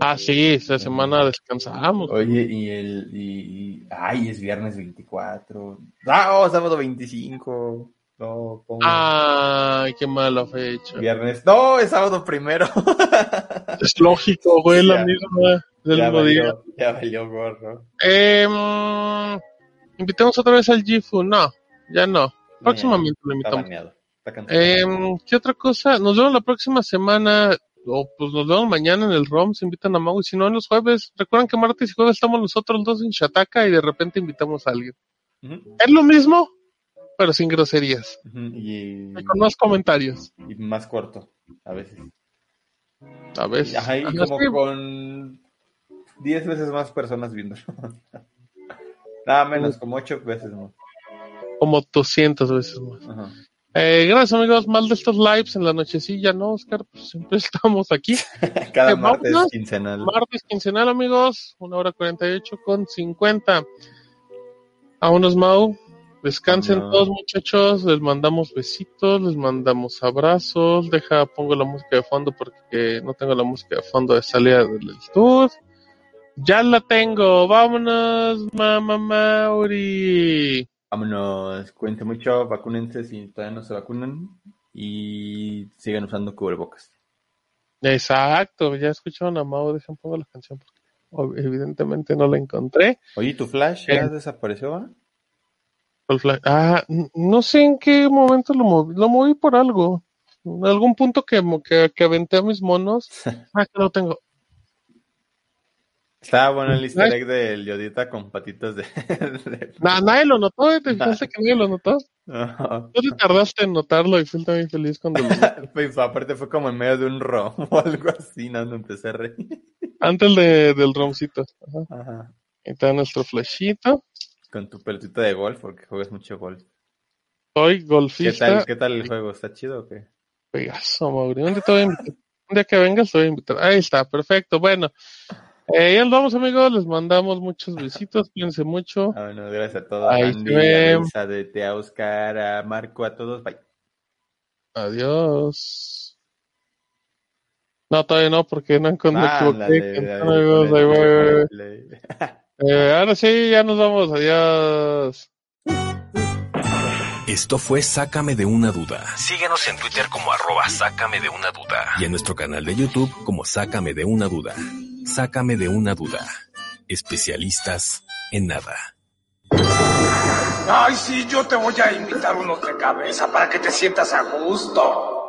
Ah, sí, esta semana descansamos. Oye, y el. Y, y- ay, es viernes 24. Ah, oh, sábado 25. No, ¿cómo? Ay, qué mala fecha. Viernes. No, es sábado primero. Es lógico, güey, la Ya. misma del ya, mismo día. valió, ya valió gorro. Eh, invitemos otra vez al Gifu. No, ya no. Próximamente lo invitamos. Eh, ¿Qué otra cosa? Nos vemos la próxima semana. O pues nos vemos mañana en el ROM. Se invitan a Mau. Y si no, en los jueves. Recuerden que martes y jueves estamos nosotros dos en Shataka y de repente invitamos a alguien. Es lo mismo, pero sin groserías. y, Y con más comentarios. y más corto, a veces. A veces. Ajá, y como con 10 veces más personas viéndolo. Nada menos, como 8 veces más. Como 200 veces más. Ajá. Eh, gracias amigos, mal de estos lives en la nochecilla, ¿no, Oscar? Pues siempre estamos aquí. Cada Eh, martes quincenal. Martes quincenal, amigos, una hora 48 con 50. Vámonos, Mau. Descansen todos, muchachos. Les mandamos besitos, les mandamos abrazos. Deja, pongo la música de fondo porque no tengo la música de fondo de salida del tour. Ya la tengo. Vámonos, mamá Mauri. Vámonos, cuídense mucho, vacúnense si todavía no se vacunan y sigan usando cubrebocas. Exacto, ya escucharon a Mau. Dejen pongo la canción porque evidentemente no la encontré. Oye, ¿tu flash ya desapareció? ah? El fla- Ah, no sé en qué momento lo moví. Lo moví por algo. En algún punto que, que, que aventé a mis monos. Ah, que lo tengo. Estaba bueno el easter egg del Yodita con patitas de... de- Na- nadie lo notó, ¿eh? ¿Te fijaste que nadie lo notó? No. Tú te tardaste en notarlo y fui también feliz cuando lo. Pues, aparte fue como en medio de un rom o algo así, no, empecé a reír. Antes de, del romcito. Ajá. Ajá. Ahí está nuestro flashito. Con tu pelotita de golf, porque juegas mucho golf. Soy ¿Qué golfista. tal, ¿Qué tal el juego? ¿Está chido o qué? Pegaso, Mauri. ¿Dónde te voy a invitar? Un día que vengas te voy a invitar. Ahí está, perfecto. Bueno, eh, ya nos vamos, amigos. Les mandamos muchos besitos. Cuídense mucho. Ah, bueno, gracias a todos. Ahí Andy, se a Te, a Oscar, a Marco, a todos. Bye. Adiós. No, todavía no, porque no encontré. Eh, ahora sí, ya nos vamos. Adiós. Esto fue Sácame de una duda. Síguenos en Twitter como arroba Sácame de una duda. Y en nuestro canal de YouTube como Sácame de una duda. Sácame de una duda. Especialistas en nada. Ay, sí, yo te voy a invitar unos de cabeza para que te sientas a gusto.